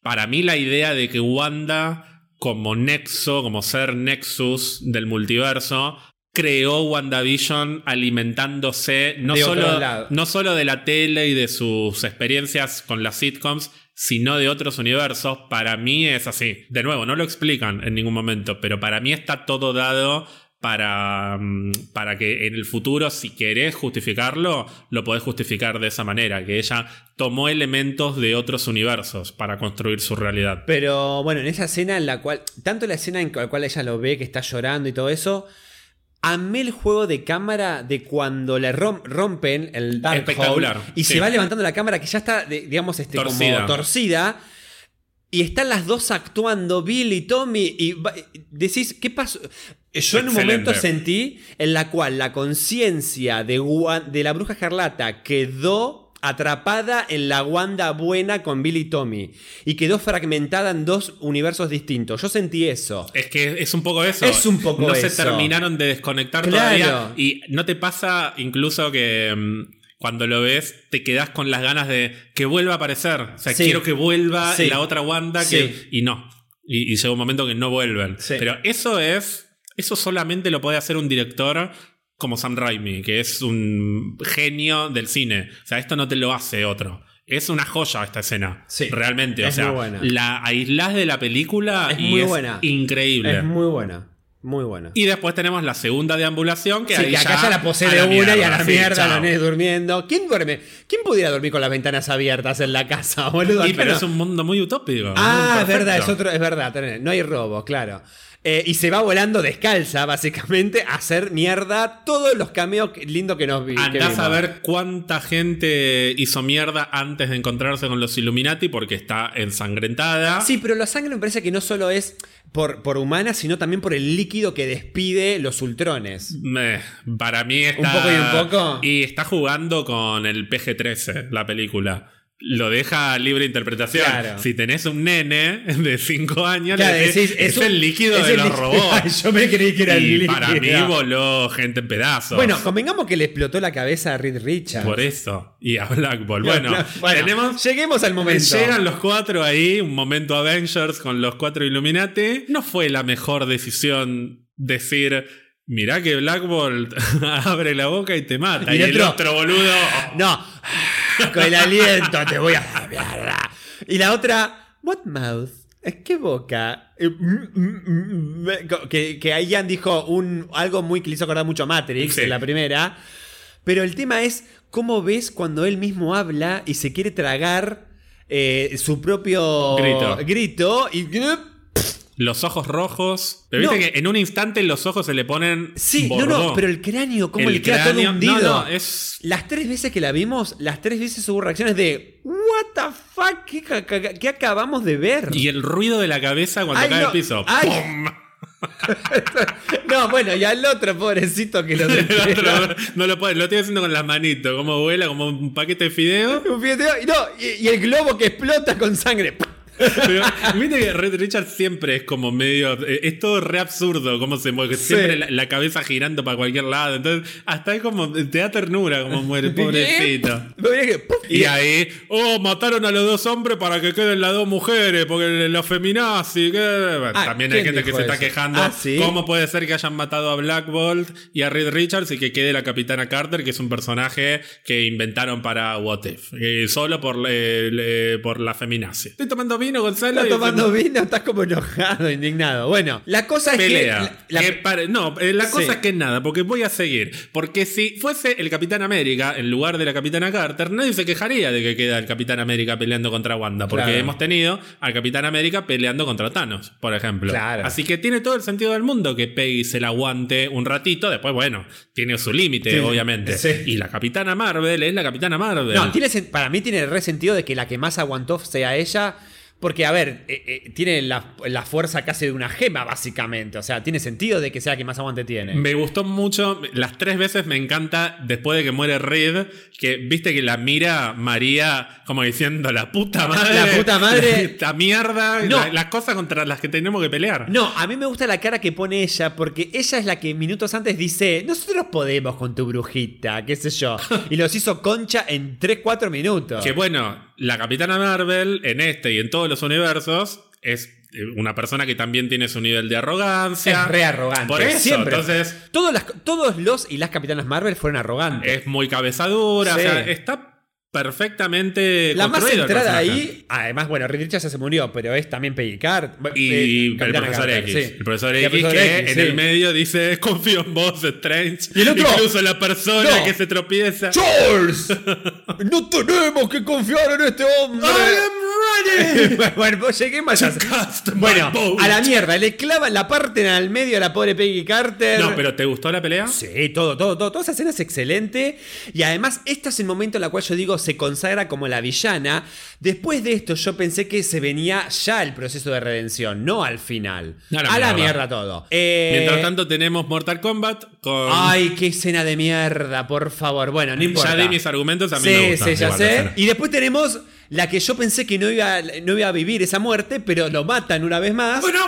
para mí la idea de que Wanda, como nexo, como ser nexus del multiverso, creó WandaVision alimentándose no, solo, no solo de la tele y de sus experiencias con las sitcoms, sino de otros universos, para mí es así. De nuevo, no lo explican en ningún momento, pero para mí está todo dado para, mm, para que en el futuro, si querés justificarlo, lo podés justificar de esa manera, que ella tomó elementos de otros universos para construir su realidad. Pero bueno, en esa escena en la cual, tanto la escena en la cual ella lo ve, que está llorando y todo eso, amé el juego de cámara de cuando le rom- rompen el Dark Espectacular, Hole y sí. se va levantando la cámara que ya está, digamos, este, Torcida. como torcida. Y están las dos actuando, Bill y Tommy, y decís, ¿qué pasó? Yo en un Excelente. momento sentí en la cual la conciencia de, de la bruja escarlata quedó atrapada en la Wanda buena con Bill y Tommy y quedó fragmentada en dos universos distintos. Yo sentí eso. Es que es un poco eso. Es un poco No se eso. terminaron de desconectar Claro. todavía. Y no te pasa incluso que mm, cuando lo ves te quedas con las ganas de que vuelva a aparecer. O sea, Sí. quiero que vuelva Sí. la otra Wanda Sí. que, y no. Y, y llega un momento que no vuelven. Pero eso es. Eso solamente lo puede hacer un director como Sam Raimi, que es un genio del cine. O sea, esto no te lo hace otro. Es una joya esta escena. Sí. Realmente. Es o sea, muy buena. la aislás de la película Es y muy es buena. increíble. Es muy buena. Muy buena. Y después tenemos la segunda deambulación que Sí, ahí que acá ya la posee de una y a la sí, mierda la nene durmiendo. ¿Quién duerme? ¿Quién pudiera dormir con las ventanas abiertas en la casa, boludo? Y pero no. es un mundo muy utópico. Ah, es verdad, es otro, es verdad, no hay robo, claro. Eh, y se va volando descalza, básicamente, a hacer mierda todos los cameos lindos que nos vi. que Andás a ver cuánta gente hizo mierda antes de encontrarse con los Illuminati porque está ensangrentada. Sí, pero la sangre me parece que no solo es por, por humana, sino también por el líquido que despide los ultrones. Meh, para mí está. ¿Un poco y un poco? Y está jugando con el PG-13, la película. Lo deja libre interpretación. Claro. Si tenés un nene de 5 años, Claro, le decís, decís, es, un- el líquido es de el los líquido". robots. Yo me creí que era el líquido. para mí voló gente en pedazos. Bueno, convengamos que le explotó la cabeza a Reed Richards. Por eso. Y a Black Ball. Bueno, Bueno, tenemos. lleguemos al momento. Llegan los cuatro ahí, un momento Avengers con los cuatro Illuminati. No fue la mejor decisión decir. Mirá que Black Bolt abre la boca y te mata. Y Y, el el otro- otro boludo. No, con el aliento te voy a mierda. Y la otra, what mouth? ¿Qué boca? Eh, mm, mm, mm, Que, que Ian dijo un, algo muy que le hizo acordar mucho a Matrix Sí. en la primera. Pero el tema es cómo ves cuando él mismo habla y se quiere tragar eh, su propio Grito. grito y Los ojos rojos. Pero No. viste que en un instante los ojos se le ponen. Sí, no, bordó. no, pero el cráneo, cómo El le queda cráneo- todo hundido. No, no, es. Las tres veces que la vimos, las tres veces hubo reacciones de What the fuck, ¿qué, ca- ca- qué acabamos de ver? Y el ruido de la cabeza cuando Ay, cae no. al piso. Ay. ¡Pum! No, bueno, y al otro pobrecito que lo El otro no lo puede, lo estoy haciendo con las manitos, como vuela, como un paquete de fideo. Un fideo, y no, y, y el globo que explota con sangre. Pero viste que Red Richard siempre es como medio. eh, Es todo re absurdo cómo se mueve. Sí. Siempre la, la cabeza girando para cualquier lado. Entonces, hasta es como. Te da ternura como muere, pobrecito. Y ahí, oh, mataron a los dos hombres para que queden las dos mujeres, porque los feminazis. que- Bueno, Ah, también hay ¿quién gente que se está quejando. Ah, ¿sí? ¿Cómo puede ser que hayan matado a Black Bolt y a Reed Richards y que quede la capitana Carter, que es un personaje que inventaron para What If? Eh, solo por, eh, por la feminazi. Estoy tomando vino, Gonzalo. Estás y- tomando vino, estás como enojado, indignado. Bueno, la cosa es que. la- Que pare- no, eh, la cosa Sí. es que nada, porque voy a seguir. Porque si fuese el Capitán América en lugar de la Capitana Carter, nadie se quejaría de que queda el Capitán América peleando contra Wanda. Porque Claro. hemos tenido al Capitán América peleando contra Thanos, por ejemplo. Claro. Así que tiene todo el sentido del mundo que Peggy se la aguante un ratito. Después, bueno, tiene su límite, Sí, obviamente. sí. Y la Capitana Marvel es la Capitana Marvel. No, tiene, para mí tiene re sentido de que la que más aguantó sea ella. Porque, a ver, eh, eh, tiene la, la fuerza casi de una gema, básicamente. O sea, tiene sentido de que sea la que más aguante tiene. Me gustó mucho, las tres veces me encanta, después de que muere Reed, que viste que la mira María como diciendo, la puta madre. La puta madre. Esta mierda, No. la- las cosas contra las que tenemos que pelear. No, a mí me gusta la cara que pone ella, porque ella es la que minutos antes dice, nosotros podemos con tu brujita, qué sé yo. Y los hizo concha en 3-4 minutos. Que bueno, la Capitana Marvel, en este y en todos los universos, es eh, una persona que también tiene su nivel de arrogancia. es re arrogante. Por eso, Siempre. entonces todos, las- todos los y las capitanas Marvel fueron arrogantes. es muy cabezadura, Sí. o sea, está perfectamente La más centrada ahí, además, bueno, Reed Richards ya se murió, pero es también Peggy. Y eh, el profesor Carter, X. sí. El profesor X profesor que X, en sí. el medio dice confío en vos, Strange. Y el otro, Incluso la persona no. que se tropieza. ¡Charles! ¡No tenemos que confiar en este hombre! ready. bueno, pues lleguemos a... Cast my Bueno, a la mierda, le clavan la parte al medio a la pobre Peggy Carter. No, pero ¿te gustó la pelea? Sí, todo, todo, todo. Toda esa escena es excelente. Y además, este es el momento en el cual yo digo se consagra como la villana. Después de esto, yo pensé que se venía ya el proceso de redención, no al final. A la a la mierda. todo. Eh, Mientras tanto tenemos Mortal Kombat con... Ay, qué escena de mierda, por favor. Bueno, no importa. ya di mis argumentos, a mí sí, me sí, ya sé. Y después tenemos la que yo pensé que no iba, no iba a vivir esa muerte, pero lo matan una vez más. Bueno,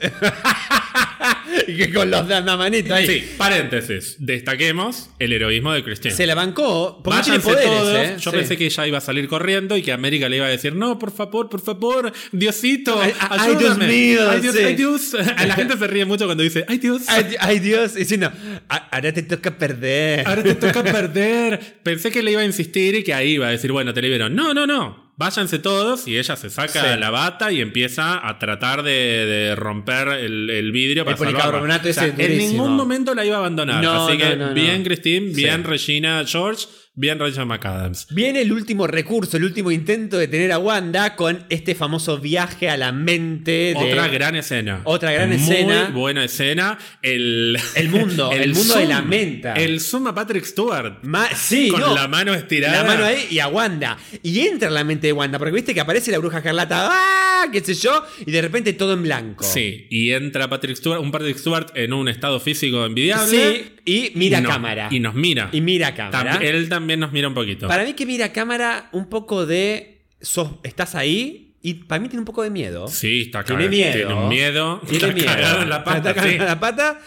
y que con los de la manito ahí. sí, paréntesis. Destaquemos el heroísmo de Christian. Se la bancó. Porque no tiene poderes, todos. ¿eh? Yo Sí. pensé que ella iba a salir corriendo y que América le iba a decir, no, por favor, por favor, Diosito, Ay, ay. Dios mío, Ay, Dios, sí. ay, Dios. La gente se ríe mucho cuando dice, ay, Dios. Ay, di- ay, Dios, y diciendo, "A- ahora te toca perder. Ahora te toca perder. Pensé que le iba a insistir y que ahí iba a decir, bueno, te libero. No, no, no. Váyanse todos y ella se saca Sí. la bata y empieza a tratar de, de romper el, el vidrio para El policarbonato. O sea, en ningún momento la iba a abandonar. No, Así que no, bien. Christine, bien Sí. Regina George, bien Rachel McAdams. Viene el último recurso, el último intento de tener a Wanda con este famoso viaje a la mente de... Otra gran escena. Otra gran Muy escena. buena escena. El, El mundo, el mundo de la menta. El zoom a Patrick Stewart. Ma- sí, con no. la mano estirada. La mano ahí y a Wanda. Y entra en la mente de Wanda, porque viste que aparece la bruja escarlata, ¡ah! Qué sé yo, y de repente todo en blanco. Sí, y entra Patrick Stewart, un Patrick Stewart en un estado físico envidiable. Sí, y mira Y a nos- cámara. Y nos mira. Y mira a cámara. Tam- él también nos mira un poquito. Para mí que mira a cámara un poco de... sos- estás ahí y para mí tiene un poco de miedo. Sí, está Tiene cagado. miedo. Tiene miedo. Tiene Está miedo. cagado en la pata. Está cagado sí. en la pata.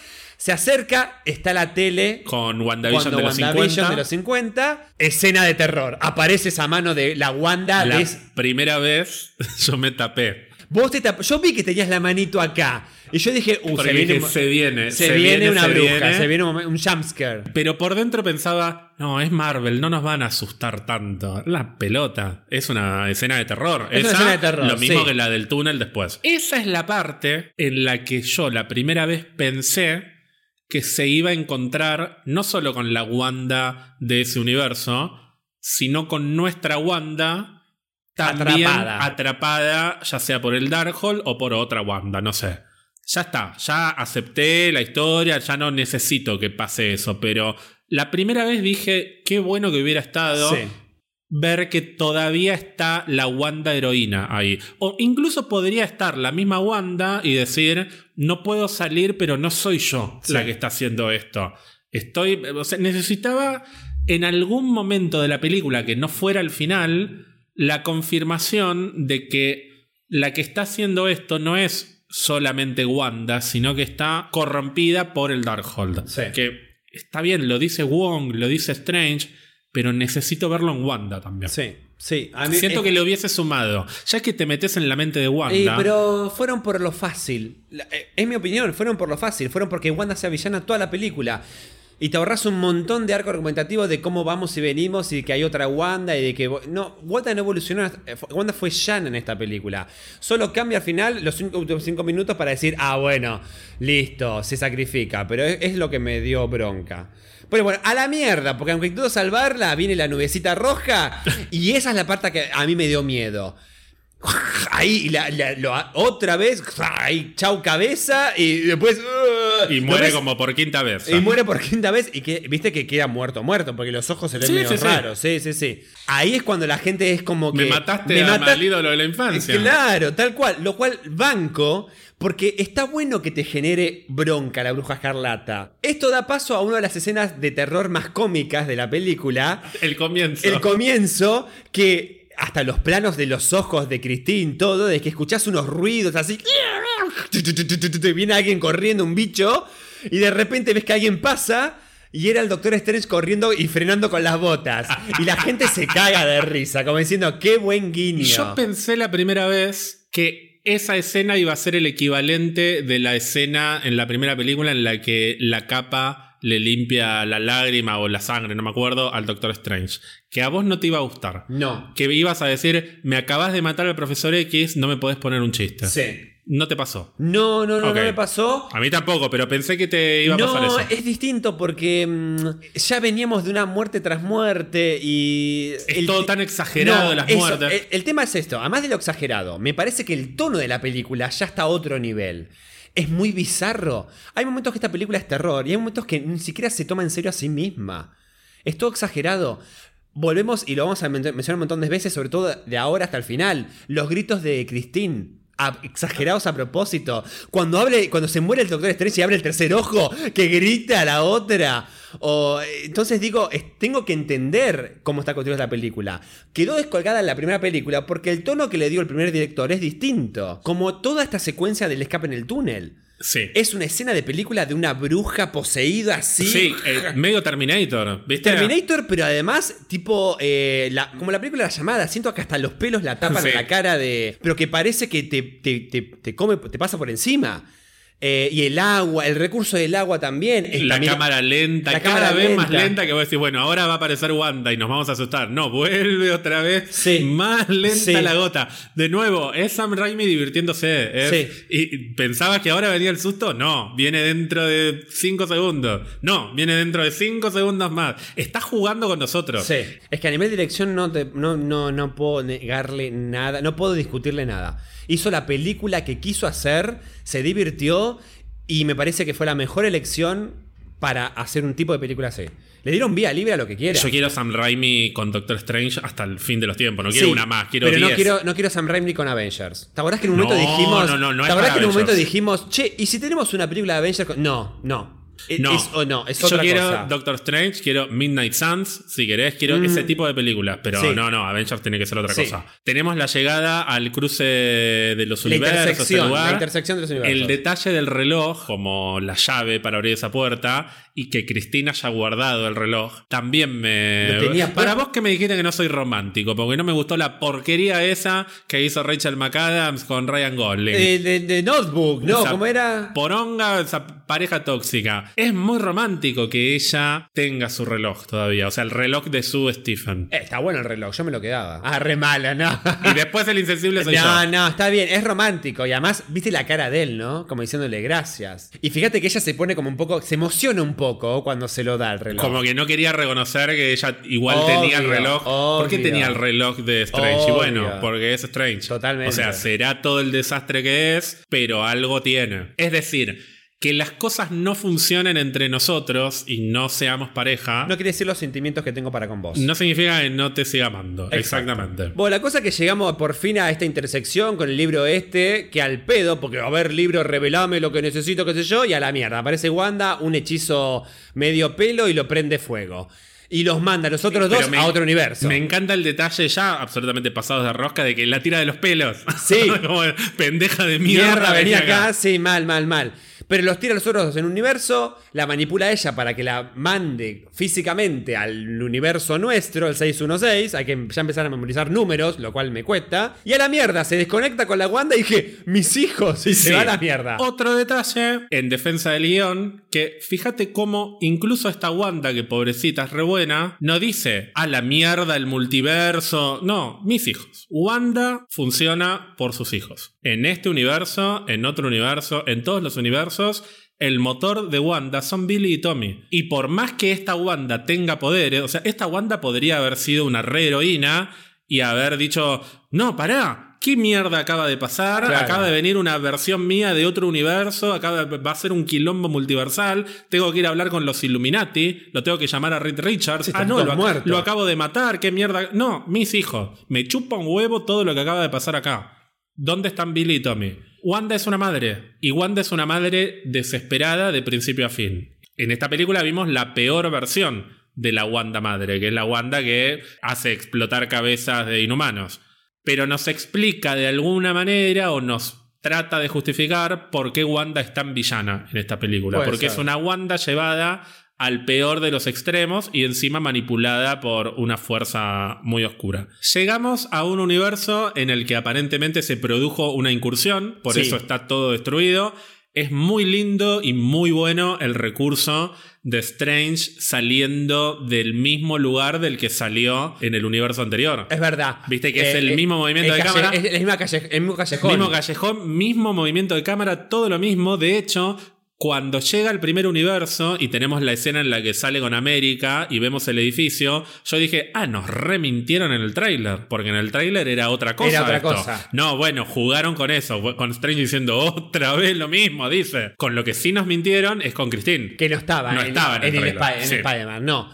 Se acerca, está la tele. Con WandaVision Cuando de los WandaVision 50. de los 50, escena de terror. Aparece esa mano de la Wanda. La de- primera vez yo me tapé. Vos te tap- Yo vi que tenías la manito acá. Y yo dije, uh, se viene, dije, se viene. se viene una se bruja, viene. se viene un, un jumpscare. Pero por dentro pensaba, no, es Marvel, no nos van a asustar tanto. La pelota. Es una escena de terror. Es una escena de terror, Lo mismo sí. que la del túnel después. Esa es la parte en la que yo la primera vez pensé que se iba a encontrar no solo con la Wanda de ese universo, sino con nuestra Wanda también Atrapada. atrapada, ya sea por el Darkhold o por otra Wanda, no sé. Ya está, ya acepté la historia, ya no necesito que pase eso, pero la primera vez dije, qué bueno que hubiera estado Sí. Ver que todavía está la Wanda heroína ahí. O incluso podría estar la misma Wanda y decir, no puedo salir, pero no soy yo Sí. la que está haciendo esto. Estoy, o sea, necesitaba en algún momento de la película que no fuera el final, la confirmación de que la que está haciendo esto no es solamente Wanda, sino que está corrompida por el Darkhold. Sí. Que está bien, lo dice Wong, lo dice Strange, pero necesito verlo en Wanda también. Sí, sí. A mí- Siento que le hubiese sumado. Ya que te metes en la mente de Wanda. eh, pero fueron por lo fácil. Eh, Es mi opinión, fueron por lo fácil. Fueron porque Wanda sea villana toda la película. Y te ahorras un montón de arco argumentativo de cómo vamos y venimos y que hay otra Wanda y de que... No, Wanda no evolucionó. eh, Wanda fue Shan en esta película. Solo cambia al final los últimos cinco minutos para decir, ah, bueno, listo, se sacrifica. Pero es, es lo que me dio bronca. Pero bueno, a la mierda, porque aunque intento salvarla, viene la nubecita roja y esa es la parte que a mí me dio miedo. Ahí, la- otra vez, ahí, chau cabeza, y después. uh, y muere después- como por quinta vez. Y muere por quinta vez, y que, viste que queda muerto, muerto, porque los ojos se le ven Sí, medio sí. raros. Sí, sí, sí. Ahí es cuando la gente es como que. Me mataste me a- mata- al ídolo de la infancia. Claro, tal cual. Lo cual banco, porque está bueno que te genere bronca la bruja escarlata. Esto da paso a una de las escenas de terror más cómicas de la película. El comienzo. El comienzo, que hasta los planos de los ojos de Christine, todo, de que escuchás unos ruidos así. Viene alguien corriendo, un bicho, y de repente ves que alguien pasa. Y era el Doctor Strange corriendo y frenando con las botas. Y la gente se caga de risa, como diciendo, qué buen guiño. Yo pensé la primera vez que esa escena iba a ser el equivalente de la escena en la primera película en la que la capa le limpia la lágrima o la sangre, no me acuerdo, al Doctor Strange. Que a vos no te iba a gustar. No. Que ibas a decir, me acabas de matar al profesor X, no me podés poner un chiste. Sí. No te pasó. No, no, no, no me pasó. A mí tampoco, pero pensé que te iba a pasar No, eso. es distinto porque mm, ya veníamos de una muerte tras muerte y... Es todo tan exagerado las eso, muertes. El, el tema es esto, además de lo exagerado, me parece que el tono de la película ya está a otro nivel. Es muy bizarro. Hay momentos que esta película es terror y hay momentos que ni siquiera se toma en serio a sí misma. Es todo exagerado. Volvemos y lo vamos a men- mencionar un montón de veces, sobre todo de ahora hasta el final. Los gritos de Christine. Exagerados a propósito. Cuando hable, cuando se muere el Doctor Strange y abre el tercer ojo, que grita a la otra. O, entonces digo, tengo que entender cómo está construida la película. Quedó descolgada la primera película porque el tono que le dio el primer director es distinto. Como toda esta secuencia del escape en el túnel. Sí. Es una escena de película de una bruja poseída así. Sí, eh, medio Terminator, ¿viste? Terminator, pero además, tipo, eh, la- como la película La Llamada, siento que hasta los pelos la tapan Sí. en la cara de. Pero que parece que te, te- te- te come, te pasa por encima. Eh, y el agua, el recurso del agua también. La también- cámara lenta, la cada cámara vez más lenta. que vos decís, bueno, ahora va a aparecer Wanda y nos vamos a asustar. No, vuelve otra vez. Sí. Más lenta Sí. la gota. De nuevo, es Sam Raimi divirtiéndose. Sí. ¿Y pensabas que ahora venía el susto? No, viene dentro de 5 segundos. No, viene dentro de 5 segundos más. Está jugando con nosotros. Sí. Es que a nivel de dirección no, te- no, no, no puedo negarle nada, no puedo discutirle nada. Hizo la película que quiso hacer, se divirtió y me parece que fue la mejor elección para hacer un tipo de película así. Le dieron vía libre a lo que quiera. Yo quiero Sam Raimi con Doctor Strange hasta el fin de los tiempos. No quiero Sí, una más, quiero Pero no 10. quiero, no quiero Sam Raimi con Avengers. ¿Te acordás que en un momento No, dijimos. no, no, no ¿Te acordás que en un momento dijimos, che, ¿y si tenemos una película de Avengers con.? No, no. E- No, Es, no, es yo otra quiero cosa. Doctor Strange, quiero Midnight Suns, si querés, quiero Mm. ese tipo de películas, pero Sí. no, no, Avengers tiene que ser otra Sí. cosa. Tenemos la llegada al cruce de los la universos, intersección, lugar. la intersección de los universos. El detalle del reloj, como la llave para abrir esa puerta, y que Cristina haya guardado el reloj, también me. Tenía para vos que me dijiste que no soy romántico, porque no me gustó la porquería esa que hizo Rachel McAdams con Ryan Gosling. Eh, de, de Notebook, ¿no? Esa ¿Cómo era? Poronga, esa pareja tóxica. Es muy romántico que ella tenga su reloj todavía. O sea, el reloj de su Stephen. Eh, está bueno el reloj, yo me lo quedaba. Ah, re mala, no. Y después el insensible soy No, yo. no, está bien, es romántico. Y además, viste la cara de él, ¿no? Como diciéndole gracias. Y fíjate que ella se pone como un poco, se emociona un poco cuando se lo da el reloj. Como que no quería reconocer que ella igual Obvio, tenía el reloj. ¿Por qué obvio. tenía el reloj de Strange? Y Obvio. bueno, porque es Strange. Totalmente. O sea, será todo el desastre que es, pero algo tiene. Es decir, que las cosas no funcionen entre nosotros y no seamos pareja, No quiere decir los sentimientos que tengo para con vos. no significa que no te siga amando. Exacto. Exactamente. Bueno, la cosa es que llegamos por fin a esta intersección con el libro este, que al pedo, porque a ver, libro, revelame lo que necesito, qué sé yo, y a la mierda. Aparece Wanda, un hechizo medio pelo y lo prende fuego. Y los manda a los otros Pero dos me- a otro universo. Me encanta el detalle ya, absolutamente pasados de rosca, de que la tira de los pelos. Sí. Como pendeja de mierda. Mierda, venía vení acá, sí, mal, mal, mal. Pero los tira a los otros dos en un universo, la manipula a ella para que la mande físicamente al universo nuestro, el 616. Hay que ya empezar a memorizar números, lo cual me cuesta. Y a la mierda, se desconecta con la Wanda y dije, mis hijos, y se va a la mierda. Otro detalle en defensa del guion, que fíjate cómo incluso esta Wanda, que pobrecita es re buena, no dice a la mierda el multiverso. No, mis hijos. Wanda funciona por sus hijos. En este universo, en otro universo, en todos los universos. El motor de Wanda son Billy y Tommy. Y por más que esta Wanda tenga poderes, o sea, esta Wanda podría haber sido una re heroína y haber dicho, no, pará, ¿qué mierda acaba de pasar? Claro. Acaba de venir una versión mía de otro universo, acá va a ser un quilombo multiversal, tengo que ir a hablar con los Illuminati, lo tengo que llamar a Reed Richards. Sí, ah, no, lo acabo de matar, qué mierda. No, mis hijos, me chupa un huevo todo lo que acaba de pasar acá. ¿Dónde están Billy y Tommy? Wanda es una madre, y Wanda es una madre desesperada de principio a fin. En esta película vimos la peor versión de la Wanda madre, que es la Wanda que hace explotar cabezas de inhumanos pero nos explica de alguna manera o nos trata de justificar por qué Wanda es tan villana en esta película. Puede porque ser. es una Wanda llevada al peor de los extremos y encima manipulada por una fuerza muy oscura. Llegamos a un universo en el que aparentemente se produjo una incursión, por Sí. eso está todo destruido. Es muy lindo y muy bueno el recurso de Strange saliendo del mismo lugar del que salió en el universo anterior. Es verdad. Viste que es el mismo movimiento de calle- cámara. Es el mismo, calle- el mismo callejón. Mismo callejón, mismo movimiento de cámara, todo lo mismo. De hecho, cuando llega el primer universo y tenemos la escena en la que sale con América y vemos el edificio, yo dije, ah, nos remintieron en el tráiler, porque en el tráiler era otra cosa. Era otra esto. cosa. No, bueno, jugaron con eso, con Strange diciendo otra vez lo mismo, dice. Con lo que sí nos mintieron es con Christine. Que no estaba, No en, estaba en el en el, Sí. Spider-Man. No.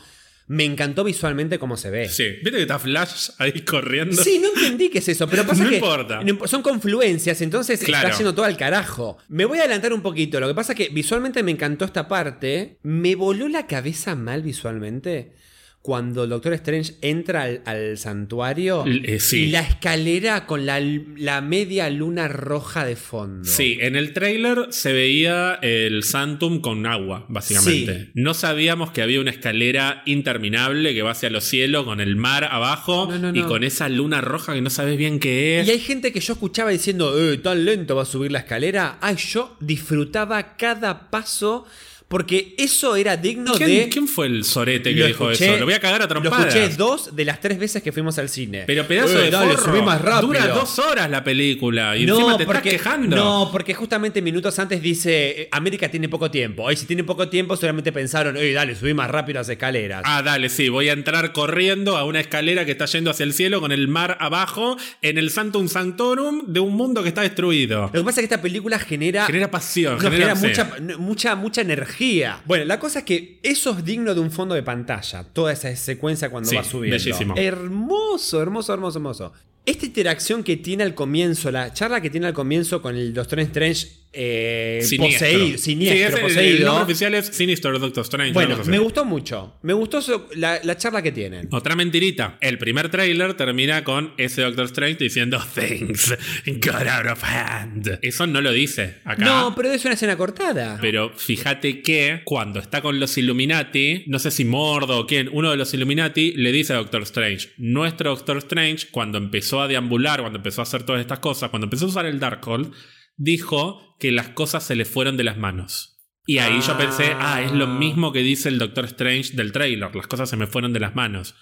Me encantó visualmente cómo se ve. Sí, viste que está Flash ahí corriendo. Sí, no entendí qué es eso, pero pasa No que importa. son confluencias, entonces Claro. está yendo todo al carajo. Me voy a adelantar un poquito, lo que pasa es que visualmente me encantó esta parte, me voló la cabeza mal visualmente cuando el Doctor Strange entra al, al santuario eh, sí. y la escalera con la, la media luna roja de fondo. Sí, en el tráiler se veía el Santum con agua, básicamente. Sí. No sabíamos que había una escalera interminable que va hacia los cielos con el mar abajo No, no, y con esa luna roja que no sabes bien qué es. Y hay gente que yo escuchaba diciendo, eh, tan lento va a subir la escalera. Ay, yo disfrutaba cada paso porque eso era digno ¿Quién, de... quién fue el sorete que Lo dijo eso? Lo voy a cagar a Lo trompadas. escuché dos de las tres veces que fuimos al cine. Pero pedazo de dale, forro. subí más rápido. Dura dos horas la película y encima te estás quejando. No, porque justamente minutos antes dice, eh, América tiene poco tiempo. Y si tiene poco tiempo, solamente pensaron, oye, dale, subí más rápido las escaleras. Ah, dale, sí, voy a entrar corriendo a una escalera que está yendo hacia el cielo con el mar abajo en el Santum Sanctorum de un mundo que está destruido. Lo que pasa es que esta película genera... Genera pasión, no, genera, sí. mucha, mucha, mucha energía. Bueno, la cosa es que eso es digno de un fondo de pantalla. Toda esa secuencia cuando Sí, va subiendo. bellísimo. Hermoso, hermoso, hermoso, hermoso. Esta interacción que tiene al comienzo, la charla que tiene al comienzo con el Doctor Strange eh, Siniestro. poseído, siniestro, Sí, El poseído. nombre oficial es Sinister Doctor Strange. Bueno, me gustó mucho. Me gustó la charla que tienen. Otra mentirita. El primer tráiler termina con ese Doctor Strange diciendo Things got out of hand. Eso no lo dice acá. No, pero es una escena cortada. Pero fíjate que cuando está con los Illuminati, no sé si Mordo o quién, uno de los Illuminati le dice a Doctor Strange, nuestro Doctor Strange, cuando empezó a deambular, cuando empezó a hacer todas estas cosas, cuando empezó a usar el Darkhold, dijo que las cosas se le fueron de las manos. Y ahí yo pensé, ah, es lo mismo que dice el Doctor Strange del trailer, las cosas se me fueron de las manos.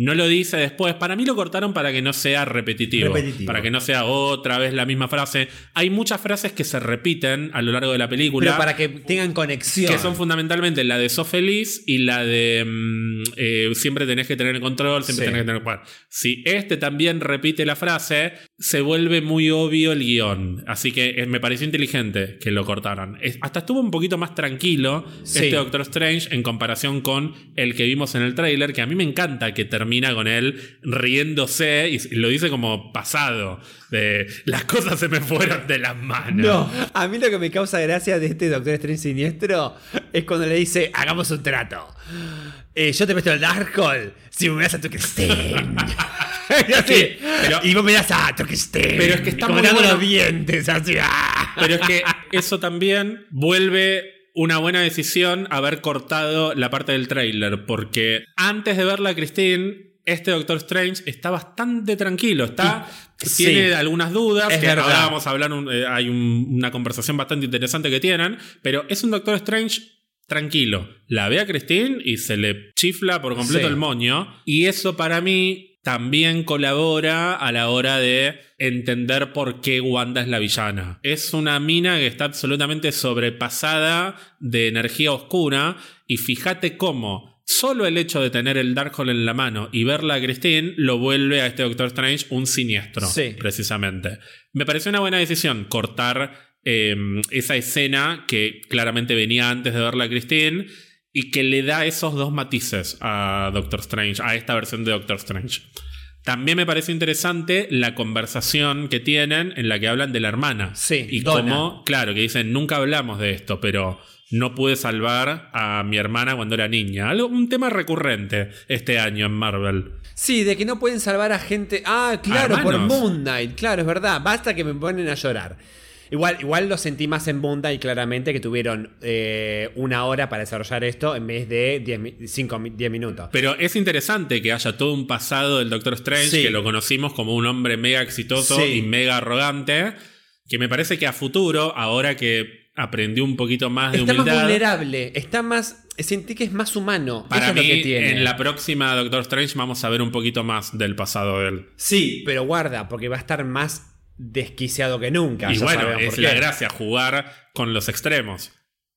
No lo dice después. Para mí lo cortaron para que no sea repetitivo, Repetitivo. Para que no sea otra vez la misma frase. Hay muchas frases que se repiten a lo largo de la película. pero para que tengan conexión. Que son fundamentalmente la de So Feliz y la de mm, eh, siempre tenés que tener el control, siempre Sí. tenés que tener. Bueno, si este también repite la frase, se vuelve muy obvio el guion. Así que eh, me pareció inteligente que lo cortaran. Es- hasta estuvo un poquito más tranquilo Sí. este Doctor Strange en comparación con el que vimos en el tráiler, que a mí me encanta que termina con él riéndose y lo dice como pasado. De las cosas se me fueron de las manos. No, a mí lo que me causa gracia de este Doctor Strange siniestro es cuando le dice, hagamos un trato. Eh, yo te presto el Darkhold si me das a Turkestein. Y así, pero- y vos me das a Turkestein. Pero es que está muy bueno. los dientes, así. ah. Pero es que eso también vuelve una buena decisión haber cortado la parte del tráiler, porque antes de verla, Christine, este Doctor Strange está bastante tranquilo, está... Sí. Tiene algunas dudas, Es que verdad. ahora vamos a hablar, un- eh, hay un- una conversación bastante interesante que tienen, pero es un Doctor Strange tranquilo. La ve a Christine y se le chifla por completo Sí. el moño, y eso para mí también colabora a la hora de entender por qué Wanda es la villana. Es una mina que está absolutamente sobrepasada de energía oscura y fíjate cómo solo el hecho de tener el Darkhold en la mano y verla a Christine lo vuelve a este Doctor Strange un siniestro, Sí. precisamente. Me pareció una buena decisión cortar eh, esa escena que claramente venía antes de verla a Christine y que le da esos dos matices a Doctor Strange, a esta versión de Doctor Strange. También me parece interesante la conversación que tienen en la que hablan de la hermana. Sí, y cómo, claro, que dicen, nunca hablamos de esto, pero no pude salvar a mi hermana cuando era niña. Algo, un tema recurrente este año en Marvel. Sí, de que no pueden salvar a gente. Ah, claro, por. Moon Knight. Claro, es verdad. Basta que me ponen a llorar. Igual, igual lo sentí más en Moon Knight claramente que tuvieron eh, una hora para desarrollar esto en vez de 10 minutos. Pero es interesante que haya todo un pasado del Doctor Strange, Sí. que lo conocimos como un hombre mega exitoso Sí. y mega arrogante, que me parece que a futuro, ahora que aprendió un poquito más de Está más humildad. vulnerable, está más. Sentí que es más humano. Para Eso mí, es lo que tiene. en la próxima Doctor Strange vamos a ver un poquito más del pasado de él. Sí, pero guarda, porque va a estar más desquiciado que nunca. Y bueno, es la gracia jugar con los extremos.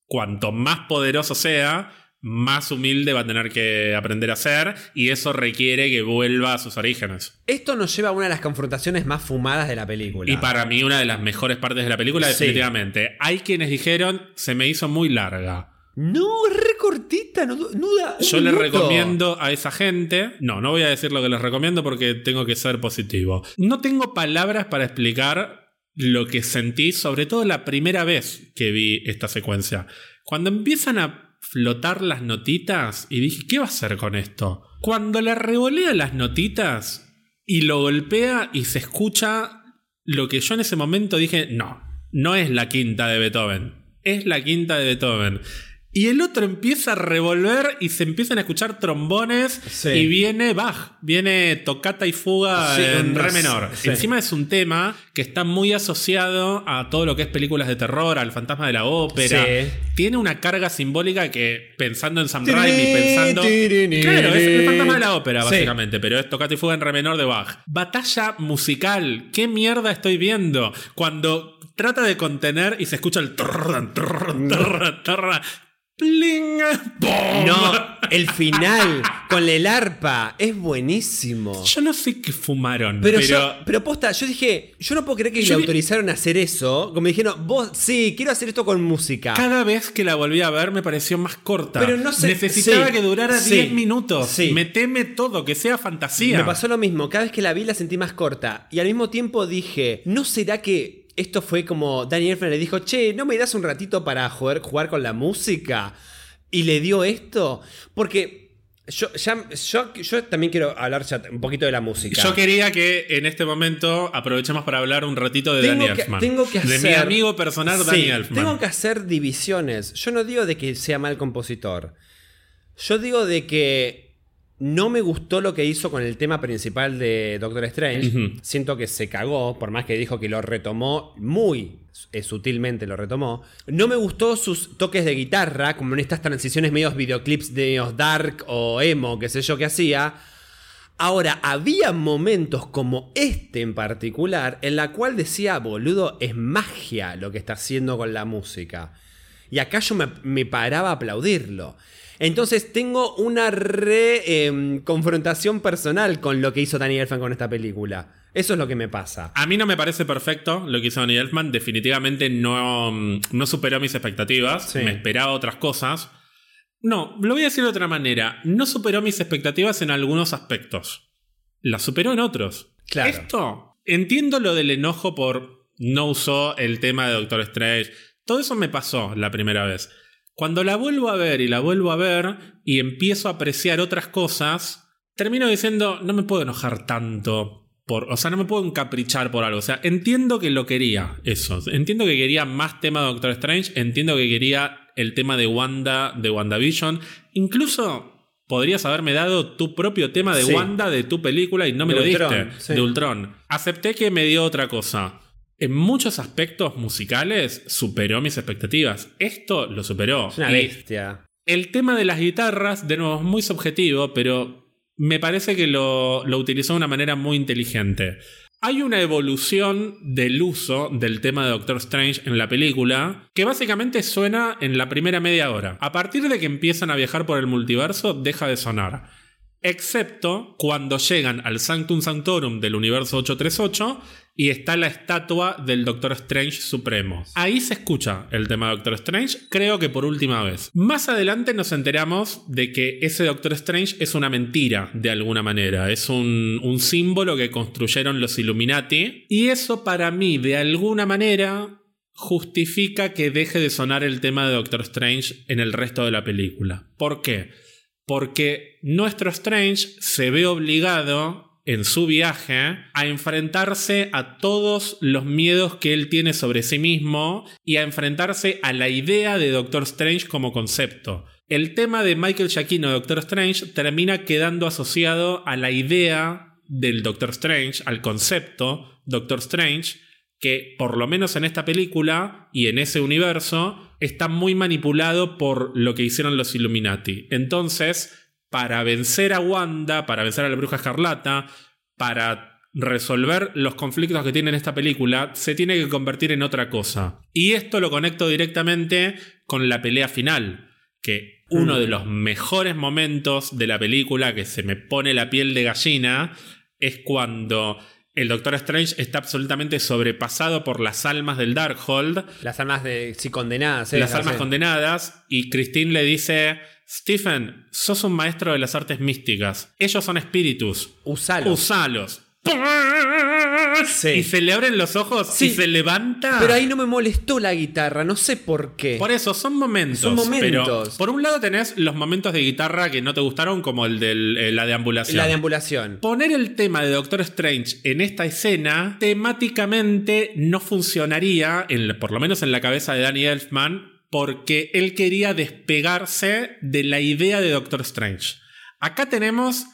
Cuanto más poderoso sea, más humilde va a tener que aprender a ser y eso requiere que vuelva a sus orígenes. Esto nos lleva a una de las confrontaciones más fumadas de la película. Y para mí una de las mejores partes de la película, Sí. definitivamente. Hay quienes dijeron, se me hizo muy larga. No, es re cortita, no, du- no da un Yo les minuto. recomiendo a esa gente, no, no voy a decir lo que les recomiendo porque tengo que ser positivo. No tengo palabras para explicar lo que sentí, sobre todo la primera vez que vi esta secuencia. Cuando empiezan a flotar las notitas y dije, ¿qué va a hacer con esto? Cuando le revolea las notitas y lo golpea y se escucha lo que yo en ese momento dije, no, no es la quinta de Beethoven, es la quinta de Beethoven. Y el otro empieza a revolver y se empiezan a escuchar trombones Sí. y viene Bach, viene tocata y fuga Sí, en re menor. sí. Encima es un tema que está muy asociado a todo lo que es películas de terror, al fantasma de la ópera. Tiene una carga simbólica que pensando en Sam Raimi, pensando... Claro, es el fantasma de la ópera, básicamente, pero es tocata y fuga en re menor de Bach. Batalla musical. ¿Qué mierda estoy viendo? Cuando trata de contener y se escucha el... ¡pum! No, el final con el arpa es buenísimo. Yo no sé qué fumaron, Pero, pero... yo, pero posta, yo dije, yo no puedo creer que le vi- autorizaron a hacer eso. Como me dijeron, vos, sí, quiero hacer esto con música. Cada vez que la volví a ver me pareció más corta. Pero no sé- Necesitaba sí, que durara sí, 10 minutos. sí. Meteme todo, que sea fantasía. Me pasó lo mismo, cada vez que la vi la sentí más corta. Y al mismo tiempo dije, ¿no será que esto fue como Danny Elfman le dijo, che, ¿no me das un ratito para jugar, jugar con la música? Y le dio esto. Porque yo, ya, yo, yo también quiero hablar ya un poquito de la música. Yo quería que en este momento aprovechemos para hablar un ratito de Tengo Danny que- Elfman. tengo que de mi amigo personal Sí, Danny Elfman. Tengo que hacer divisiones. Yo no digo de que sea mal compositor. Yo digo de que no me gustó lo que hizo con el tema principal de Doctor Strange. Siento que se cagó, por más que dijo que lo retomó muy eh, sutilmente lo retomó. No me gustó sus toques de guitarra, como en estas transiciones medios videoclips de medios dark o emo, qué sé yo que hacía. Ahora, había momentos como este en particular en la cual decía, boludo, es magia lo que está haciendo con la música. Y acá yo me, me paraba a aplaudirlo. Entonces tengo una re em, confrontación personal con lo que hizo Danny Elfman con esta película. Eso es lo que me pasa. A mí no me parece perfecto lo que hizo Danny Elfman. Definitivamente no, mm, no superó mis expectativas. Sí. Me esperaba otras cosas. No, lo voy a decir de otra manera. No superó mis expectativas en algunos aspectos. Las superó en otros. Claro. Esto, entiendo lo del enojo por no usó el tema de Doctor Strange. Todo eso me pasó la primera vez. Cuando la vuelvo a ver y la vuelvo a ver y empiezo a apreciar otras cosas, termino diciendo, no me puedo enojar tanto. Por, o sea, no me puedo encaprichar por algo. O sea, entiendo que lo quería eso. Entiendo que quería más tema de Doctor Strange. Entiendo que quería el tema de Wanda, de WandaVision. Incluso podrías haberme dado tu propio tema de Sí. Wanda de tu película y no me De lo Ultron, diste. sí. De Ultron. Acepté que me dio otra cosa. En muchos aspectos musicales superó mis expectativas. Esto lo superó. Es una bestia. el tema de las guitarras, de nuevo, es muy subjetivo, pero me parece que lo, lo utilizó de una manera muy inteligente. Hay una evolución del uso del tema de Doctor Strange en la película que básicamente suena en la primera media hora. A partir de que empiezan a viajar por el multiverso, deja de sonar. Excepto cuando llegan al Sanctum Sanctorum del universo 838 y está la estatua del Doctor Strange Supremo. Ahí se escucha el tema de Doctor Strange, creo que por última vez. Más adelante nos enteramos de que ese Doctor Strange es una mentira, de alguna manera. Es un, un símbolo que construyeron los Illuminati. Y eso para mí, de alguna manera, justifica que deje de sonar el tema de Doctor Strange en el resto de la película. ¿Por qué? Porque nuestro Strange se ve obligado en su viaje a enfrentarse a todos los miedos que él tiene sobre sí mismo y a enfrentarse a la idea de Doctor Strange como concepto. El tema de Michael Giacchino de Doctor Strange termina quedando asociado a la idea del Doctor Strange, al concepto Doctor Strange, que por lo menos en esta película y en ese universo está muy manipulado por lo que hicieron los Illuminati. Entonces, para vencer a Wanda, para vencer a la bruja escarlata, para resolver los conflictos que tiene en esta película, se tiene que convertir en otra cosa. Y esto lo conecto directamente con la pelea final, que uno de los mejores momentos de la película que se me pone la piel de gallina es cuando el Doctor Strange está absolutamente sobrepasado por las almas del Darkhold. Las almas de sí condenadas. ¿eh? Las almas condenadas. Y Christine le dice: Stephen, sos un maestro de las artes místicas. Ellos son espíritus. Usalos. Usalos. Sí. Y se le abren los ojos Sí. y se levanta. Pero ahí no me molestó la guitarra, no sé por qué. Por eso, son momentos. Son momentos. Pero por un lado tenés los momentos de guitarra que no te gustaron, como el de la deambulación. la deambulación. Poner el tema de Doctor Strange en esta escena temáticamente no funcionaría, en- por lo menos en la cabeza de Danny Elfman, porque él quería despegarse de la idea de Doctor Strange. Acá tenemos,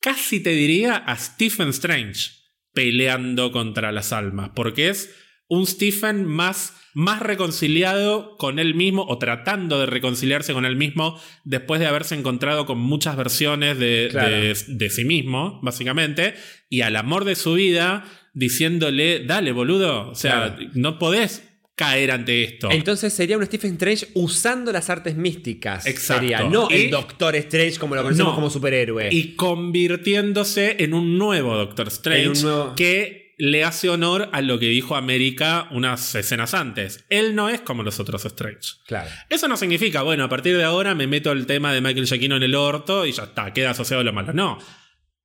casi te diría, a Stephen Strange peleando contra las almas, porque es un Stephen más, más reconciliado con él mismo o tratando de reconciliarse con él mismo después de haberse encontrado con muchas versiones de, Claro. de- de sí mismo, básicamente, y al amor de su vida diciéndole, dale, boludo, o sea, Claro. no podés caer ante esto. Entonces sería un Stephen Strange usando las artes místicas. Exacto. Sería, no Y- el Doctor Strange como lo conocemos No. como superhéroe. y convirtiéndose en un nuevo Doctor Strange En un nuevo- que le hace honor a lo que dijo América unas escenas antes. Él no es como los otros Strange. Claro. Eso no significa, bueno, a partir de ahora me meto el tema de Michael Giacchino en el orto y ya está, queda asociado a lo malo. No.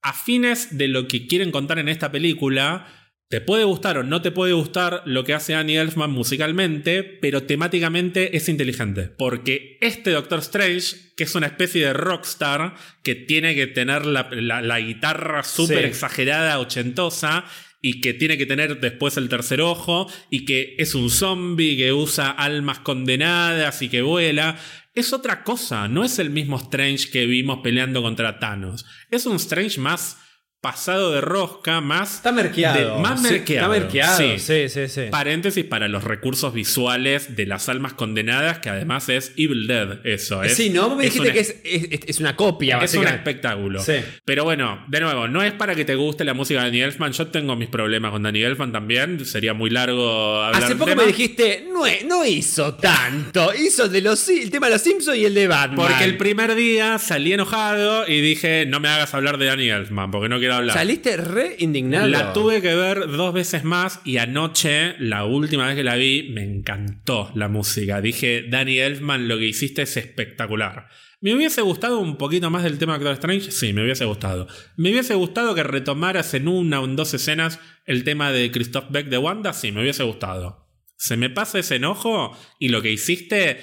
A fines de lo que quieren contar en esta película, te puede gustar o no te puede gustar lo que hace Annie Elfman musicalmente, pero temáticamente es inteligente. Porque este Doctor Strange, que es una especie de rockstar, que tiene que tener la, la- la guitarra súper Sí. exagerada, ochentosa, y que tiene que tener después el tercer ojo, y que es un zombie que usa almas condenadas y que vuela. Es otra cosa, no es el mismo Strange que vimos peleando contra Thanos. Es un Strange más pasado de rosca, más... Está merqueado. de- más Sí, merqueado. Está merqueado. sí. Sí, sí, sí. Paréntesis para los recursos visuales de las almas condenadas, que además es Evil Dead, eso. Es, sí, ¿no? Vos me dijiste una- que es, es- es una copia, es un espectáculo. Sí. Pero bueno, de nuevo, no es para que te guste la música de Danny Elfman. Yo tengo mis problemas con Danny Elfman también. Sería muy largo hablar Hace poco tema. me dijiste, no, no hizo tanto. Hizo de los, el tema de los Simpsons y el de Batman. Porque el primer día salí enojado y dije, no me hagas hablar de Danny Elfman, porque no quiero hablar. Saliste re indignado. La tuve que ver dos veces más y anoche, la última vez que la vi, me encantó la música. Dije, Danny Elfman, lo que hiciste es espectacular. ¿Me hubiese gustado un poquito más del tema de Doctor Strange? Sí, me hubiese gustado. ¿Me hubiese gustado que retomaras en una o en dos escenas el tema de Christoph Beck de Wanda? Sí, me hubiese gustado. Se me pasa ese enojo y lo que hiciste,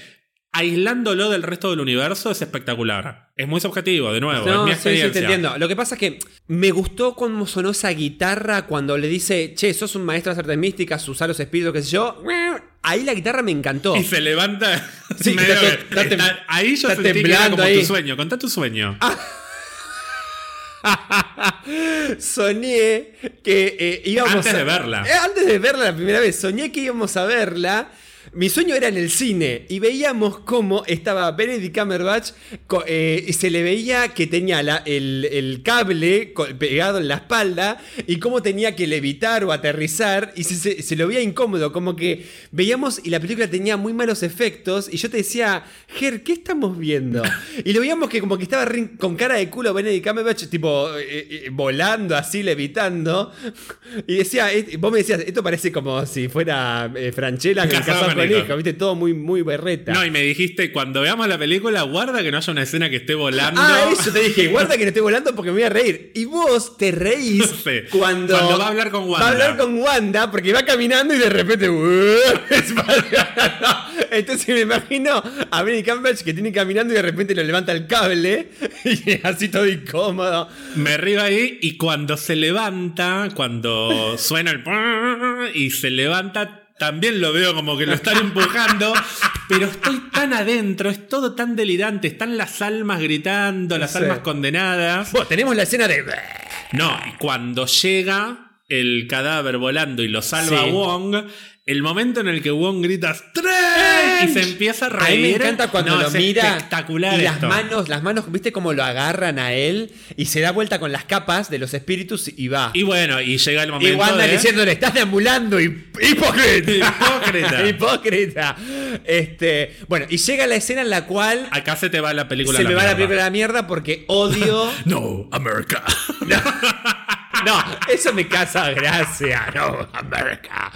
aislándolo del resto del universo, es espectacular. Es muy subjetivo, de nuevo, No, es mi sí, sí, experiencia. te entiendo. Lo que pasa es que me gustó cómo sonó esa guitarra cuando le dice, che, sos un maestro de artes místicas, usar los espíritus, qué sé yo. Ahí la guitarra me encantó. Y se levanta. Sí, medio está- que- está ahí yo sentí que era temblando como ahí. Ah, tu sueño. Contá tu sueño. soñé que eh, íbamos Antes a- de verla. Eh, antes de verla la primera vez, soñé que íbamos a verla. Mi sueño era en el cine y veíamos cómo estaba Benedict Cumberbatch eh, y se le veía que tenía la- el, el cable pegado en la espalda y cómo tenía que levitar o aterrizar y se, se- se lo veía incómodo, como que veíamos y la película tenía muy malos efectos y yo te decía, Ger, ¿qué estamos viendo? Y lo veíamos que como que estaba con cara de culo Benedict Cumberbatch, tipo eh, eh, volando así, levitando. Y decía, vos me decías, esto parece como si fuera Franchella que viste, todo muy, muy berreta. No, y me dijiste, cuando veamos la película, guarda que no haya una escena que esté volando. Ah, eso te dije, guarda que no estoy volando porque me voy a reír. Y vos te reís Sí. cuando, Cuando va a hablar con Wanda. Va a hablar con Wanda porque va caminando y de repente. para- Entonces me imagino a Benny Cumberbatch que tiene caminando y de repente lo levanta el cable y así todo incómodo. Me río ahí y cuando se levanta, cuando suena el y se levanta, también lo veo como que lo están empujando, pero estoy tan adentro, es todo tan delirante, están las almas gritando, las Sí. almas condenadas. Bueno, tenemos la escena de. No, cuando llega el cadáver volando y lo salva Sí. Wong, el momento en el que Wong grita ¡Strange! y se empieza a A reír. mí me encanta cuando No, lo es mira espectacular y las esto. manos, las manos, viste cómo lo agarran a él y se da vuelta con las capas de los espíritus y va. Y bueno, y llega el momento Y Wanda de... diciéndole, estás deambulando, hip- hipócrita. Hipócrita. Hipócrita. Este, bueno, y llega la escena en la cual Acá se te va la película se a me va la película a la mierda porque odio. No, America. No, eso me casa gracia. No, América.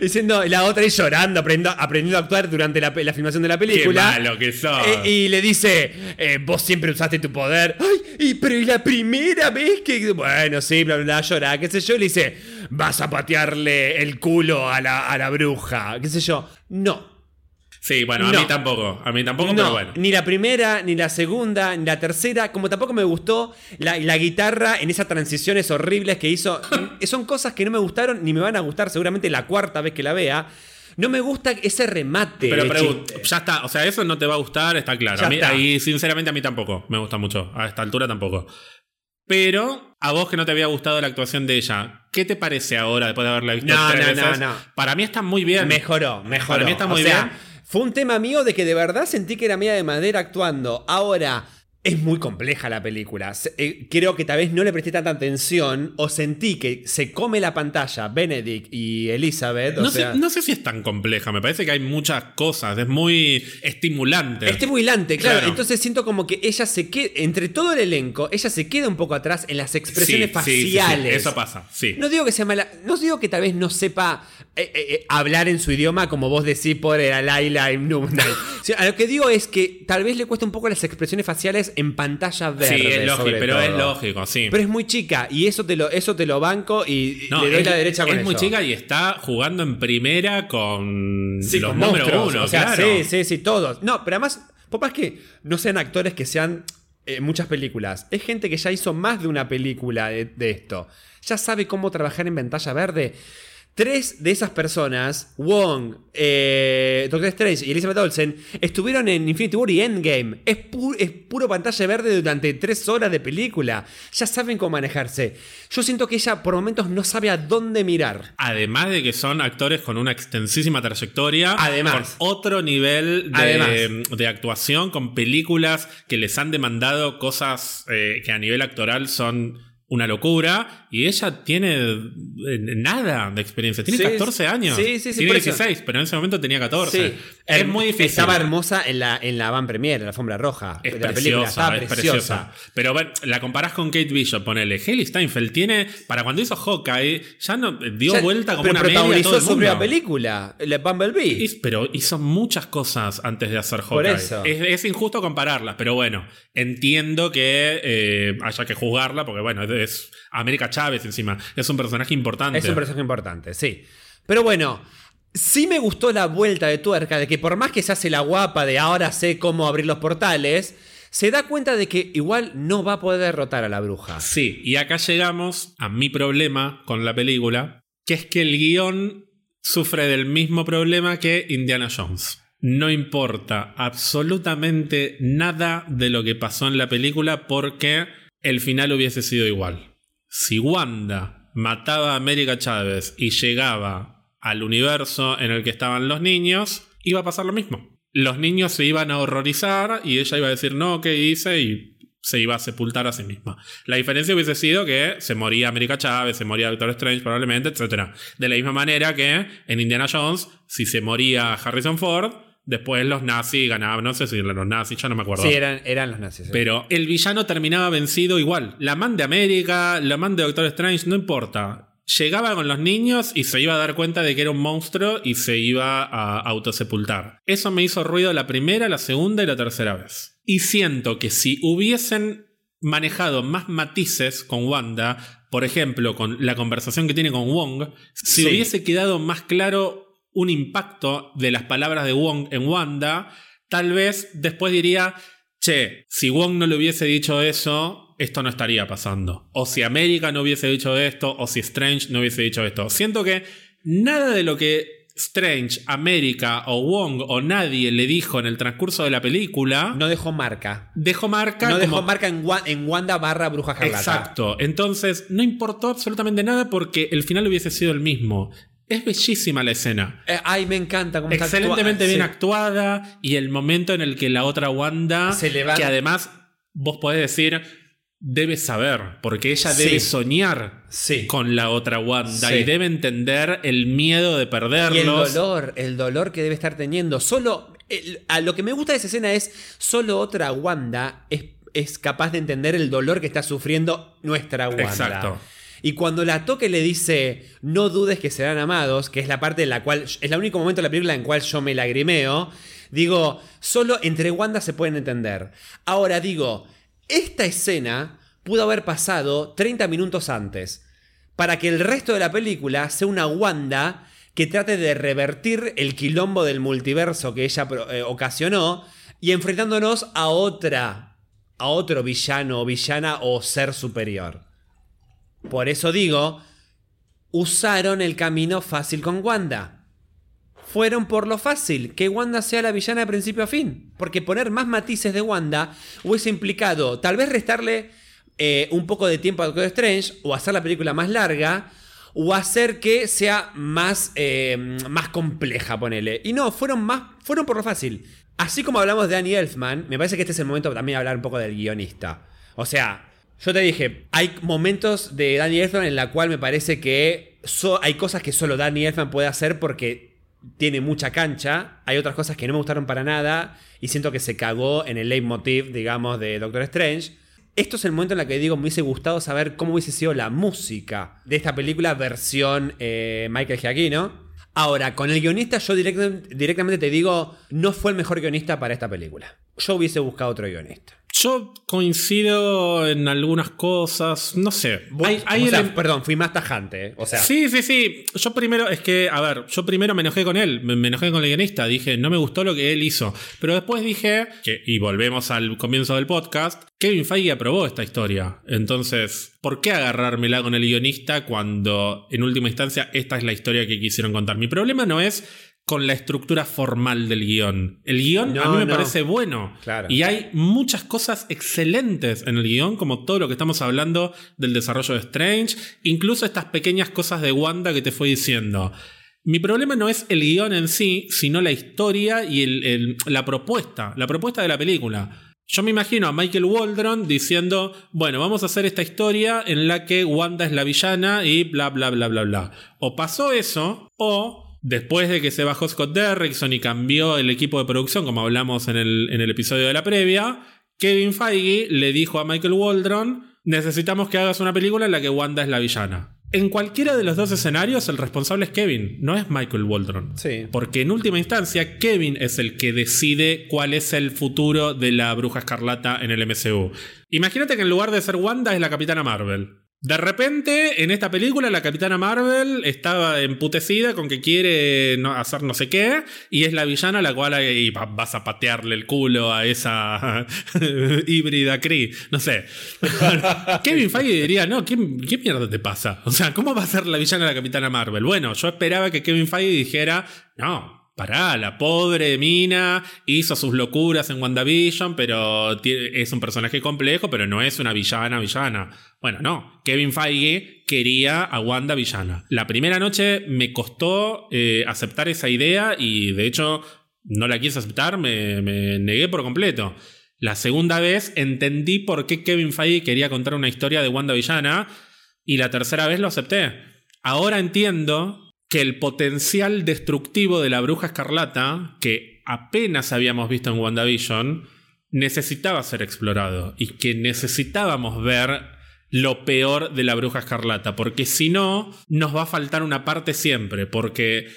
Diciendo, la otra ahí llorando, aprendiendo, aprendiendo a actuar durante la, filmación de la Qué película. malo que sos. Eh, y le dice, eh, vos siempre usaste tu poder. Ay, y, pero ¿y la primera vez que... Bueno, sí, bla, bla, bla, llora, qué sé yo. Y le dice, vas a patearle el culo a la, a la bruja, qué sé yo. No. Sí, bueno, a No. mí tampoco. A mí tampoco, no, pero bueno. ni la primera, ni la segunda, ni la tercera, como tampoco me gustó la, la guitarra en esas transiciones horribles que hizo. Son cosas que no me gustaron ni me van a gustar seguramente la cuarta vez que la vea. No me gusta ese remate. Pero chiste. ya está, o sea, eso no te va a gustar, está claro. Ya a mí, está. ahí, sinceramente, a mí tampoco me gusta mucho. A esta altura tampoco. Pero, a vos que no te había gustado la actuación de ella, ¿qué te parece ahora después de haberla visto No, tres no, no, no. Para mí está muy bien. Mejoró, mejoró. Para mí está muy o sea, bien. Fue un tema mío de que de verdad sentí que era mía de madera actuando. Ahora, es muy compleja la película. Eh, creo que tal vez no le presté tanta atención o sentí que se come la pantalla Benedict y Elizabeth. o No, sea, sé, no sé si es tan compleja, me parece que hay muchas cosas, es muy estimulante. Estimulante, claro. Claro. Entonces siento como que ella se queda, entre todo el elenco, ella se queda un poco atrás en las expresiones sí, sí, sí, faciales. eso pasa, sí. No digo que sea mala, no digo que tal vez no sepa eh, eh, hablar en su idioma como vos decís por el Laila y. Sí, a lo que digo es que tal vez le cuesta un poco las expresiones faciales en pantalla verde. sí, es lógico, pero es lógico, sí. Pero es muy chica y eso te lo, eso te lo banco y No, le doy es, la derecha con es muy chica y está jugando en primera con Sí, los con número uno, o sea, claro. sí, sí, sí, todos. No, pero además, por más que no sean actores que sean eh, muchas películas, es gente que ya hizo más de una película de, de esto. Ya sabe cómo trabajar en pantalla verde. Tres de esas personas, Wong, eh, Doctor Strange y Elizabeth Olsen, estuvieron en Infinity War y Endgame. Es, pu- es puro pantalla verde durante tres horas de película. Ya saben cómo manejarse. Yo siento que ella por momentos no sabe a dónde mirar. Además de que son actores con una extensísima trayectoria, Además. con otro nivel de actuación, con películas que les han demandado cosas eh, que a nivel actoral son una locura, y ella tiene eh, nada de experiencia. Tiene Sí, 14 años. sí, sí, sí, Tiene por eso. 16, pero en ese momento tenía 14. Sí. Es Herm- muy difícil. Estaba hermosa en la, en la van premiere, en la alfombra roja Es de la preciosa, película. Estaba es preciosa. preciosa. Pero la comparás con Kate Bishop, ponele. Haley Steinfeld tiene, para cuando hizo Hawkeye, ya no dio Ya- vuelta como una media protagonizó su propia mundo. película, la Bumblebee. Pero hizo muchas cosas antes de hacer Por Hawkeye. eso. Es, es injusto compararlas, pero bueno, entiendo que eh, haya que juzgarla, porque bueno, es América Chávez encima. Es un personaje importante. Es un personaje importante, sí. Pero bueno, sí me gustó la vuelta de tuerca de que por más que se hace la guapa de ahora sé cómo abrir los portales, se da cuenta de que igual no va a poder derrotar a la bruja. Sí, y acá llegamos a mi problema con la película, que es que el guion sufre del mismo problema que Indiana Jones. No importa absolutamente nada de lo que pasó en la película porque el final hubiese sido igual. Si Wanda mataba a América Chávez y llegaba al universo en el que estaban los niños, iba a pasar lo mismo. Los niños se iban a horrorizar y ella iba a decir, no, ¿qué hice? Y se iba a sepultar a sí misma. La diferencia hubiese sido que se moría América Chávez, se moría Doctor Strange probablemente, etc. De la misma manera que en Indiana Jones, si se moría Harrison Ford, después los nazis ganaban, no sé si eran los nazis, ya no me acuerdo. Sí, eran, eran los nazis. sí. Pero el villano terminaba vencido igual. La man de América, la man de Doctor Strange, no importa. Llegaba con los niños y se iba a dar cuenta de que era un monstruo y se iba a autosepultar. Eso me hizo ruido la primera, la segunda y la tercera vez. Y siento que si hubiesen manejado más matices con Wanda, por ejemplo, con la conversación que tiene con Wong, si Sí. hubiese quedado más claro un impacto de las palabras de Wong en Wanda, tal vez después diría, che, si Wong no le hubiese dicho eso, esto no estaría pasando. O si América no hubiese dicho esto, o si Strange no hubiese dicho esto. Siento que nada de lo que Strange, América o Wong o nadie le dijo en el transcurso de la película, No dejó marca. dejó marca. No dejó marca en, Wa- en Wanda barra Bruja Escarlata. Exacto. Entonces, no importó absolutamente nada porque el final hubiese sido el mismo. Es bellísima la escena. Eh, ay, me encanta cómo está Excelentemente actua- bien sí. actuada y el momento en el que la otra Wanda, Se levanta. que además vos podés decir, debe saber, porque ella Sí. debe soñar Sí. con la otra Wanda Sí. y debe entender el miedo de perderlos. Y el dolor, el dolor que debe estar teniendo. Solo. el- a lo que me gusta de esa escena es. Solo otra Wanda es, es capaz de entender el dolor que está sufriendo nuestra Wanda. Exacto. Y cuando la toque le dice, no dudes que serán amados, que es la parte en la cual, es el único momento de la película en cual yo me lagrimeo, digo, solo entre Wanda se pueden entender. Ahora digo, esta escena pudo haber pasado 30 minutos antes, para que el resto de la película sea una Wanda que trate de revertir el quilombo del multiverso que ella eh, ocasionó y enfrentándonos a otra, a otro villano o villana o ser superior. Por eso digo, usaron el camino fácil con Wanda. Fueron por lo fácil, que Wanda sea la villana de principio a fin. Porque poner más matices de Wanda hubiese implicado tal vez restarle eh, un poco de tiempo a Doctor Strange o hacer la película más larga o hacer que sea más, eh, más compleja, ponele. Y no, fueron, más, fueron por lo fácil. Así como hablamos de Danny Elfman, me parece que este es el momento también de hablar un poco del guionista. O sea, yo te dije, hay momentos de Danny Elfman en la cual me parece que hay cosas que solo Danny Elfman puede hacer porque tiene mucha cancha. Hay otras cosas que no me gustaron para nada y siento que se cagó en el leitmotiv, digamos, de Doctor Strange. Esto es el momento en el que digo, me hubiese gustado saber cómo hubiese sido la música de esta película versión eh, Michael Giacchino. Ahora, con el guionista yo direct- directamente te digo, no fue el mejor guionista para esta película. Yo hubiese buscado otro guionista. Yo coincido en algunas cosas, no sé. Hay- hay o sea, ele- perdón, fui más tajante. ¿eh? O sea, Sí, sí, sí. Yo primero, es que, a ver, yo primero me enojé con él, me, me enojé con el guionista, dije, no me gustó lo que él hizo. Pero después dije, que, y volvemos al comienzo del podcast, Kevin Feige aprobó esta historia. Entonces, ¿por qué agarrármela con el guionista cuando en última instancia esta es la historia que quisieron contar? Mi problema no es con la estructura formal del guion. El guion a mí me no. parece bueno. Claro. Y hay muchas cosas excelentes en el guion, como todo lo que estamos hablando del desarrollo de Strange, incluso estas pequeñas cosas de Wanda que te fue diciendo. Mi problema no es el guion en sí, sino la historia y el- el- la propuesta, la propuesta de la película. Yo me imagino a Michael Waldron diciendo, bueno, vamos a hacer esta historia en la que Wanda es la villana y bla, bla, bla, bla, bla. O pasó eso, o después de que se bajó Scott Derrickson y cambió el equipo de producción, como hablamos en el, en el episodio de la previa, Kevin Feige le dijo a Michael Waldron, necesitamos que hagas una película en la que Wanda es la villana. En cualquiera de los dos escenarios, el responsable es Kevin, no es Michael Waldron. Sí. Porque en última instancia, Kevin es el que decide cuál es el futuro de la bruja escarlata en el MCU. Imagínate que en lugar de ser Wanda es la capitana Marvel. De repente, en esta película, la capitana Marvel estaba emputecida con que quiere hacer no sé qué, y es la villana la cual vas a patearle el culo a esa híbrida Kree. No sé. Kevin Feige diría, no, ¿qué, ¿qué mierda te pasa? O sea, ¿cómo va a ser la villana la capitana Marvel? Bueno, yo esperaba que Kevin Feige dijera, no, Pará, la pobre Mina hizo sus locuras en WandaVision, pero es un personaje complejo, pero no es una villana villana. Bueno, no. Kevin Feige quería a Wanda villana. La primera noche me costó eh, aceptar esa idea y de hecho no la quise aceptar, me, me negué por completo. La segunda vez entendí por qué Kevin Feige quería contar una historia de Wanda villana y la tercera vez lo acepté. Ahora entiendo que el potencial destructivo de la bruja escarlata, que apenas habíamos visto en WandaVision, necesitaba ser explorado y que necesitábamos ver lo peor de la bruja escarlata, porque si no, nos va a faltar una parte siempre, porque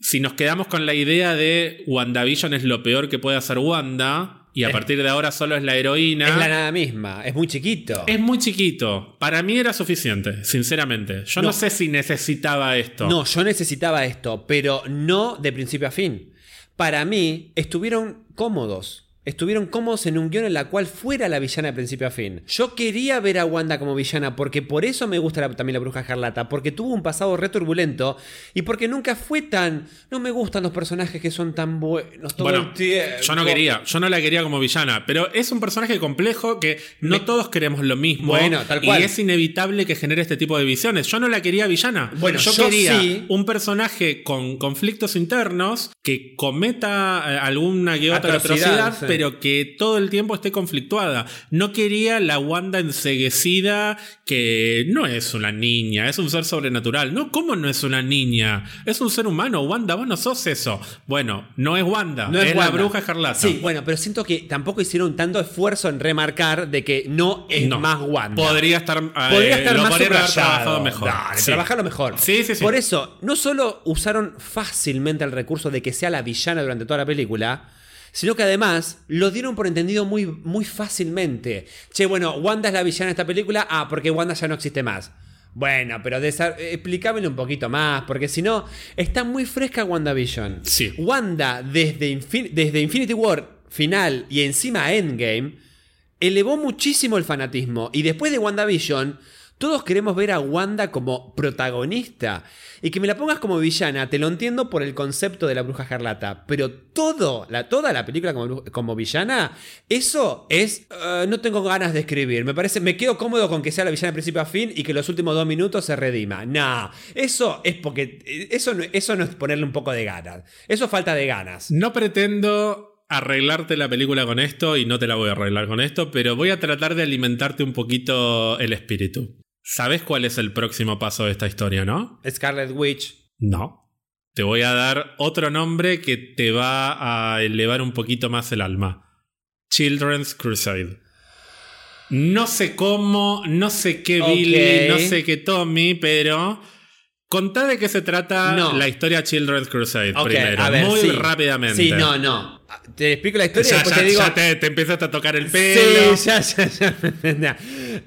si nos quedamos con la idea de WandaVision es lo peor que puede hacer Wanda, y a Es- partir de ahora solo es la heroína. Es la nada misma, es muy chiquito. Es muy chiquito. Para mí era suficiente, sinceramente. Yo no, No. sé si necesitaba esto. No, yo necesitaba esto, pero no de principio a fin. Para mí, estuvieron cómodos. Estuvieron cómodos en un guion en la cual fuera la villana de principio a fin. Yo quería ver a Wanda como villana porque por eso me gusta también la bruja escarlata, porque tuvo un pasado re turbulento y porque nunca fue tan... No me gustan los personajes que son tan buenos todo Bueno, el tiempo. yo no quería, yo no la quería como villana, pero es un personaje complejo que no Me- todos queremos lo mismo. Bueno, tal cual. Y es inevitable que genere este tipo de visiones. Yo no la quería villana. Bueno, yo, yo quería sí. un personaje con conflictos internos que cometa eh, alguna que otra Atrocidad, atrocidad, sí. Pero que todo el tiempo esté conflictuada. No quería la Wanda enseguecida que no es una niña, es un ser sobrenatural. No, ¿cómo no es una niña? Es un ser humano. Wanda, vos no sos eso. Bueno, no es Wanda, No es, la Wanda. bruja escarlata. Sí, bueno, pero siento que tampoco hicieron tanto esfuerzo en remarcar de que no es No. más Wanda. Podría estar, eh, Podría estar lo más podrían haber trabajado mejor. Dale, Sí. trabajarlo mejor. Sí, sí, sí. Por eso, no solo usaron fácilmente el recurso de que sea la villana durante toda la película, sino que además lo dieron por entendido muy, muy fácilmente. Che, bueno, Wanda es la villana de esta película, ah, porque Wanda ya no existe más. Bueno, pero desa- explícamelo un poquito más, porque si no, está muy fresca WandaVision. Sí. Wanda, desde, Infin- desde Infinity War final y encima Endgame, elevó muchísimo el fanatismo. Y después de WandaVision, todos queremos ver a Wanda como protagonista. Y que me la pongas como villana, te lo entiendo por el concepto de la bruja escarlata. Pero todo, la, toda la película como, como villana, eso es. eh, no tengo ganas de escribir. Me parece. Me quedo cómodo con que sea la villana de principio a fin y que los últimos dos minutos se redima. Nah, eso es porque. Eso no, eso no es ponerle un poco de ganas. Eso es falta de ganas. No pretendo arreglarte la película con esto y no te la voy a arreglar con esto, pero voy a tratar de alimentarte un poquito el espíritu. ¿Sabes cuál es el próximo paso de esta historia, no? Scarlet Witch. No. Te voy a dar otro nombre que te va a elevar un poquito más el alma. Children's Crusade. No sé cómo, no sé qué. Billy, no sé qué Tommy, pero contá de qué se trata No. la historia Children's Crusade Ok, primero, a ver, muy sí. rápidamente. Sí, no, no. Te explico la historia y Ya, después ya- te digo. ya te, te empiezas a tocar el pelo. Sí, ya, ya, ya.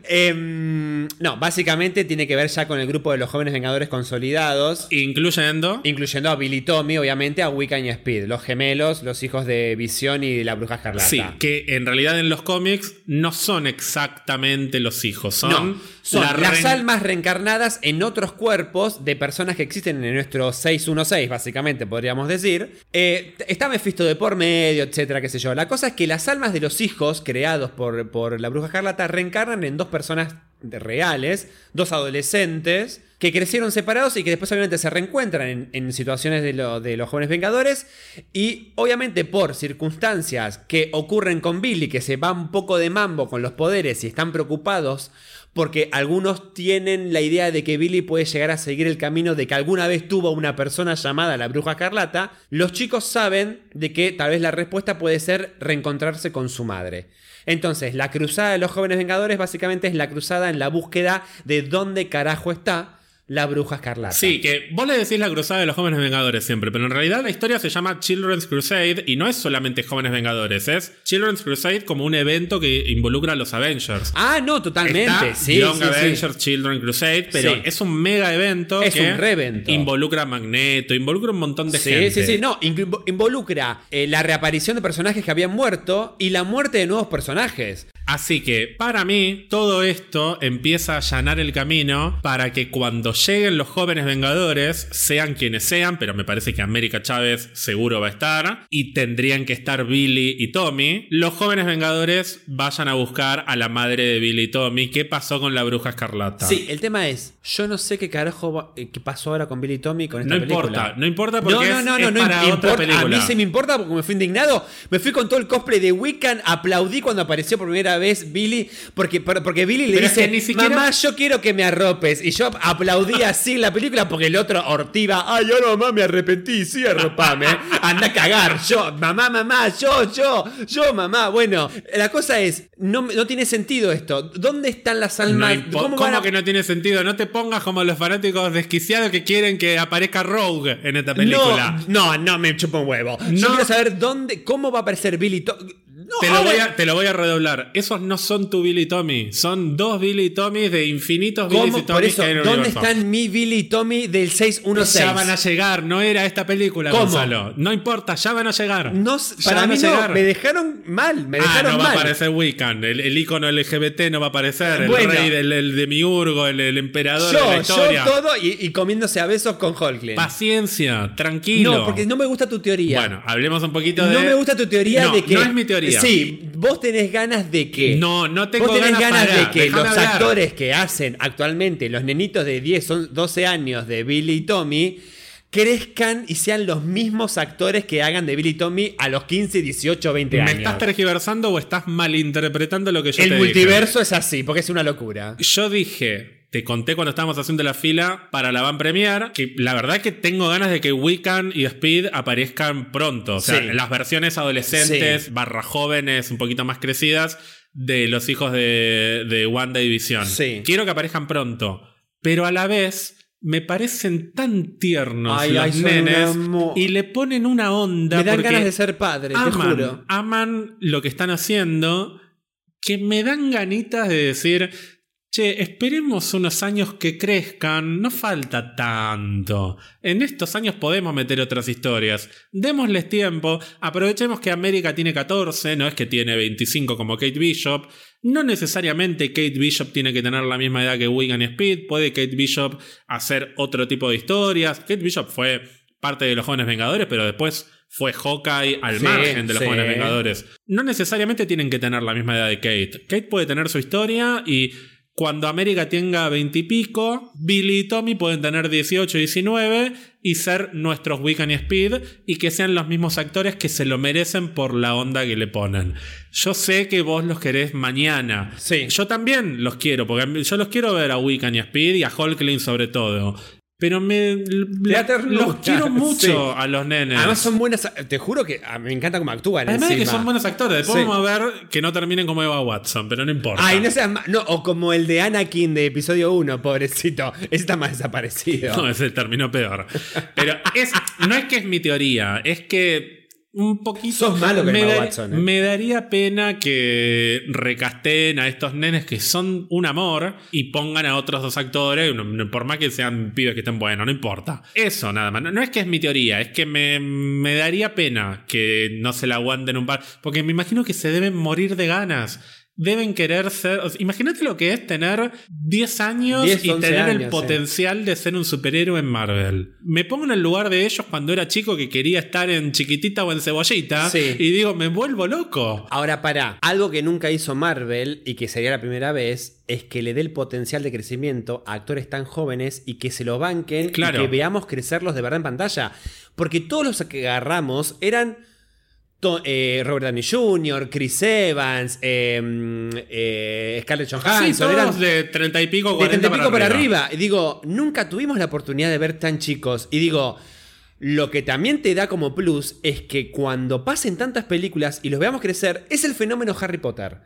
Em, no, básicamente tiene que ver ya con el grupo de los jóvenes vengadores consolidados. Incluyendo. Incluyendo a Billy Tommy, obviamente, a Wiccan y a Speed, los gemelos, los hijos de Visión y de la Bruja Escarlata. Sí, que en realidad en los cómics no son exactamente los hijos, son, No, son la las almas reencarnadas en otros cuerpos de personas que existen en nuestro 616, básicamente, podríamos decir. Eh, está Mephisto de por medio, etcétera, qué sé yo. La cosa es que las almas de los hijos creados por, por la bruja escarlata reencarnan en dos personas reales, dos adolescentes, que crecieron separados y que después obviamente se reencuentran en, situaciones de, de los jóvenes vengadores. Y obviamente por circunstancias que ocurren con Billy, que se va un poco de mambo con los poderes y están preocupados porque algunos tienen la idea de que Billy puede llegar a seguir el camino de que alguna vez tuvo una persona llamada la bruja escarlata, los chicos saben de que tal vez la respuesta puede ser reencontrarse con su madre. Entonces, la cruzada de los jóvenes vengadores básicamente es la cruzada en la búsqueda de dónde carajo está la bruja escarlata. Sí, que vos le decís la cruzada de los jóvenes vengadores siempre, pero en realidad la historia se llama Children's Crusade y no es solamente jóvenes vengadores, es Children's Crusade como un evento que involucra a los Avengers. Ah, no, totalmente. Está sí, Young sí, sí. Avengers Children Crusade, pero Sí. es un mega evento Es que un re-evento. involucra a Magneto, involucra un montón de Sí, gente. sí, sí, no, inv- involucra eh, la reaparición de personajes que habían muerto y la muerte de nuevos personajes. Así que para mí todo esto empieza a allanar el camino para que cuando lleguen los jóvenes vengadores, sean quienes sean, pero me parece que América Chávez seguro va a estar, y tendrían que estar Billy y Tommy, los jóvenes vengadores vayan a buscar a la madre de Billy y Tommy, ¿qué pasó con la bruja escarlata? Sí, el tema es, yo no sé qué carajo va- eh, qué pasó ahora con Billy y Tommy con esta No película. importa, no importa porque no, no, no, es no, no para otra importa. A mí sí me importa porque me fui indignado. Me fui con todo el cosplay de Wiccan, aplaudí cuando apareció por primera vez Billy, porque, por- porque Billy le Pero dice, que ni siquiera- mamá, yo quiero que me arropes. Y yo aplaudí así en la película porque el otro ortiva, ay, yo mamá, me arrepentí, sí, arropame. Anda a cagar, yo, mamá, mamá, yo, yo, yo, mamá. Bueno, la cosa es, no, no tiene sentido esto. ¿Dónde están las almas? ¿Cómo ¿Cómo, a- que no tiene sentido? No te pongas como los fanáticos desquiciados que quieren que aparezca Rogue en esta película. No, no, no me chupa un huevo. Yo quiero saber dónde, cómo va a aparecer Billy. To- Te lo, voy a, te lo voy a redoblar. Esos no son tu Billy Tommy. Son dos Billy y Tommy de infinitos Billy Tommy Por eso, que hay en el ¿dónde universo. están mi Billy Tommy del 616? Ya van a llegar. No era esta película, ¿Cómo? Gonzalo. No importa, ya van a llegar. No, s- Ya para van a mí no, me dejaron mal, me Ah, no va a aparecer Wiccan. El, el icono LGBT no va a aparecer. El Bueno. rey del el demiurgo, el, el emperador de la yo, yo historia. todo y, y comiéndose a besos con Hulkling. Paciencia, tranquilo. No, porque no me gusta tu teoría. Bueno, hablemos un poquito de. no me gusta tu teoría No, de que. No es mi teoría. Sí, vos tenés ganas de que. No, no tengo Vos tenés ganas, de que los hablar. actores que hacen actualmente los nenitos de 10, son 12 años de Billy y Tommy crezcan y sean los mismos actores que hagan de Billy y Tommy a los 15, 18, 20 ¿Me años. estás tergiversando o estás malinterpretando lo que yo El te multiverso es así, porque es una locura. dije? Yo dije, te conté cuando estábamos haciendo la fila para la Van Premier, que la verdad que tengo ganas de que Wiccan y Speed aparezcan pronto. O sea, Sí. las versiones adolescentes, barra jóvenes, un poquito más crecidas, de los hijos de, de Wanda y Visión. Sí. Quiero que aparezcan pronto. Pero a la vez. Me parecen tan tiernos Ay, los ay, nenes y le ponen una onda. Me dan ganas de ser padre, te aman, juro. aman lo que están haciendo, que me dan ganitas de decir, che, esperemos unos años que crezcan, no falta tanto. En estos años podemos meter otras historias. Démosles tiempo, aprovechemos que América tiene 14, no es que tiene 25 como Kate Bishop. No necesariamente Kate Bishop tiene que tener la misma edad que Wigan y Speed, puede Kate Bishop hacer otro tipo de historias. Kate Bishop fue parte de los Jóvenes Vengadores, pero después fue Hawkeye al Sí, margen de los sí. Jóvenes Vengadores. No necesariamente tienen que tener la misma edad de Kate. Kate puede tener su historia y cuando América tenga 20 y pico, Billy y Tommy pueden tener 18 y 19 y ser nuestros Wiccan y Speed y que sean los mismos actores que se lo merecen por la onda que le ponen. Yo sé que vos los querés mañana. Sí. Yo también los quiero, porque yo los quiero ver a Wiccan y a Speed y a Hulkling sobre todo. Pero me los quiero mucho Sí. a los nenes. Además son buenas, te juro que me encanta cómo actúan Además de que encima. son buenos actores. Después Sí. vamos a ver que no terminen como Eva Watson, pero no importa. Ay, no seas no, o como el de Anakin de episodio 1, pobrecito. Ese está más desaparecido. No, ese terminó peor. Pero es, no es que es mi teoría, es que un poquito. Sos malo con me, Watson, ¿eh? me daría pena que recasten a estos nenes que son un amor y pongan a otros dos actores, por más que sean pibes que estén buenos, no importa. Eso nada más. No, no es que es mi teoría, es que me, me daría pena que no se la aguanten un par. Porque me imagino que se deben morir de ganas. Deben querer ser. o sea, imagínate lo que es tener 10 años 10, y 11 tener el años, potencial de ser un superhéroe en Marvel. Me pongo en el lugar de ellos cuando era chico que quería estar en chiquitita o en cebollita Sí. y digo, me vuelvo loco. Ahora, para, algo que nunca hizo Marvel y que sería la primera vez es que le dé el potencial de crecimiento a actores tan jóvenes y que se lo banquen Claro. y que veamos crecerlos de verdad en pantalla. Porque todos los que agarramos eran eh, Robert Downey Jr., Chris Evans, eh, eh, Scarlett Sí, Johansson, eran todos de 30 y pico, de 40 30 y pico para arriba. arriba. Y digo, nunca tuvimos la oportunidad de ver tan chicos. Y digo, lo que también te da como plus es que cuando pasen tantas películas y los veamos crecer, es el fenómeno Harry Potter.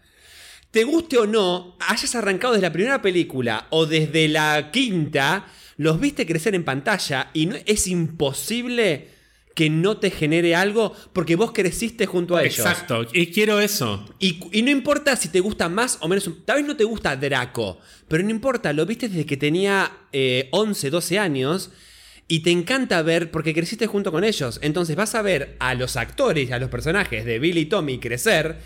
Te guste o no, hayas arrancado desde la primera película o desde la quinta, los viste crecer en pantalla y no, es imposible que no te genere algo porque vos creciste junto a ellos. Exacto, y quiero eso. Y, y no importa si te gusta más o menos. Tal vez no te gusta Draco, pero no importa, lo viste desde que tenía eh, 11, 12 años. Y te encanta ver porque creciste junto con ellos. Entonces vas a ver a los actores, a los personajes de Billy y Tommy crecer.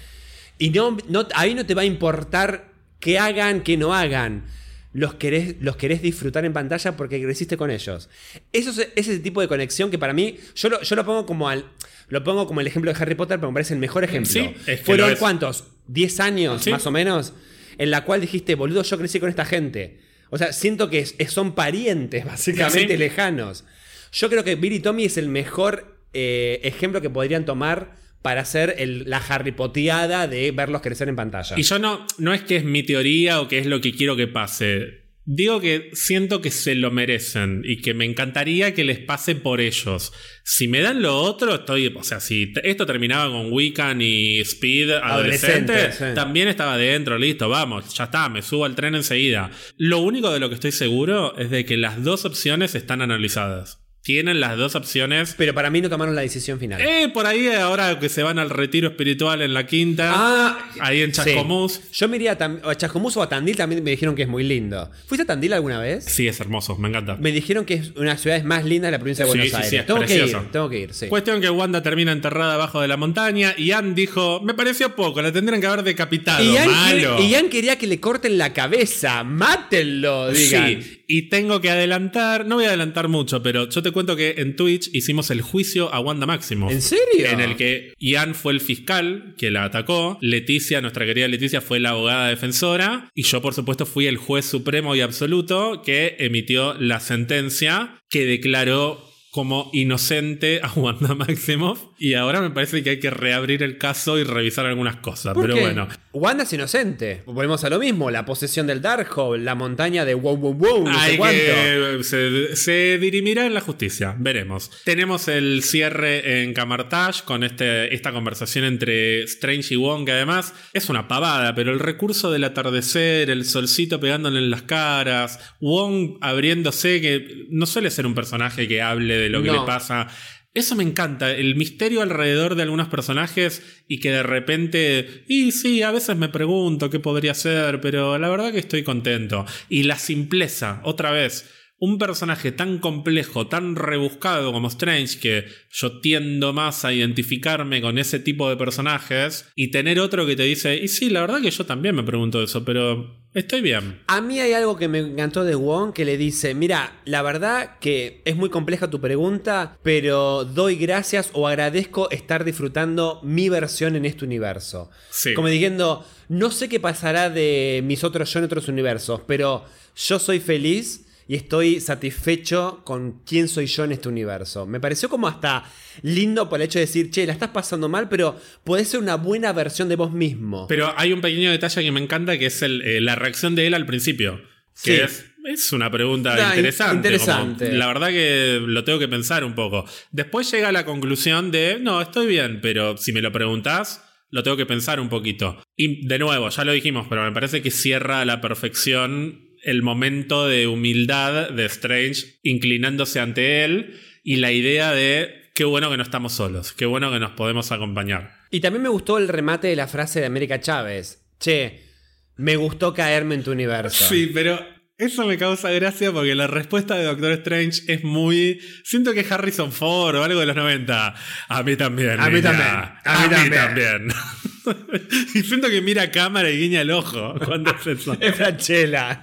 Y no, no, ahí no te va a importar qué hagan, qué no hagan. Los querés, los querés disfrutar en pantalla porque creciste con ellos. Eso es, es ese tipo de conexión que para mí, yo lo, yo lo pongo como al. Lo pongo como el ejemplo de Harry Potter, pero me parece el mejor ejemplo. Sí, es que Fueron cuántos? ¿10 años Sí. más o menos? En la cual dijiste, boludo, yo crecí con esta gente. O sea, siento que es- son parientes básicamente Sí. lejanos. Yo creo que Billy y Tommy es el mejor eh, ejemplo que podrían tomar para hacer el- la Harry Poteada de verlos crecer en pantalla. Y yo no, no es que es mi teoría o que es lo que quiero que pase. Digo que siento que se lo merecen y que me encantaría que les pase por ellos. Si me dan lo otro, estoy. O sea, si esto terminaba con Wiccan y Speed adolescente, Adolescente, sí. también estaba dentro, listo, vamos, ya está, me subo al tren enseguida. Lo único de lo que estoy seguro es de que las dos opciones están analizadas. Tienen las dos opciones. Pero para mí no tomaron la decisión final. Eh, por ahí ahora que se van al retiro espiritual en la quinta. Ah, ahí en sí. Chascomús. Yo me iría a, Tam- a Chascomús o a Tandil, también me dijeron que es muy lindo. ¿Fuiste a Tandil alguna vez? Sí, es hermoso, me encanta. Me dijeron que es una de las ciudades más lindas de la provincia de Sí, Buenos sí, sí, Aires. es tengo que precioso. ir, tengo que ir, sí. Cuestión que Wanda termina enterrada abajo de la montaña y Anne dijo, me pareció poco, la tendrían que haber decapitado. y malo. quería que le corten la cabeza. Mátenlo, digan. Sí, y tengo que adelantar, no voy a adelantar mucho, pero yo te cuento que en Twitch hicimos el juicio a Wanda Maximoff. ¿En serio? En el que Ian fue el fiscal que la atacó, Leticia, nuestra querida Leticia, fue la abogada defensora, y yo por supuesto fui el juez supremo y absoluto que emitió la sentencia que declaró como inocente a Wanda Maximoff y ahora me parece que hay que reabrir el caso y revisar algunas cosas, ¿Por pero qué? bueno. Wanda es inocente. Volvemos a lo mismo. La posesión del Darkhold, la montaña de wow wow wow, no sé Hay cuánto. que- se, se dirimirá en la justicia, veremos. Tenemos el cierre en Camartage con este, esta conversación entre Strange y Wong, que además es una pavada, pero el recurso del atardecer, el solcito pegándole en las caras, Wong abriéndose, que no suele ser un personaje que hable de lo que No. le pasa. Eso me encanta, el misterio alrededor de algunos personajes y que de repente, y sí, a veces me pregunto qué podría ser, pero la verdad que estoy contento. Y la simpleza, otra vez, un personaje tan complejo, tan rebuscado como Strange, que yo tiendo más a identificarme con ese tipo de personajes, y tener otro que te dice, y sí, la verdad que yo también me pregunto eso, pero estoy bien. A mí hay algo que me encantó de Wong que le dice, mira, la verdad que es muy compleja tu pregunta, pero doy gracias o agradezco estar disfrutando mi versión en este universo. Sí. Como diciendo, no sé qué pasará de mis otros yo en otros universos, pero yo soy feliz y estoy satisfecho con quién soy yo en este universo. Me pareció como hasta lindo por el hecho de decir, che, la estás pasando mal, pero podés ser una buena versión de vos mismo. Pero hay un pequeño detalle que me encanta, que es el, eh, la reacción de él al principio. Que Sí. es, es una pregunta in- interesante. interesante. como, la verdad que lo tengo que pensar un poco. Después llega a la conclusión de, no, estoy bien, pero si me lo preguntás, lo tengo que pensar un poquito. Y de nuevo, ya lo dijimos, pero me parece que cierra a la perfección el momento de humildad de Strange inclinándose ante él y la idea de, qué bueno que no estamos solos, qué bueno que nos podemos acompañar. Y también me gustó el remate de la frase de América Chávez. Che, me gustó caerme en tu universo. Sí, pero eso me causa gracia porque la respuesta de Doctor Strange es muy. Siento que es Harrison Ford o algo de los 90. A mí también. A mí niña. también, a mí también. y siento que mira a cámara y guiña el ojo cuando hace eso. Es Franchella.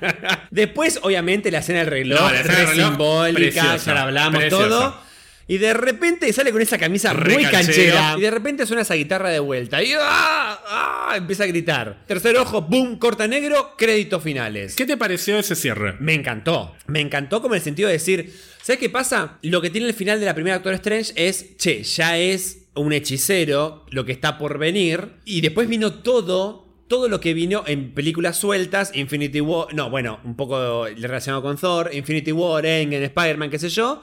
Después, obviamente, la escena del reloj, No, la escena re del reloj, simbólica, preciosa, ya la hablamos preciosa. todo. Y de repente sale con esa camisa Re muy canchera. Y de repente suena esa guitarra de vuelta. Y ¡ah! ¡ah! empieza a gritar. Tercer ojo, boom, corta negro, créditos finales. ¿Qué te pareció ese cierre? Me encantó. Me encantó como en el sentido de decir, ¿sabes qué pasa? Lo que tiene el final de la primera Doctor Strange es, che, ya es un hechicero, lo que está por venir. Y después vino todo, todo lo que vino en películas sueltas, Infinity War, no, bueno, un poco relacionado con Thor, Infinity War, Endgame, Spider-Man, qué sé yo.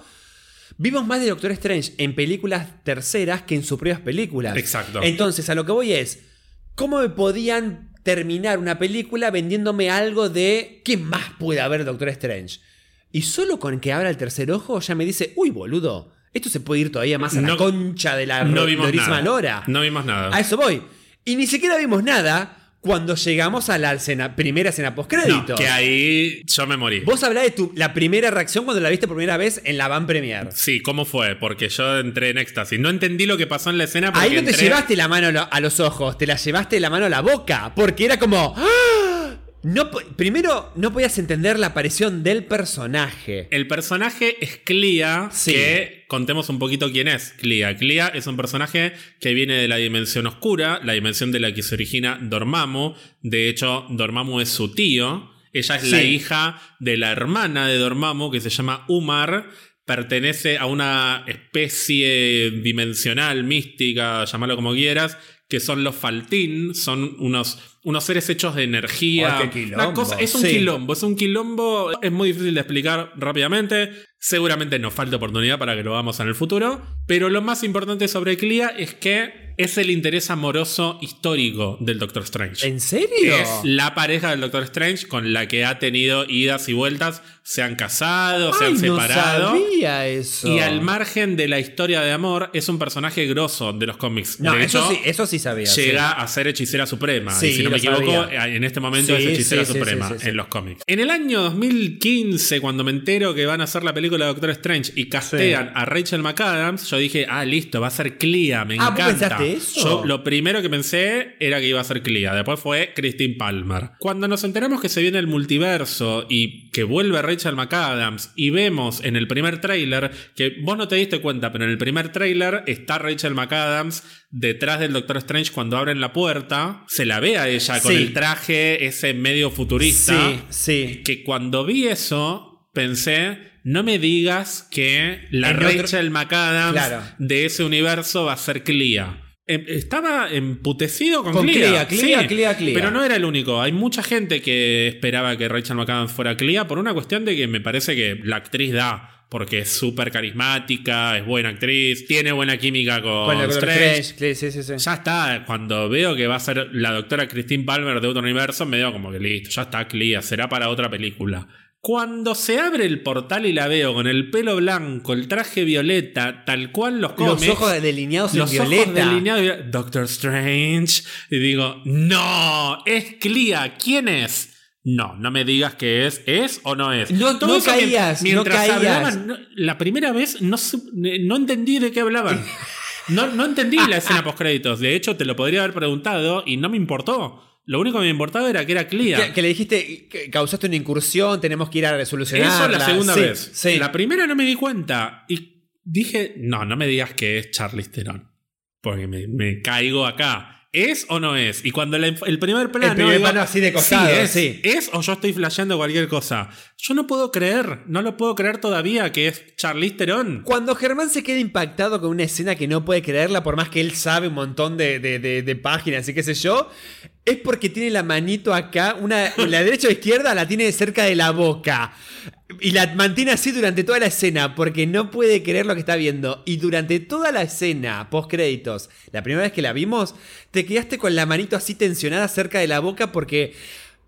Vimos más de Doctor Strange en películas terceras que en sus propias películas. Exacto. Entonces, a lo que voy es, ¿cómo me podían terminar una película vendiéndome algo de qué más puede haber Doctor Strange? Y solo con que abra el tercer ojo ya me dice, uy, boludo, esto se puede ir todavía más a la concha de la No vimos nada. Lora. No vimos nada. A eso voy. Y ni siquiera vimos nada cuando llegamos a la escena- primera escena postcréditos. No, que ahí yo me morí. Vos hablás de tu, la primera reacción cuando la viste por primera vez en la Van Premier. Sí, ¿cómo fue? Porque yo entré en éxtasis. No entendí lo que pasó en la escena porque Ahí no te entré- llevaste la mano a los ojos, te la llevaste la mano a la boca, porque era como... ¡ah! No, primero, no podías entender la aparición del personaje. El personaje es Clea, Sí. que contemos un poquito quién es Clea. Clea es un personaje que viene de la dimensión oscura, la dimensión de la que se origina Dormammu. De hecho, Dormammu es su tío. Ella es la hija de la hermana de Dormammu, que se llama Umar. Pertenece a una especie dimensional, mística, llámalo como quieras, que son los Faltín. Son unos, unos seres hechos de energía. Ay, qué Una cosa- es un sí. quilombo, es un quilombo, es muy difícil de explicar rápidamente. Seguramente nos falta oportunidad para que lo hagamos en el futuro. Pero lo más importante sobre Clea es que es el interés amoroso histórico del Doctor Strange. ¿En serio? Es la pareja del Doctor Strange con la que ha tenido idas y vueltas. Se han casado, se han separado. No sabía eso. Y al margen de la historia de amor, es un personaje grosso de los cómics. No, de eso hecho, sí, eso sí sabía. sí. llega a ser hechicera suprema. Sí, y si no me equivoco, sabía. en este momento es hechicera suprema en los cómics. En el año 2015, cuando me entero que van a hacer la película de Doctor Strange y castean a Rachel McAdams, yo dije, ah, listo, va a ser Clea, me Ah, ¿vos encanta. pensaste eso? Yo lo primero que pensé era que iba a ser Clea. Después fue Christine Palmer. Cuando nos enteramos que se viene el multiverso y que vuelve Rachel McAdams y vemos en el primer tráiler que vos no te diste cuenta, pero en el primer tráiler está Rachel McAdams detrás del Doctor Strange cuando abren la puerta, se la ve a ella con Sí. el traje ese medio futurista, Sí, sí. que cuando vi eso pensé, no me digas que la En otro- Rachel McAdams Claro. de ese universo va a ser Clea. Em, Estaba emputecido con, Con Clea. Clea, Clea, Clea, Clea. Pero no era el único. Hay mucha gente que esperaba que Rachel McAdams fuera Clea por una cuestión de que me parece que la actriz da. Porque es súper carismática, es buena actriz, tiene buena química con, Doctor Strange. Strange. Sí, sí, sí. Ya está, cuando veo que va a ser la doctora Christine Palmer de otro universo, me digo como que listo, ya está Clea, será para otra película. Cuando se abre el portal y la veo con el pelo blanco, el traje violeta, tal cual los Los cómics, ojos delineados los en ojos violeta. delineados, Doctor Strange, y digo, no, es Clea, ¿quién es? No, no me digas que es, ¿es o no es? No- no caías, no mientras caías. hablaban, no- la primera vez no, no entendí de qué hablaban. No, no entendí la escena post créditos. De hecho, te lo podría haber preguntado y no me importó. Lo único que me importaba era que era Clea. Que, que le dijiste, que causaste una incursión, tenemos que ir a resolucionarla. Eso la segunda Sí, vez. Sí. La primera no me di cuenta. Y dije, no, no me digas que es Charlize Theron. Porque me, me caigo acá. ¿Es o no es? Y cuando la- el primer plano. El primer digo, plano así de costado, es, sí. ¿Es o yo estoy flasheando cualquier cosa? Yo no puedo creer, no lo puedo creer todavía que es Charlize Theron. Cuando Germán se queda impactado con una escena que no puede creerla, por más que él sabe un montón de, de- de- de páginas y qué sé yo, es porque tiene la manito acá, una, la derecha o izquierda la tiene cerca de la boca. Y la mantiene así durante toda la escena, porque no puede creer lo que está viendo. Y durante toda la escena, post créditos, la primera vez que la vimos, te quedaste con la manito así tensionada cerca de la boca porque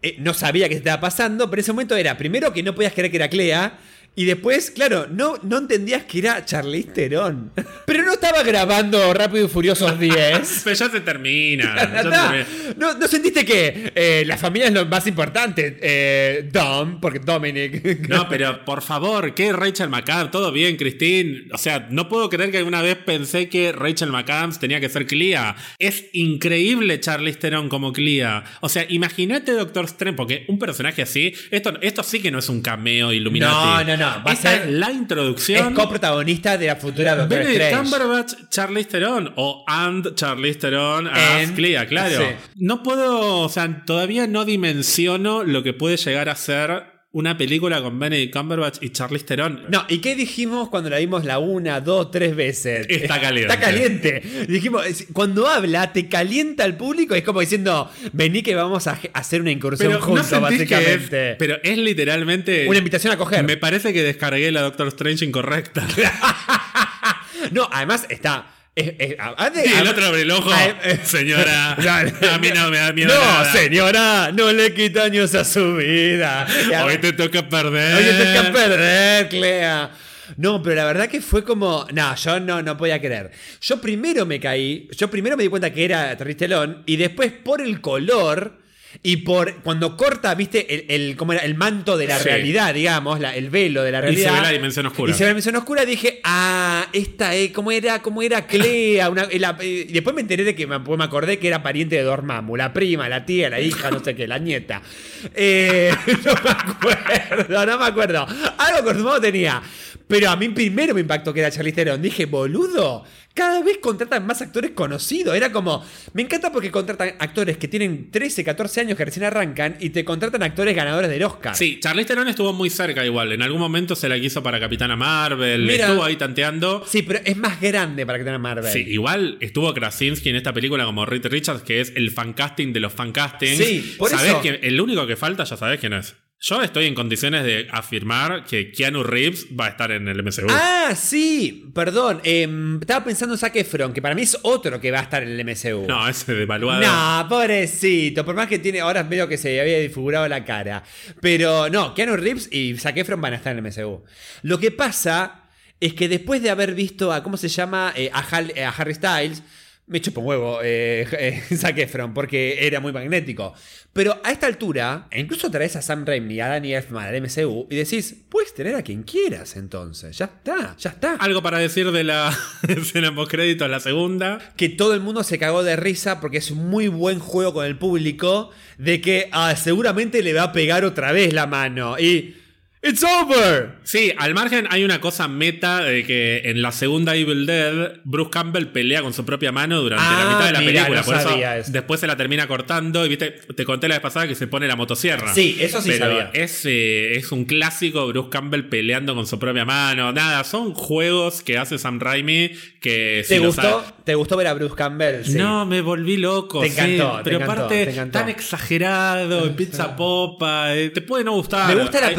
eh, no sabía qué estaba pasando, pero en ese momento era, primero que no podías creer que era Clea, y después, claro, no, no entendías que era Charlize Theron. Pero no estaba grabando Rápido y Furiosos 10. Pero ya se termina. ya. No, no sentiste que eh, la familia es lo más importante. Eh, Dom, porque Dominic. No, pero por favor, ¿qué Rachel McAdams? Todo bien, Christine. O sea, no puedo creer que alguna vez pensé que Rachel McAdams tenía que ser Clea. Es increíble Charlize Theron como Clea. O sea, imagínate Doctor Strange, porque un personaje así, esto, esto sí que no es un cameo Illuminati. No, no, no, va a ser- es la es introducción. coprotagonista de la futura Doctor Benedict. Cumberbatch, Charlize Theron o and Charlize Theron as Clea, claro. sí. No puedo, o sea, todavía no dimensiono lo que puede llegar a ser una película con Benedict Cumberbatch y Charlize Theron. No, ¿y qué dijimos cuando la vimos la una, dos, tres veces? Está caliente. Está caliente. Dijimos, cuando habla, te calienta al público. Es como diciendo, vení que vamos a, hacer una incursión Pero juntos, es- básicamente. pero es literalmente. Una invitación a coger. Me parece que descargué la Doctor Strange incorrecta. No, además está. A- de- el otro abre el ojo. eh, Señora, no, a mí no me da miedo. No, nada. señora, no le quita años a su vida. Hoy te toca perder. Oye, te que perder, Clea. No, pero la verdad que fue como. No, yo no, no podía creer. Yo primero me caí. Yo primero me di cuenta que era Terristelón. Y después, por el color. Y por cuando corta, viste, el, el- ¿cómo era? el manto de la Sí. realidad, digamos, la- el velo de la Y realidad. se ve la dimensión oscura. Y se ve la dimensión oscura, dije, ah, esta es, ¿cómo era? ¿Cómo era Clea? Una- la- eh, y después me enteré de que me, me acordé que era pariente de Dormammu, la prima, la tía, la hija, no sé qué, la nieta. Eh, no me acuerdo, no me acuerdo. Algo con Dormammu tenía. Pero a mí primero me impactó que era Charlize Theron. Dije, boludo, cada vez contratan más actores conocidos. Era como, me encanta porque contratan actores que tienen 13, 14 años que recién arrancan y te contratan actores ganadores del Oscar. Sí, Charlize Theron estuvo muy cerca igual. En algún momento se la quiso para Capitana Marvel. Mira. estuvo ahí tanteando. Sí, pero es más grande para que tenga Marvel. Sí, igual estuvo Krasinski en esta película como Reed Richards, que es el fancasting de los fancastings. Sí, por ¿Sabés eso. quién- el único que falta, ya sabés quién es. Yo estoy en condiciones de afirmar que Keanu Reeves va a estar en el MCU. Ah, sí, perdón. em, estaba pensando en Zac Efron, que para mí es otro que va a estar en el MCU. No, ese devaluado. No, pobrecito. Por más que tiene. Ahora medio que se había disfigurado la cara. Pero no, Keanu Reeves y Zac Efron van a estar en el MCU. Lo que pasa es que después de haber visto a. ¿Cómo se llama? Eh, a, Hal- eh, a Harry Styles. Me chupo un huevo eh, eh, Zac Efron porque era muy magnético. Pero a esta altura, e incluso traes a Sam Raimi a Danny Elfman al MCU y decís, puedes tener a quien quieras entonces. Ya está, ya está. Algo para decir de la escena postcrédito, la segunda. que todo el mundo se cagó de risa porque es un muy buen juego con el público de que ah, seguramente le va a pegar otra vez la mano y it's over. Sí, al margen hay una cosa meta de que en la segunda Evil Dead, Bruce Campbell pelea con su propia mano durante Ah, la mitad de la película. no Por sabía eso eso. después se la termina cortando. Y viste, te conté la vez pasada que se pone la motosierra. Sí, eso sí Pero sabía. Es, eh, es un clásico Bruce Campbell peleando con su propia mano. Nada, son juegos que hace Sam Raimi que si ¿Te los gustó? ¿Te gustó ver a Bruce Campbell? Sí. No, me volví loco. Te sí, encantó, te pero encantó, aparte, te encantó. tan exagerado, en pizza popa. eh, te puede no gustar. Me gusta la Hay-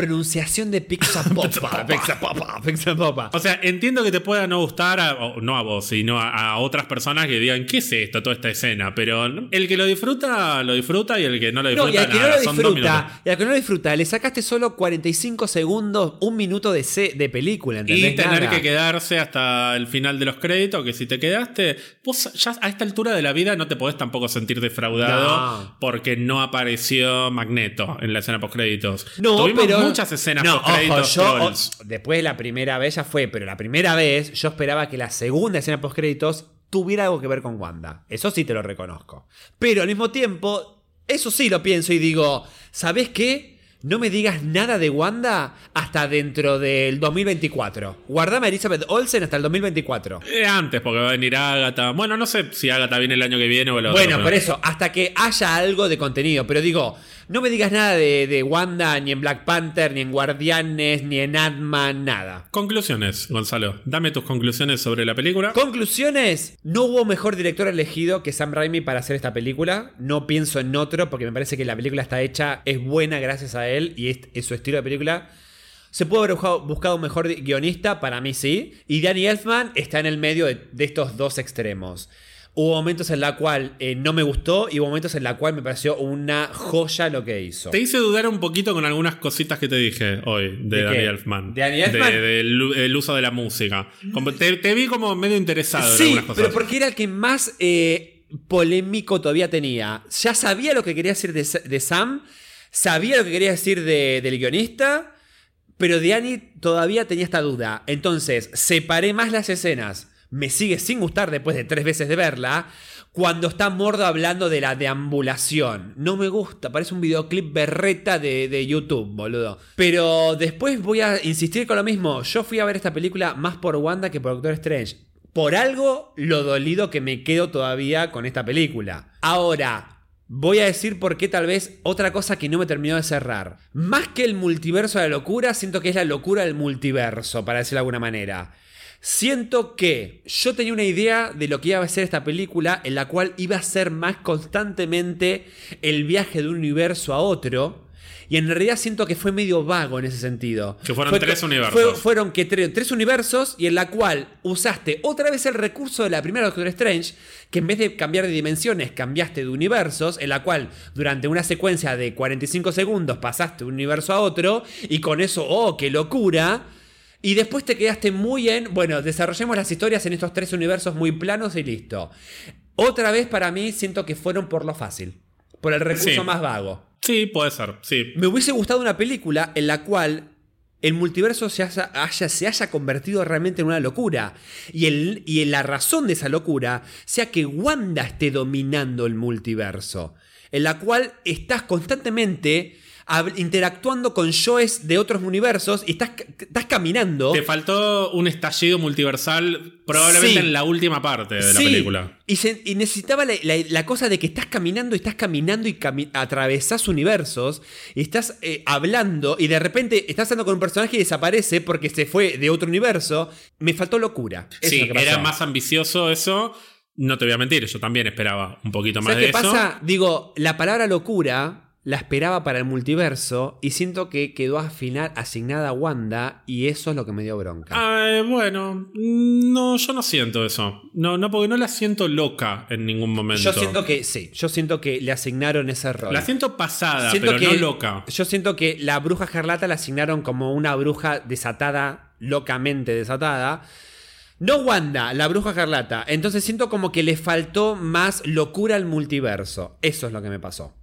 de Pizza Popa. Pizza Popa. Pizza Popa. O sea, entiendo que te pueda no gustar, a- o no a vos, sino a, a otras personas que digan, ¿qué es esto, toda esta escena? Pero no- el que lo disfruta, lo disfruta y el que no lo No, disfruta, y al que no nada, lo son dos minutos. disfruta, y al que no lo disfruta, le sacaste solo 45 segundos, un minuto de, se- de película, ¿entendés? Y tener Nada. que quedarse hasta el final de los créditos, que si te quedaste, vos ya a esta altura de la vida no te podés tampoco sentir defraudado No. porque no apareció Magneto en la escena post créditos. No, Tuvimos pero. muchas escenas no, ojo, yo, o- después de la primera vez ya fue, pero la primera vez yo esperaba que la segunda escena post créditos tuviera algo que ver con Wanda. Eso sí te lo reconozco. Pero al mismo tiempo, eso sí lo pienso y digo, ¿sabes qué? No me digas nada de Wanda hasta dentro del 2024. Guardame a Elizabeth Olsen hasta el 2024. Eh, antes, porque va a venir Agatha. Bueno, no sé si Agatha viene el año que viene o el otro. Bueno, pero- por eso, hasta que haya algo de contenido. Pero digo, no me digas nada de, de Wanda, ni en Black Panther, ni en Guardianes, ni en Ant-Man, nada. Conclusiones, Gonzalo. Dame tus conclusiones sobre la película. Conclusiones, no hubo mejor director elegido que Sam Raimi para hacer esta película. No pienso en otro porque me parece que la película está hecha, es buena gracias a él y es, es su estilo de película. Se pudo haber buscado, un mejor guionista, para mí sí. Y Danny Elfman está en el medio de, de estos dos extremos. Hubo momentos en la cual eh, no me gustó y hubo momentos en la cual me pareció una joya lo que hizo. Te hice dudar un poquito con algunas cositas que te dije hoy de, ¿De Danny? Elfman. ¿De Danny Elfman? De- el uso de la música. Como- te, te vi como medio interesado en Sí, algunas cosas. pero porque era el que más eh, polémico todavía tenía. Ya sabía lo que quería decir de, Sam, sabía lo que quería decir de- del guionista, pero de Annie todavía tenía esta duda. Entonces, separé más las escenas. Me sigue sin gustar después de tres veces de verla. Cuando está Mordo hablando de la deambulación. No me gusta, parece un videoclip berreta de, de YouTube, boludo. Pero después voy a insistir con lo mismo. Yo fui a ver esta película más por Wanda que por Doctor Strange. Por algo lo dolido que me quedo todavía con esta película. Ahora, voy a decir por qué tal vez otra cosa que no me terminó de cerrar. Más que el multiverso de la locura, siento que es la locura del multiverso, para decirlo de alguna manera. Siento que yo tenía una idea de lo que iba a ser esta película en la cual iba a ser más constantemente el viaje de un universo a otro. Y en realidad siento que fue medio vago en ese sentido. Que fueron Fue tres co- universos. fue- fueron que tre- tres universos y en la cual usaste otra vez el recurso de la primera Doctor Strange, que en vez de cambiar de dimensiones, cambiaste de universos, en la cual durante una secuencia de 45 segundos pasaste de un universo a otro, y con eso, oh, qué locura. Y después te quedaste muy en, bueno, desarrollemos las historias en estos tres universos muy planos y listo. Otra vez para mí siento que fueron por lo fácil, por el recurso Sí. más vago. Sí, puede ser, sí. Me hubiese gustado una película en la cual el multiverso se haya, haya- se haya convertido realmente en una locura. Y, el, y la razón de esa locura sea que Wanda esté dominando el multiverso. En la cual estás constantemente interactuando con Joes de otros universos y estás, estás caminando. Te faltó un estallido multiversal probablemente Sí. en la última parte de la película. Y, se- y necesitaba la, la- la cosa de que estás caminando y estás caminando y cami- atravesás universos y estás eh, hablando y de repente estás hablando con un personaje y desaparece porque se fue de otro universo. Me faltó locura. Eso Sí, era más ambicioso eso. No te voy a mentir, yo también esperaba un poquito más ¿Sabes de qué eso. pasa? Digo, la palabra locura la esperaba para el multiverso y siento que quedó afina- asignada a Wanda y eso es lo que me dio bronca. Bueno, no, yo no siento eso. No, no, porque no la siento loca en ningún momento. yo siento que sí, yo siento que le asignaron ese rol. La siento pasada, Siento pero que- no loca. Yo siento que la bruja escarlata la asignaron como una bruja desatada, locamente desatada. No Wanda, la bruja escarlata. Entonces siento como que le faltó más locura al multiverso. Eso es lo que me pasó.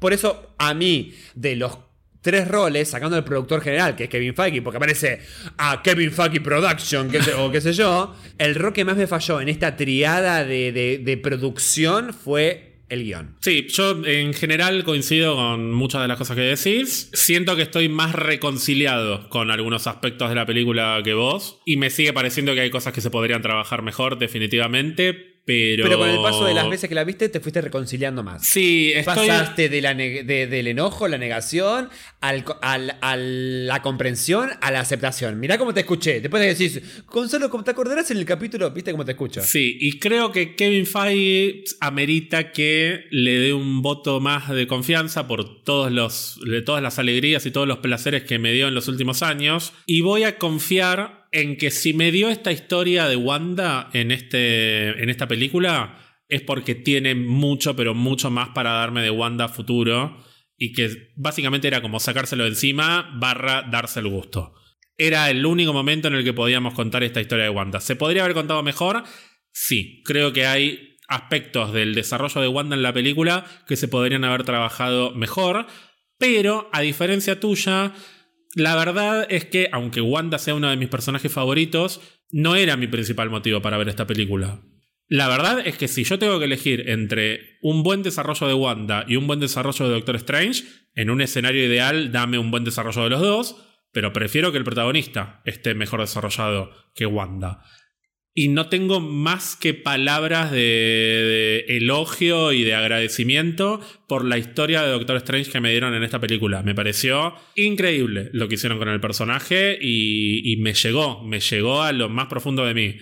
Por eso, a mí, de los tres roles, sacando al productor general, que es Kevin Feige, porque aparece a Kevin Feige Production, sé- o qué sé yo, el rol que más me falló en esta triada de, de- de producción fue el guion. Sí, yo en general coincido con muchas de las cosas que decís. Siento que estoy más reconciliado con algunos aspectos de la película que vos. Y me sigue pareciendo que hay cosas que se podrían trabajar mejor, definitivamente. Pero. Pero con el paso de las veces que la viste, te fuiste reconciliando más. Sí, estoy. Pasaste de la de- del enojo, la negación, al, al- a la comprensión, a la aceptación. Mirá cómo te escuché. Después de decir, Gonzalo, ¿cómo te acordarás en el capítulo? ¿Viste cómo te escucho? Sí, y creo que Kevin Feige amerita que le dé un voto más de confianza por todos los, de todas las alegrías y todos los placeres que me dio en los últimos años. Y voy a confiar en que si me dio esta historia de Wanda en, este, en esta película, es porque tiene mucho, pero mucho más para darme de Wanda futuro. Y que básicamente era como sacárselo de encima barra darse el gusto. Era el único momento en el que podíamos contar esta historia de Wanda. ¿Se podría haber contado mejor? Sí, creo que hay aspectos del desarrollo de Wanda en la película que se podrían haber trabajado mejor, pero a diferencia tuya, la verdad es que aunque Wanda sea uno de mis personajes favoritos, no era mi principal motivo para ver esta película. La verdad es que si yo tengo que elegir entre un buen desarrollo de Wanda y un buen desarrollo de Doctor Strange, en un escenario ideal dame un buen desarrollo de los dos, pero prefiero que el protagonista esté mejor desarrollado que Wanda. Y no tengo más que palabras de, elogio y de agradecimiento por la historia de Doctor Strange que me dieron en esta película. Me pareció increíble lo que hicieron con el personaje y, y me llegó, me llegó a lo más profundo de mí.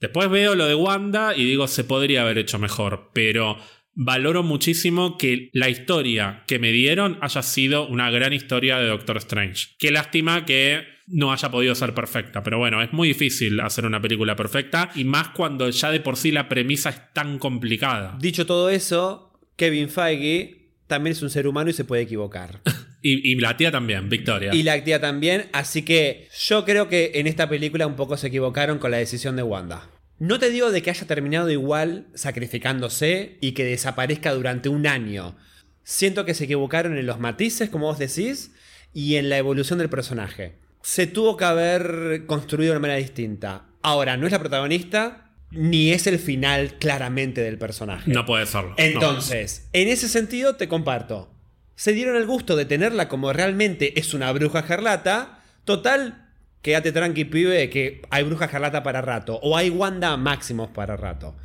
Después veo lo de Wanda y digo, se podría haber hecho mejor, pero valoro muchísimo que la historia que me dieron haya sido una gran historia de Doctor Strange. Qué lástima que no haya podido ser perfecta, pero bueno, es muy difícil hacer una película perfecta y más cuando ya de por sí la premisa es tan complicada. Dicho todo eso, Kevin Feige también es un ser humano y se puede equivocar. Y, y la tía también, Victoria. Y la tía también, así que yo creo que en esta película un poco se equivocaron con la decisión de Wanda. No te digo de que haya terminado igual sacrificándose y que desaparezca durante un año. Siento que se equivocaron en los matices, como vos decís, y en la evolución del personaje. Se tuvo que haber construido de una manera distinta. Ahora, no es la protagonista, ni es el final claramente del personaje. No puede serlo. no. Entonces, en ese sentido te comparto. Se dieron el gusto de tenerla como realmente es una bruja escarlata. Total, quédate tranqui, pibe, que hay bruja escarlata para rato. O hay Wanda máximos para rato.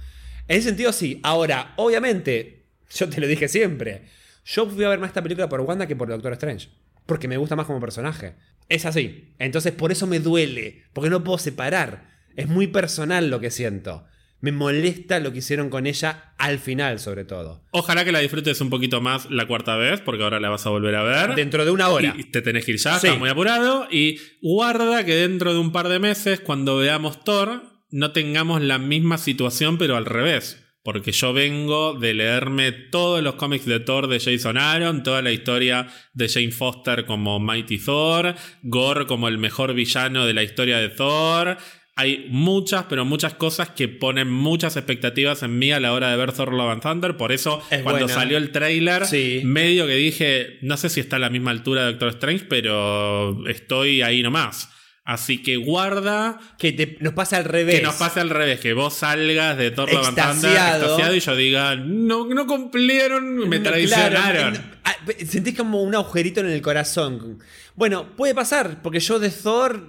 En ese sentido, sí. Ahora, obviamente, yo te lo dije siempre. Yo fui a ver más esta película por Wanda que por Doctor Strange. Porque me gusta más como personaje. Es así. Entonces, por eso me duele. Porque no puedo separar. Es muy personal lo que siento. Me molesta lo que hicieron con ella al final, sobre todo. Ojalá que la disfrutes un poquito más la cuarta vez, porque ahora la vas a volver a ver. Dentro de una hora. Y te tenés que ir ya, Sí. estás muy apurado. Y guarda que dentro de un par de meses, cuando veamos Thor, no tengamos la misma situación, pero al revés. Porque yo vengo de leerme todos los cómics de Thor de Jason Aaron, toda la historia de Jane Foster como Mighty Thor, Gore como el mejor villano de la historia de Thor. Hay muchas, pero muchas cosas que ponen muchas expectativas en mí a la hora de ver Thor Love and Thunder. Por eso, Es cuando buena. salió el trailer, Sí. medio que dije, no sé si está a la misma altura de Doctor Strange, pero estoy ahí nomás. Así que guarda Que te- nos pasa al revés. que nos pase al revés, que vos salgas de Thor Extasiado. extasiado y yo diga, no, no cumplieron, me No, traicionaron. claro, ah, sentís como un agujerito en el corazón. Bueno, puede pasar, porque yo de Thor,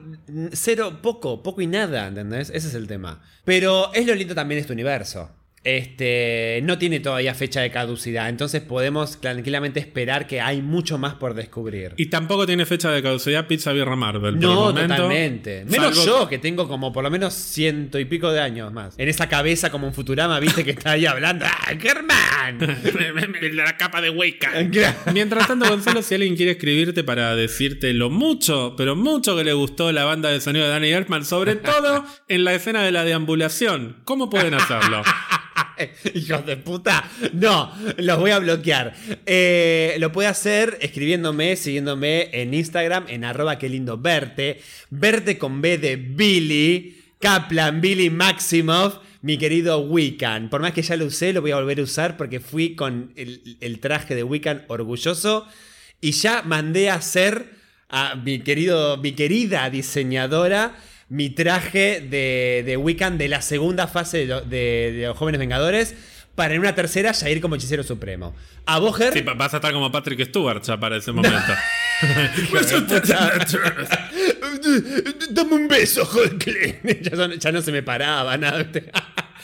cero, poco, poco y nada, ¿entendés? Ese es el tema. Pero es lo lindo también de este universo. Este, no tiene todavía fecha de caducidad. Entonces podemos tranquilamente esperar que hay mucho más por descubrir. Y tampoco tiene fecha de caducidad Pizza Birra Marvel. por el No, momento. totalmente. Menos Salvo- yo, que tengo como por lo menos ciento y pico de años más. En esa cabeza como un Futurama, viste que está ahí hablando. ¡Ah, Germán! la capa de Wicca. Mientras tanto, Gonzalo, si alguien quiere escribirte para decirte lo mucho, pero mucho que le gustó la banda de sonido de Danny Elfman, sobre todo en la escena de la deambulación, ¿cómo pueden hacerlo? Hijos de puta. No, los voy a bloquear. Eh, lo puede hacer escribiéndome, siguiéndome en Instagram, en arroba qué lindo verte. Verte con B de Billy. Kaplan, Billy Maximoff, mi querido Wiccan. Por más que ya lo usé, lo voy a volver a usar porque fui con el, el traje de Wiccan orgulloso. Y ya mandé a hacer a mi, querido, mi querida diseñadora mi traje de, de Wiccan de la segunda fase de, de- de los Jóvenes Vengadores para en una tercera ya ir como hechicero supremo. A vos, Ger? Sí, vas a estar como Patrick Stewart ya para ese momento. Dame un beso, Hulk. ya, son- ya no se me paraba nada.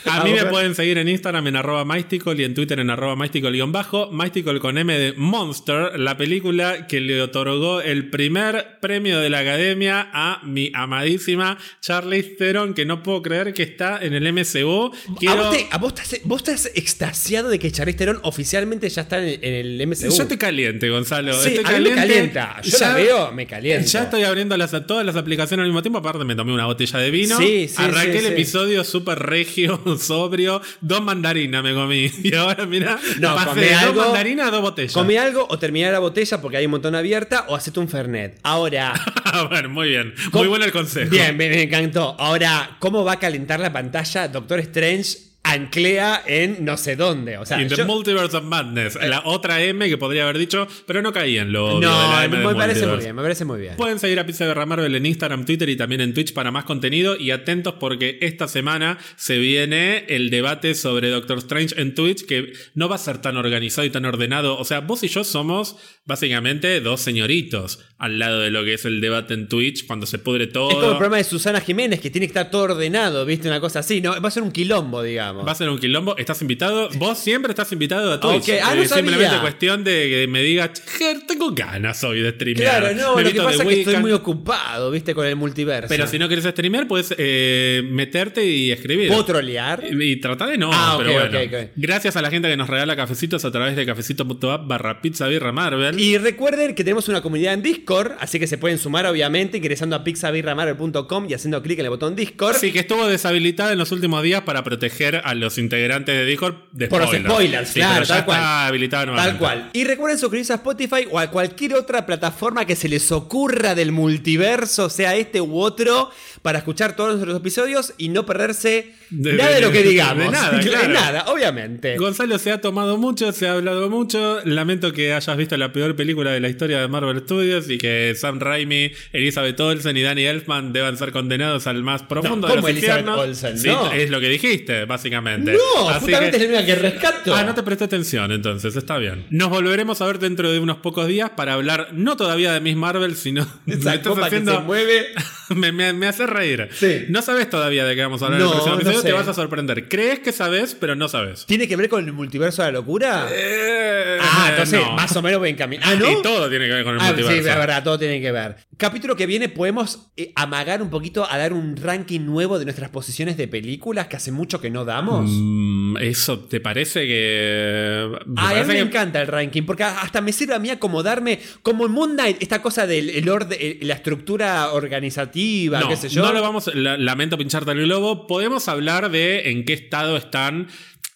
A mí me pueden seguir en Instagram en arroba Mystical y en Twitter en arroba Mystical-bajo. Mystical con M de Monster, la película que le otorgó el primer premio de la academia a mi amadísima Charlize Theron, que no puedo creer que está en el MCU. ¿A Quiero- vos, te- a vos estás, vos estás extasiado de que Charlize Theron oficialmente ya está en, en el MCU. Yo estoy caliente, Gonzalo. Sí, estoy me caliente. calienta. Yo la veo, me calienta. Ya estoy abriendo las, todas las aplicaciones al mismo tiempo. Aparte, me tomé una botella de vino. Sí, sí, Arranqué sí, el episodio súper regio, sobrio. Dos mandarinas me comí. Y ahora, mira, No, pasé comí de dos algo- mandarinas a dos botellas. Comí algo o terminé la botella porque hay un montón abierta o hacete un Fernet. Ahora. bueno, muy bien. ¿cómo- Muy bueno el consejo. Bien, me, me encantó. Ahora, ¿cómo va a calentar la pantalla Doctor Strange anclea en no sé dónde? O sea, In the yo- Eh. Multiverse of Madness. La otra M que podría haber dicho, pero no caía en lo de no, la M me, de me parece muy bien, me parece muy bien. Pueden seguir a Pizza Guerra Marvel en Instagram, Twitter y también en Twitch para más contenido. Y atentos porque esta semana se viene el debate sobre Doctor Strange en Twitch, que no va a ser tan organizado y tan ordenado. O sea, vos y yo somos básicamente dos señoritos al lado de lo que es el debate en Twitch cuando se pudre todo. Es como el programa de Susana Jiménez que tiene que estar todo ordenado, ¿viste? Una cosa así. No, va a ser un quilombo, digamos. Va a ser un quilombo. Estás invitado. Vos siempre estás invitado a Twitch. Ok, ah, no Eh, simplemente sabía. cuestión de que me digas, "Ger, tengo ganas hoy de streamear. Claro, no, Me lo que pasa es que estoy Wiccan". muy ocupado, ¿viste? Con el multiverso. Pero si no quieres streamear, puedes eh, meterte y escribir. ¿Puedo trolear? Y, y tratar de no, Ah, pero ok, bueno. ok, ok. Gracias a la gente que nos regala cafecitos a través de cafecito.app barra pizza birra Marvel. Y recuerden que tenemos una comunidad en Discord, así que se pueden sumar obviamente ingresando a pixabirramarvel.com y haciendo clic en el botón Discord. Sí, que estuvo deshabilitada en los últimos días para proteger a los integrantes de Discord de Por los spoilers. Sí, claro, pero ya tal cual. está habilitada nuevamente. Tal cual. Y recuerden suscribirse a Spotify o a cualquier otra plataforma que se les ocurra del multiverso, sea este u otro, para escuchar todos nuestros episodios y no perderse De- nada de, lo que digamos. de nada, De nada, obviamente. Gonzalo se ha tomado mucho, se ha hablado mucho. Lamento que hayas visto la peor película de la historia de Marvel Studios y que Sam Raimi, Elizabeth Olsen y Danny Elfman deban ser condenados al más profundo No, de los ¿cómo Elizabeth infiernos. Olsen? Sí, No. es lo que dijiste, básicamente. No, Así justamente que- es la única que rescato. Ah, no te presté atención, entonces está bien. Nos volveremos a ver dentro de unos pocos días para hablar no todavía de Miss Marvel, sino Esa me estás copa que haciendo- se mueve. me, me- me hace reír. Sí. No sabes todavía de qué vamos a hablar en el próximo no sé. te vas a sorprender. Crees que sabes, pero no sabes. ¿Tiene que ver con el multiverso de la locura? Eh, ah, entonces no. más o menos voy encaminado. Ah, ¿no? Y todo tiene que ver con el Ah, sí, multiverso. es verdad, todo tiene que ver. Capítulo que viene podemos eh, amagar un poquito a dar un ranking nuevo de nuestras posiciones de películas que hace mucho que no damos. Mm, ¿Eso te parece que.? me a mí me encanta el ranking, porque hasta me sirve a mí acomodarme como en Moon Knight, esta cosa de la estructura organizativa, No, qué sé yo. no lo vamos. la- lamento pincharte el globo. Podemos hablar de en qué estado están.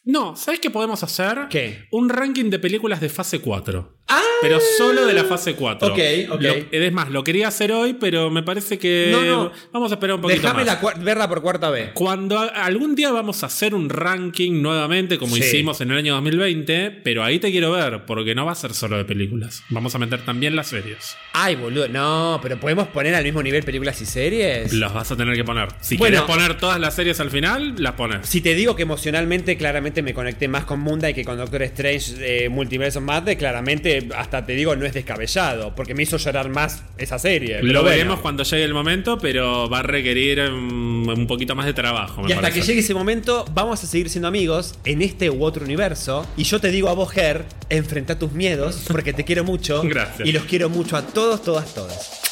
No, ¿sabes qué podemos hacer? ¿Qué? Un ranking de películas de fase 4. ¡Ah! Pero solo de la fase 4. Ok, ok. Lo- es más, lo quería hacer hoy, pero me parece que. No, no. Vamos a esperar un poquito Déjame verla por cuarta vez. Cuando algún día vamos a hacer un ranking nuevamente, como Sí. hicimos en el año 2020, pero ahí te quiero ver, porque no va a ser solo de películas. Vamos a meter también las series. Ay, boludo, no, pero podemos poner al mismo nivel películas y series. Las vas a tener que poner. Si Bueno. quieres poner todas las series al final, las pones. Si te digo que emocionalmente, claramente me conecté más con Munda y que con Doctor Strange eh, Multiverse of Madness, claramente hasta hasta te digo, no es descabellado, porque me hizo llorar más esa serie. Lo bueno. veremos cuando llegue el momento, pero va a requerir um, un poquito más de trabajo. me Y hasta parece. que llegue ese momento, vamos a seguir siendo amigos en este u otro universo. Y yo te digo a vos, Ger, enfrenta tus miedos, porque te quiero mucho. Gracias. Y los quiero mucho a todos, todas, todas.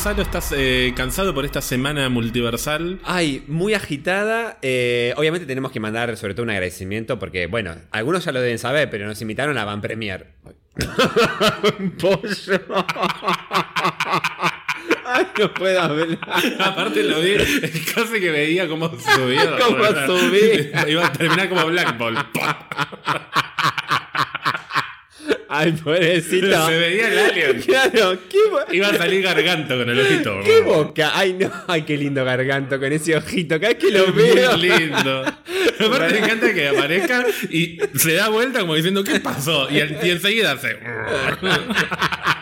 Gonzalo? ¿Estás eh, cansado por esta semana multiversal? Ay, muy agitada. Eh, obviamente tenemos que mandar sobre todo un agradecimiento porque, bueno, algunos ya lo deben saber, pero nos invitaron a Van Premier. un pollo. Ay, no puedo hablar. Aparte lo vi, casi que veía cómo subía. Cómo subía. Iba a terminar como Black Ball. Ay, pobrecito. Se veía el alien. Claro, qué, Iba a salir garganto con el ojito. qué boca. Ay, no. Ay, qué lindo garganto con ese ojito. Cada vez que lo Muy veo. lindo. Aparte me encanta que aparezca y se da vuelta como diciendo, ¿qué pasó? Y enseguida hace...